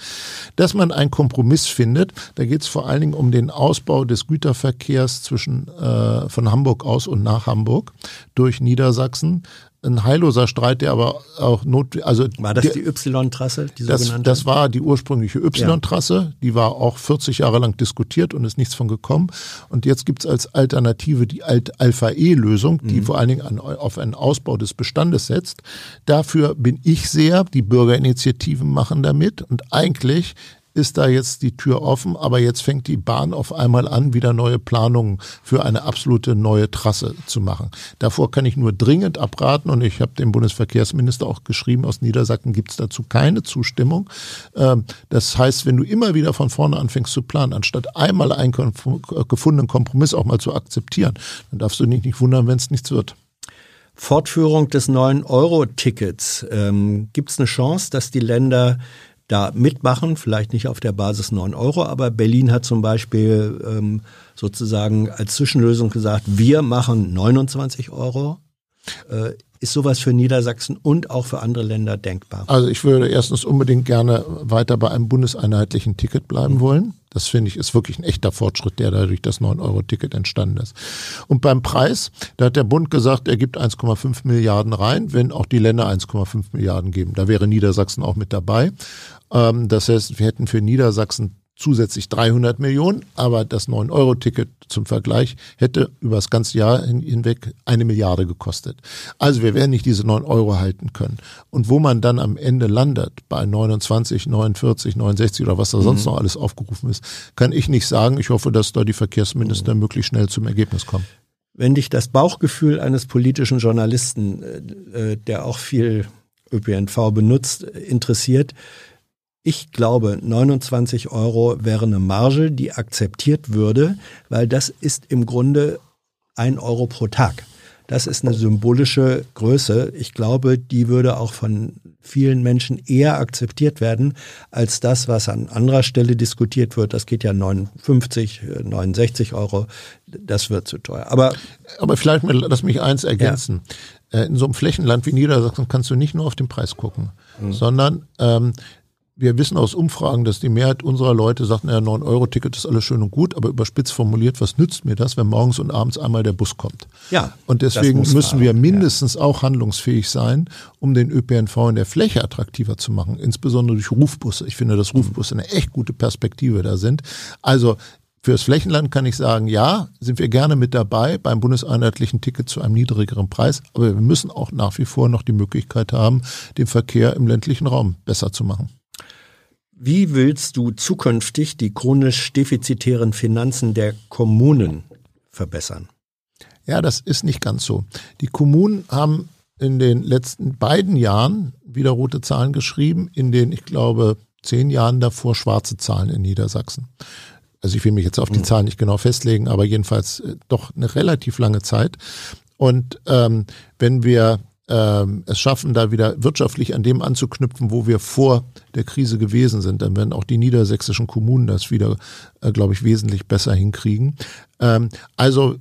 dass man einen Kompromiss findet. Da geht es vor allen Dingen um den Ausbau des Güterverkehrs zwischen äh, von Hamburg aus und nach Hamburg durch Niedersachsen ein heilloser Streit, der aber auch not, also war das die Y-Trasse, die das, sogenannte? Das war die ursprüngliche Y-Trasse, ja. die war auch 40 Jahre lang diskutiert und ist nichts von gekommen. Und jetzt gibt's als Alternative die Alt-Alpha-E-Lösung, die mhm. vor allen Dingen an, auf einen Ausbau des Bestandes setzt. Dafür bin ich sehr, die Bürgerinitiativen machen damit und eigentlich ist da jetzt die Tür offen, aber jetzt fängt die Bahn auf einmal an, wieder neue Planungen für eine absolute neue Trasse zu machen. Davor kann ich nur dringend abraten und ich habe dem Bundesverkehrsminister auch geschrieben, aus Niedersachsen gibt es dazu keine Zustimmung. Ähm, das heißt, wenn du immer wieder von vorne anfängst zu planen, anstatt einmal einen gefundenen Kompromiss auch mal zu akzeptieren, dann darfst du dich nicht wundern, wenn es nichts wird. Fortführung des 9-Euro-Tickets. Ähm, Gibt es eine Chance, dass die Länder da mitmachen, vielleicht nicht auf der Basis 9 Euro, aber Berlin hat zum Beispiel ähm, sozusagen als Zwischenlösung gesagt, wir machen 29 Euro. Äh, ist sowas für Niedersachsen und auch für andere Länder denkbar? Also ich würde erstens unbedingt gerne weiter bei einem bundeseinheitlichen Ticket bleiben mhm. wollen. Das finde ich ist wirklich ein echter Fortschritt, der dadurch das 9-Euro-Ticket entstanden ist. Und beim Preis, da hat der Bund gesagt, er gibt 1,5 Milliarden rein, wenn auch die Länder 1,5 Milliarden geben. Da wäre Niedersachsen auch mit dabei. Ähm, das heißt, wir hätten für Niedersachsen zusätzlich 300 Millionen, aber das 9-Euro-Ticket zum Vergleich hätte über das ganze Jahr hinweg eine Milliarde gekostet. Also wir werden nicht diese 9 Euro halten können. Und wo man dann am Ende landet, bei 29, 49, 69 oder was da sonst mhm. noch alles aufgerufen ist, kann ich nicht sagen. Ich hoffe, dass da die Verkehrsminister mhm. möglichst schnell zum Ergebnis kommen. Wenn dich das Bauchgefühl eines politischen Journalisten, äh, äh der auch viel ÖPNV benutzt, interessiert, ich glaube, 29 Euro wäre eine Marge, die akzeptiert würde, weil das ist im Grunde ein Euro pro Tag. Das ist eine symbolische Größe. Ich glaube, die würde auch von vielen Menschen eher akzeptiert werden als das, was an anderer Stelle diskutiert wird. Das geht ja 59, 69 Euro. Das wird zu teuer. Aber, aber vielleicht lass mich eins ergänzen. Ja. Äh, in so einem Flächenland wie Niedersachsen kannst du nicht nur auf den Preis gucken, mhm. sondern ähm, wir wissen aus Umfragen, dass die Mehrheit unserer Leute sagt, naja, 9-Euro-Ticket ist alles schön und gut, aber überspitzt formuliert, was nützt mir das, wenn morgens und abends einmal der Bus kommt? Ja. Und deswegen müssen wir mindestens ja. auch handlungsfähig sein, um den ÖPNV in der Fläche attraktiver zu machen, insbesondere durch Rufbusse. Ich finde, dass Rufbusse eine echt gute Perspektive da sind. Also Fürs Flächenland kann ich sagen, ja, sind wir gerne mit dabei beim bundeseinheitlichen Ticket zu einem niedrigeren Preis, aber wir müssen auch nach wie vor noch die Möglichkeit haben, den Verkehr im ländlichen Raum besser zu machen. Wie willst du zukünftig die chronisch defizitären Finanzen der Kommunen verbessern? Ja, das ist nicht ganz so. Die Kommunen haben in den letzten beiden Jahren wieder rote Zahlen geschrieben, in den, ich glaube, zehn Jahren davor schwarze Zahlen in Niedersachsen. Also ich will mich jetzt auf die mhm. Zahlen nicht genau festlegen, aber jedenfalls äh, doch eine relativ lange Zeit. Und ähm, wenn wir ähm, es schaffen, da wieder wirtschaftlich an dem anzuknüpfen, wo wir vor der Krise gewesen sind, dann werden auch die niedersächsischen Kommunen das wieder, äh, glaube ich, wesentlich besser hinkriegen. Ähm, also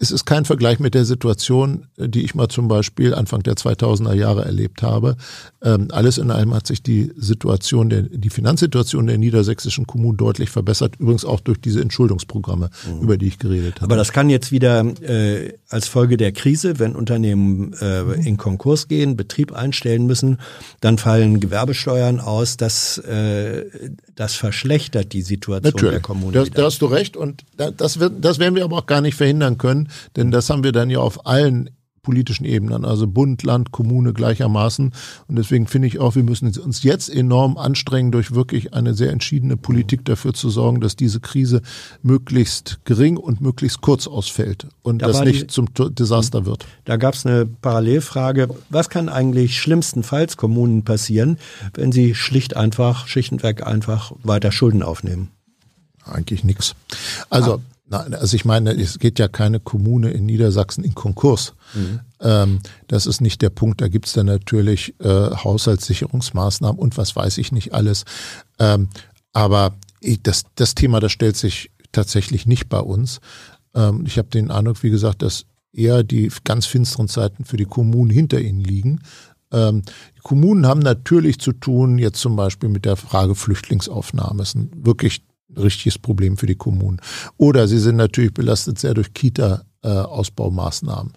es ist kein Vergleich mit der Situation, die ich mal zum Beispiel Anfang der 2000er Jahre erlebt habe. Ähm, alles in allem hat sich die Situation, der, die Finanzsituation der niedersächsischen Kommunen deutlich verbessert. Übrigens auch durch diese Entschuldungsprogramme, mhm. über die ich geredet habe. Aber das kann jetzt wieder äh, als Folge der Krise, wenn Unternehmen äh, in Konkurs gehen, Betrieb einstellen müssen, dann fallen Gewerbesteuern aus. Das, äh, das verschlechtert die Situation Natürlich. der Kommunen. Da, da hast du recht und das, wird, das werden wir aber auch gar nicht verhindern können denn das haben wir dann ja auf allen politischen Ebenen, also Bund, Land, Kommune gleichermaßen. Und deswegen finde ich auch, wir müssen uns jetzt enorm anstrengen, durch wirklich eine sehr entschiedene Politik dafür zu sorgen, dass diese Krise möglichst gering und möglichst kurz ausfällt und da das nicht die, zum Desaster wird. Da gab es eine Parallelfrage. Was kann eigentlich schlimmstenfalls Kommunen passieren, wenn sie schlicht einfach, schlicht und weg einfach weiter Schulden aufnehmen? Eigentlich nichts. Also, ah. Na, also ich meine, es geht ja keine Kommune in Niedersachsen in Konkurs. Mhm. Ähm, das ist nicht der Punkt. Da gibt's dann natürlich äh, Haushaltssicherungsmaßnahmen und was weiß ich nicht alles. Ähm, aber ich, das, das Thema, das stellt sich tatsächlich nicht bei uns. Ähm, ich habe den Eindruck, wie gesagt, dass eher die ganz finsteren Zeiten für die Kommunen hinter ihnen liegen. Ähm, die Kommunen haben natürlich zu tun, jetzt zum Beispiel mit der Frage Flüchtlingsaufnahme. Das ist ein wirklich richtiges Problem für die Kommunen. Oder sie sind natürlich belastet sehr durch Kita-Ausbaumaßnahmen.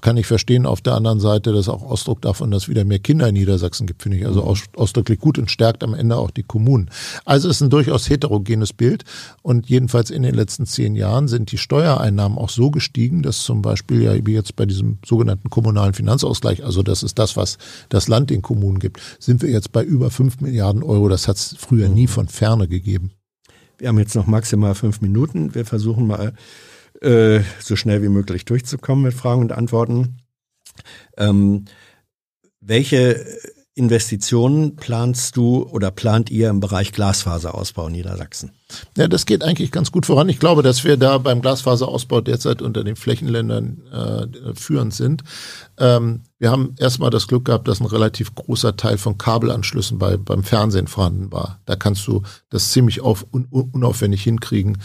Kann ich verstehen. Auf der anderen Seite, das ist auch Ausdruck davon, dass wieder mehr Kinder in Niedersachsen gibt, finde ich also mhm. ausdrücklich gut und stärkt am Ende auch die Kommunen. Also es ist ein durchaus heterogenes Bild. Und jedenfalls in den letzten zehn Jahren sind die Steuereinnahmen auch so gestiegen, dass zum Beispiel ja wie jetzt bei diesem sogenannten kommunalen Finanzausgleich, also das ist das, was das Land den Kommunen gibt, sind wir jetzt bei über fünf Milliarden Euro. Das hat es früher nie mhm. von Ferne gegeben. Wir haben jetzt noch maximal fünf Minuten. Wir versuchen mal äh, so schnell wie möglich durchzukommen mit Fragen und Antworten. Ähm, welche Investitionen planst du oder plant ihr im Bereich Glasfaserausbau in Niedersachsen? Ja, das geht eigentlich ganz gut voran. Ich glaube, dass wir da beim Glasfaserausbau derzeit unter den Flächenländern äh, führend sind. Ähm, wir haben erstmal das Glück gehabt, dass ein relativ großer Teil von Kabelanschlüssen bei, beim Fernsehen vorhanden war. Da kannst du das ziemlich auf, un, unaufwendig hinkriegen,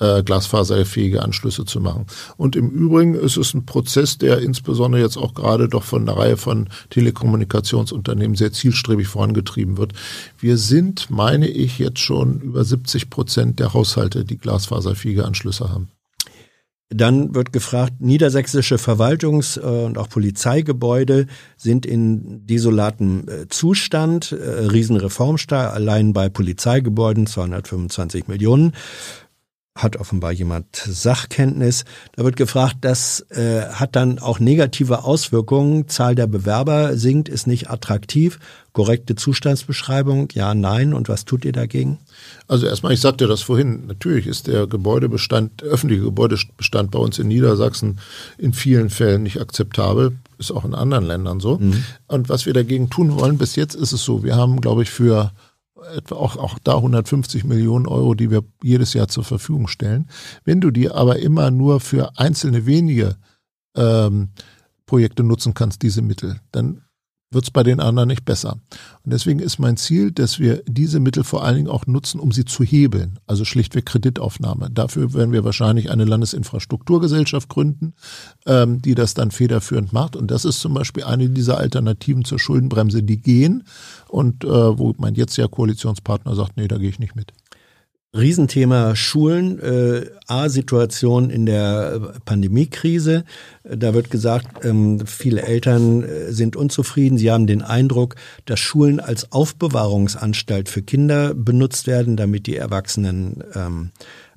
äh, glasfaserfähige Anschlüsse zu machen. Und im Übrigen ist es ein Prozess, der insbesondere jetzt auch gerade doch von einer Reihe von Telekommunikationsunternehmen sehr zielstrebig vorangetrieben wird. Wir sind, meine ich, jetzt schon über 70 Prozent der Haushalte, die glasfaserfähige Anschlüsse haben. Dann wird gefragt, niedersächsische Verwaltungs- äh, und auch Polizeigebäude sind in desolatem äh, Zustand, Riesenreformsteuer, allein bei Polizeigebäuden 225 Millionen hat offenbar jemand Sachkenntnis. Da wird gefragt, das äh, hat dann auch negative Auswirkungen. Zahl der Bewerber sinkt, ist nicht attraktiv. Korrekte Zustandsbeschreibung, ja, nein. Und was tut ihr dagegen? Also erstmal, ich sagte das vorhin, natürlich ist der Gebäudebestand, der öffentliche Gebäudebestand bei uns in Niedersachsen in vielen Fällen nicht akzeptabel. Ist auch in anderen Ländern so. Mhm. Und was wir dagegen tun wollen, bis jetzt ist es so, wir haben, glaube ich, für etwa auch, auch da 150 Millionen Euro, die wir jedes Jahr zur Verfügung stellen. Wenn du die aber immer nur für einzelne wenige ähm, Projekte nutzen kannst, diese Mittel, dann wird es bei den anderen nicht besser. Und deswegen ist mein Ziel, dass wir diese Mittel vor allen Dingen auch nutzen, um sie zu hebeln, also schlichtweg Kreditaufnahme. Dafür werden wir wahrscheinlich eine Landesinfrastrukturgesellschaft gründen, ähm, die das dann federführend macht. Und das ist zum Beispiel eine dieser Alternativen zur Schuldenbremse, die gehen und äh, wo mein jetzt ja Koalitionspartner sagt, nee, da gehe ich nicht mit. Riesenthema Schulen, äh, A-Situation in der Pandemiekrise. Da wird gesagt, ähm, viele Eltern äh, sind unzufrieden. Sie haben den Eindruck, dass Schulen als Aufbewahrungsanstalt für Kinder benutzt werden, damit die Erwachsenen ähm,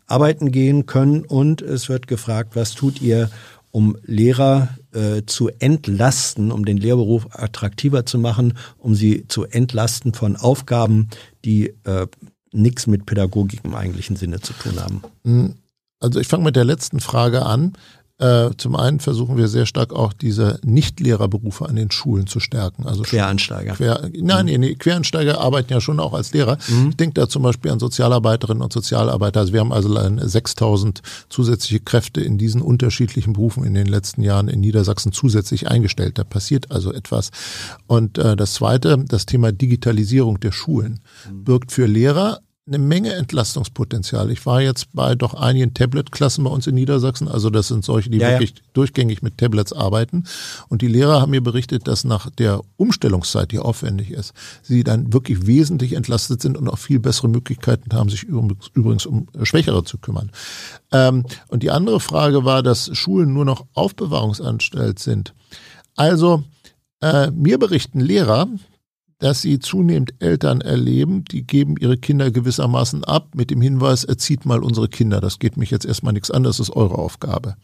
arbeiten gehen können. Und es wird gefragt, was tut ihr, um Lehrer äh, zu entlasten, um den Lehrberuf attraktiver zu machen, um sie zu entlasten von Aufgaben, die äh, nichts mit Pädagogik im eigentlichen Sinne zu tun haben. Hm, also ich fange mit der letzten Frage an. Äh, zum einen versuchen wir sehr stark auch diese Nichtlehrerberufe an den Schulen zu stärken. Also Quereinsteiger. Quer, nein, nee, nee, Quereinsteiger arbeiten ja schon auch als Lehrer. Mhm. Ich denke da zum Beispiel an Sozialarbeiterinnen und Sozialarbeiter. Also wir haben also 6000 zusätzliche Kräfte in diesen unterschiedlichen Berufen in den letzten Jahren in Niedersachsen zusätzlich eingestellt. Da passiert also etwas. Und äh, das Zweite, das Thema Digitalisierung der Schulen, mhm. birgt für Lehrer eine Menge Entlastungspotenzial. Ich war jetzt bei doch einigen Tablet-Klassen bei uns in Niedersachsen. Also das sind solche, die ja, wirklich ja. durchgängig mit Tablets arbeiten. Und die Lehrer haben mir berichtet, dass nach der Umstellungszeit, die aufwendig ist, sie dann wirklich wesentlich entlastet sind und auch viel bessere Möglichkeiten haben, sich übrigens um Schwächere zu kümmern. Ähm, und die andere Frage war, dass Schulen nur noch Aufbewahrungsanstalt sind. Also äh, mir berichten Lehrer, dass sie zunehmend Eltern erleben, die geben ihre Kinder gewissermaßen ab mit dem Hinweis, erzieht mal unsere Kinder, das geht mich jetzt erstmal nichts an, das ist eure Aufgabe.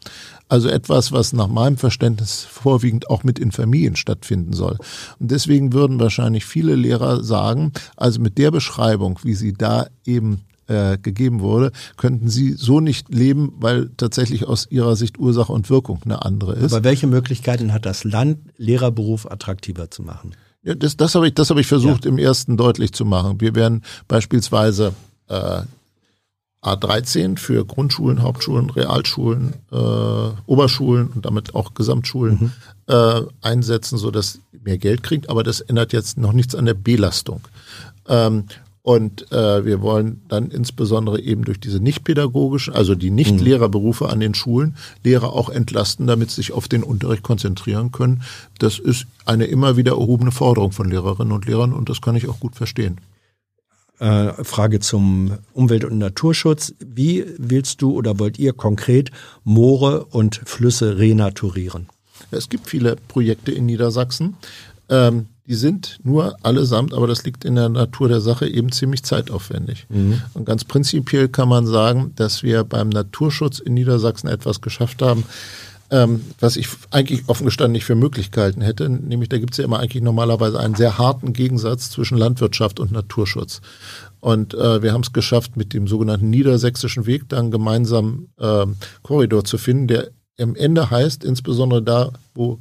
Also etwas, was nach meinem Verständnis vorwiegend auch mit in Familien stattfinden soll. Und deswegen würden wahrscheinlich viele Lehrer sagen, also mit der Beschreibung, wie sie da eben äh, gegeben wurde, könnten sie so nicht leben, weil tatsächlich aus ihrer Sicht Ursache und Wirkung eine andere ist. Aber welche Möglichkeiten hat das Land, Lehrerberuf attraktiver zu machen? Ja, das, das habe ich, das habe ich versucht ja. im ersten deutlich zu machen. Wir werden beispielsweise äh, A13 für Grundschulen, Hauptschulen, Realschulen, äh, Oberschulen und damit auch Gesamtschulen mhm. äh, einsetzen, so dass mehr Geld kriegt. Aber das ändert jetzt noch nichts an der Belastung. Ähm, und äh, wir wollen dann insbesondere eben durch diese nicht-pädagogischen, also die Nicht-Lehrerberufe an den Schulen, Lehrer auch entlasten, damit sie sich auf den Unterricht konzentrieren können. Das ist eine immer wieder erhobene Forderung von Lehrerinnen und Lehrern und das kann ich auch gut verstehen. Äh, Frage zum Umwelt- und Naturschutz. Wie willst du oder wollt ihr konkret Moore und Flüsse renaturieren? Es gibt viele Projekte in Niedersachsen. Ähm, die sind nur allesamt, aber das liegt in der Natur der Sache, eben ziemlich zeitaufwendig. Mhm. Und ganz prinzipiell kann man sagen, dass wir beim Naturschutz in Niedersachsen etwas geschafft haben, ähm, was ich eigentlich offen gestanden nicht für möglich gehalten hätte. Nämlich da gibt es ja immer eigentlich normalerweise einen sehr harten Gegensatz zwischen Landwirtschaft und Naturschutz. Und äh, wir haben es geschafft, mit dem sogenannten Niedersächsischen Weg dann einen gemeinsamen äh, Korridor zu finden, der am Ende heißt, insbesondere da, wo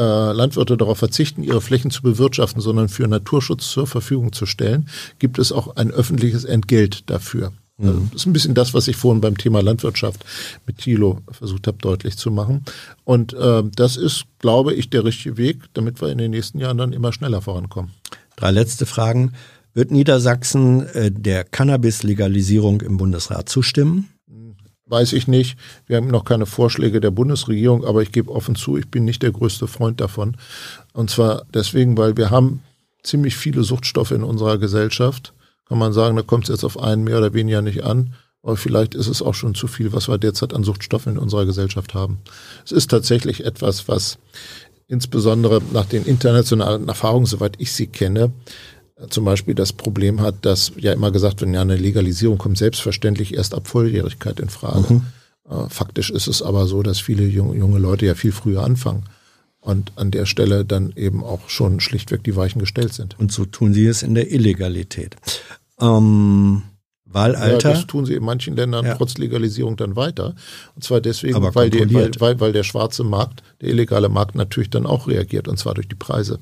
äh, Landwirte darauf verzichten, ihre Flächen zu bewirtschaften, sondern für Naturschutz zur Verfügung zu stellen, gibt es auch ein öffentliches Entgelt dafür. Mhm. Also das ist ein bisschen das, was ich vorhin beim Thema Landwirtschaft mit Thilo versucht habe deutlich zu machen. Und äh, das ist, glaube ich, der richtige Weg, damit wir in den nächsten Jahren dann immer schneller vorankommen. Drei letzte Fragen. Wird Niedersachsen äh, der Cannabis-Legalisierung im Bundesrat zustimmen? Weiß ich nicht. Wir haben noch keine Vorschläge der Bundesregierung, aber ich gebe offen zu, ich bin nicht der größte Freund davon. Und zwar deswegen, weil wir haben ziemlich viele Suchtstoffe in unserer Gesellschaft. Kann man sagen, da kommt es jetzt auf einen mehr oder weniger nicht an. Aber vielleicht ist es auch schon zu viel, was wir derzeit an Suchtstoffen in unserer Gesellschaft haben. Es ist tatsächlich etwas, was insbesondere nach den internationalen Erfahrungen, soweit ich sie kenne, zum Beispiel das Problem hat, dass ja immer gesagt wird, ja, eine Legalisierung kommt selbstverständlich erst ab Volljährigkeit in Frage. Mhm. Äh, faktisch ist es aber so, dass viele junge, junge Leute ja viel früher anfangen und an der Stelle dann eben auch schon schlichtweg die Weichen gestellt sind. Und so tun sie es in der Illegalität. Ähm, Wahlalter? Ja, das tun sie in manchen Ländern ja. trotz Legalisierung dann weiter. Und zwar deswegen, weil, die, weil, weil, weil der schwarze Markt, der illegale Markt natürlich dann auch reagiert und zwar durch die Preise.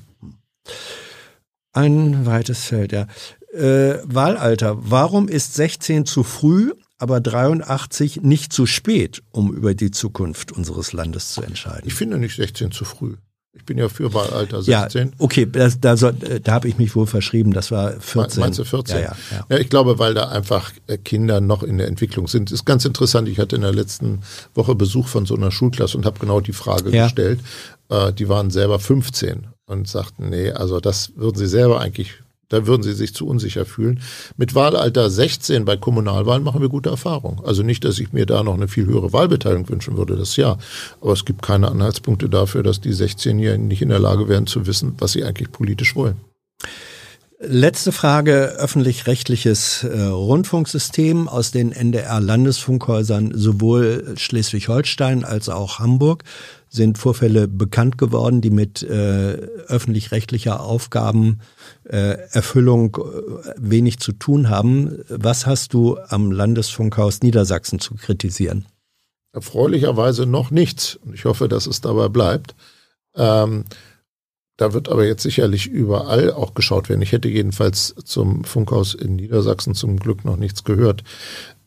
Ein weites Feld, ja. Äh, Wahlalter. Warum ist 16 zu früh, aber 83 nicht zu spät, um über die Zukunft unseres Landes zu entscheiden? Ich finde nicht 16 zu früh. Ich bin ja für Wahlalter 16. Ja, okay, das, da, da habe ich mich wohl verschrieben. Das war 14. Meinst du 14? Ja, ja, ja. ja, ich glaube, weil da einfach äh, Kinder noch in der Entwicklung sind. Das ist ganz interessant. Ich hatte in der letzten Woche Besuch von so einer Schulklasse und habe genau die Frage ja. gestellt. Äh, die waren selber 15 und sagten, nee, also das würden sie selber eigentlich, da würden sie sich zu unsicher fühlen. Mit Wahlalter 16 bei Kommunalwahlen machen wir gute Erfahrungen. Also nicht, dass ich mir da noch eine viel höhere Wahlbeteiligung wünschen würde, das ja. Aber es gibt keine Anhaltspunkte dafür, dass die 16-Jährigen nicht in der Lage wären zu wissen, was sie eigentlich politisch wollen. Letzte Frage, öffentlich-rechtliches äh, Rundfunksystem aus den NDR-Landesfunkhäusern sowohl Schleswig-Holstein als auch Hamburg sind Vorfälle bekannt geworden, die mit äh, öffentlich-rechtlicher Aufgabenerfüllung äh, äh, wenig zu tun haben. Was hast du am Landesfunkhaus Niedersachsen zu kritisieren? Erfreulicherweise noch nichts. Ich hoffe, dass es dabei bleibt. Ähm, da wird aber jetzt sicherlich überall auch geschaut werden. Ich hätte jedenfalls zum Funkhaus in Niedersachsen zum Glück noch nichts gehört.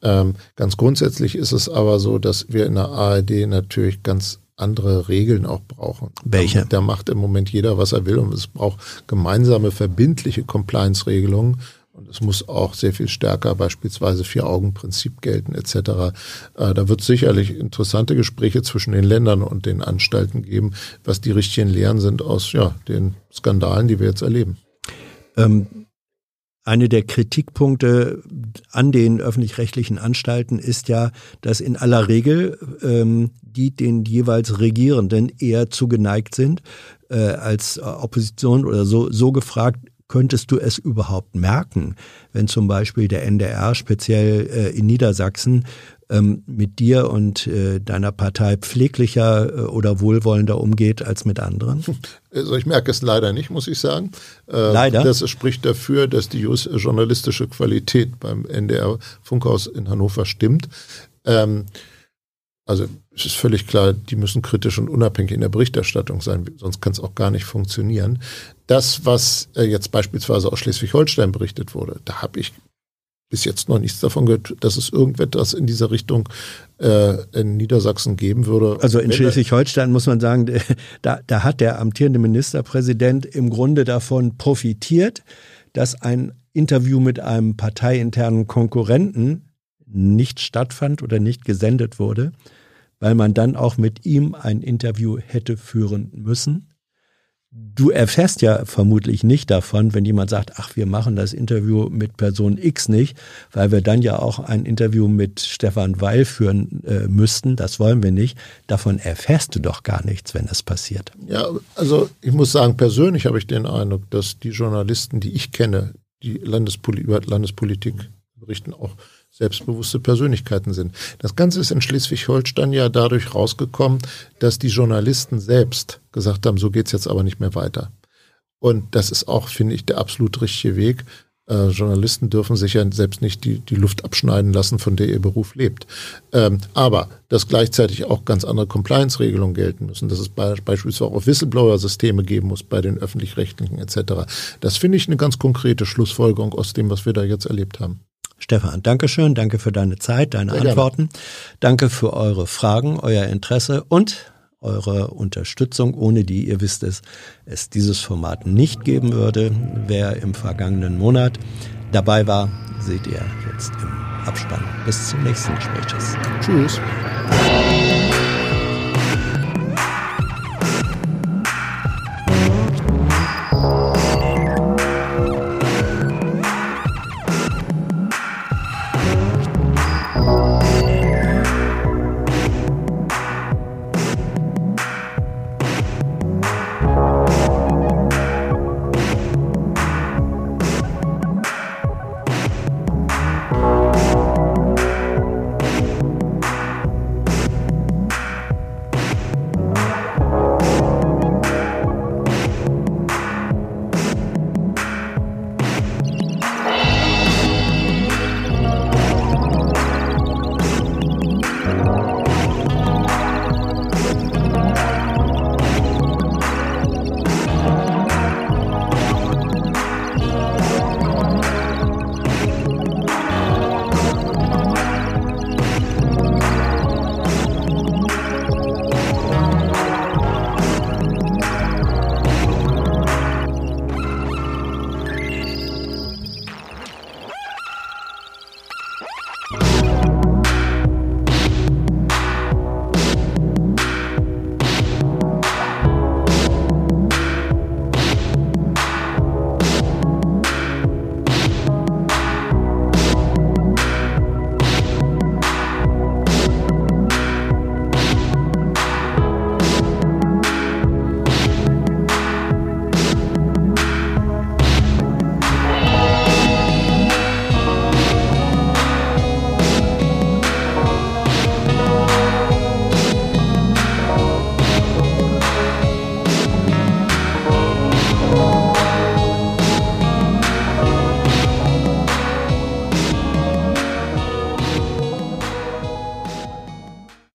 Ähm, ganz grundsätzlich ist es aber so, dass wir in der ARD natürlich ganz andere Regeln auch brauchen. Welche? Da, da macht im Moment jeder, was er will und es braucht gemeinsame verbindliche Compliance-Regelungen und es muss auch sehr viel stärker beispielsweise Vier-Augen-Prinzip gelten etc. Äh, da wird es sicherlich interessante Gespräche zwischen den Ländern und den Anstalten geben, was die richtigen Lehren sind aus ja, den Skandalen, die wir jetzt erleben. Ähm, eine der Kritikpunkte an den öffentlich-rechtlichen Anstalten ist ja, dass in aller Regel ähm, die den jeweils Regierenden eher zugeneigt sind, äh, als Opposition oder so, so gefragt, könntest du es überhaupt merken, wenn zum Beispiel der NDR speziell äh, in Niedersachsen ähm, mit dir und äh, deiner Partei pfleglicher äh, oder wohlwollender umgeht als mit anderen? (laughs) Also ich merke es leider nicht, muss ich sagen. Äh, leider. Das spricht dafür, dass die journalistische Qualität beim NDR Funkhaus in Hannover stimmt. Ähm, also es ist völlig klar, die müssen kritisch und unabhängig in der Berichterstattung sein, sonst kann es auch gar nicht funktionieren. Das, was äh, jetzt beispielsweise aus Schleswig-Holstein berichtet wurde, da habe ich bis jetzt noch nichts davon gehört, dass es irgendetwas in dieser Richtung äh, in Niedersachsen geben würde. Also in Schleswig-Holstein muss man sagen, (laughs) da, da hat der amtierende Ministerpräsident im Grunde davon profitiert, dass ein Interview mit einem parteiinternen Konkurrenten nicht stattfand oder nicht gesendet wurde, weil man dann auch mit ihm ein Interview hätte führen müssen. Du erfährst ja vermutlich nicht davon, wenn jemand sagt, ach, wir machen das Interview mit Person X nicht, weil wir dann ja auch ein Interview mit Stefan Weil führen äh, müssten. Das wollen wir nicht. Davon erfährst du doch gar nichts, wenn es passiert. Ja, also ich muss sagen, persönlich habe ich den Eindruck, dass die Journalisten, die ich kenne, die Landespoli über Landespolitik berichten, auch selbstbewusste Persönlichkeiten sind. Das Ganze ist in Schleswig-Holstein ja dadurch rausgekommen, dass die Journalisten selbst gesagt haben, so geht's jetzt aber nicht mehr weiter. Und das ist auch, finde ich, der absolut richtige Weg. Äh, Journalisten dürfen sich ja selbst nicht die, die Luft abschneiden lassen, von der ihr Beruf lebt. Ähm, aber dass gleichzeitig auch ganz andere Compliance-Regelungen gelten müssen, dass es be beispielsweise auch Whistleblower-Systeme geben muss bei den öffentlich-rechtlichen etc. Das finde ich eine ganz konkrete Schlussfolgerung aus dem, was wir da jetzt erlebt haben. Stefan, Dankeschön, danke für deine Zeit, deine Sehr Antworten. Gerne. Danke für eure Fragen, euer Interesse und eure Unterstützung, ohne die, ihr wisst es, es dieses Format nicht geben würde. Wer im vergangenen Monat dabei war, seht ihr jetzt im Abspann. Bis zum nächsten Gespräch. Tschüss.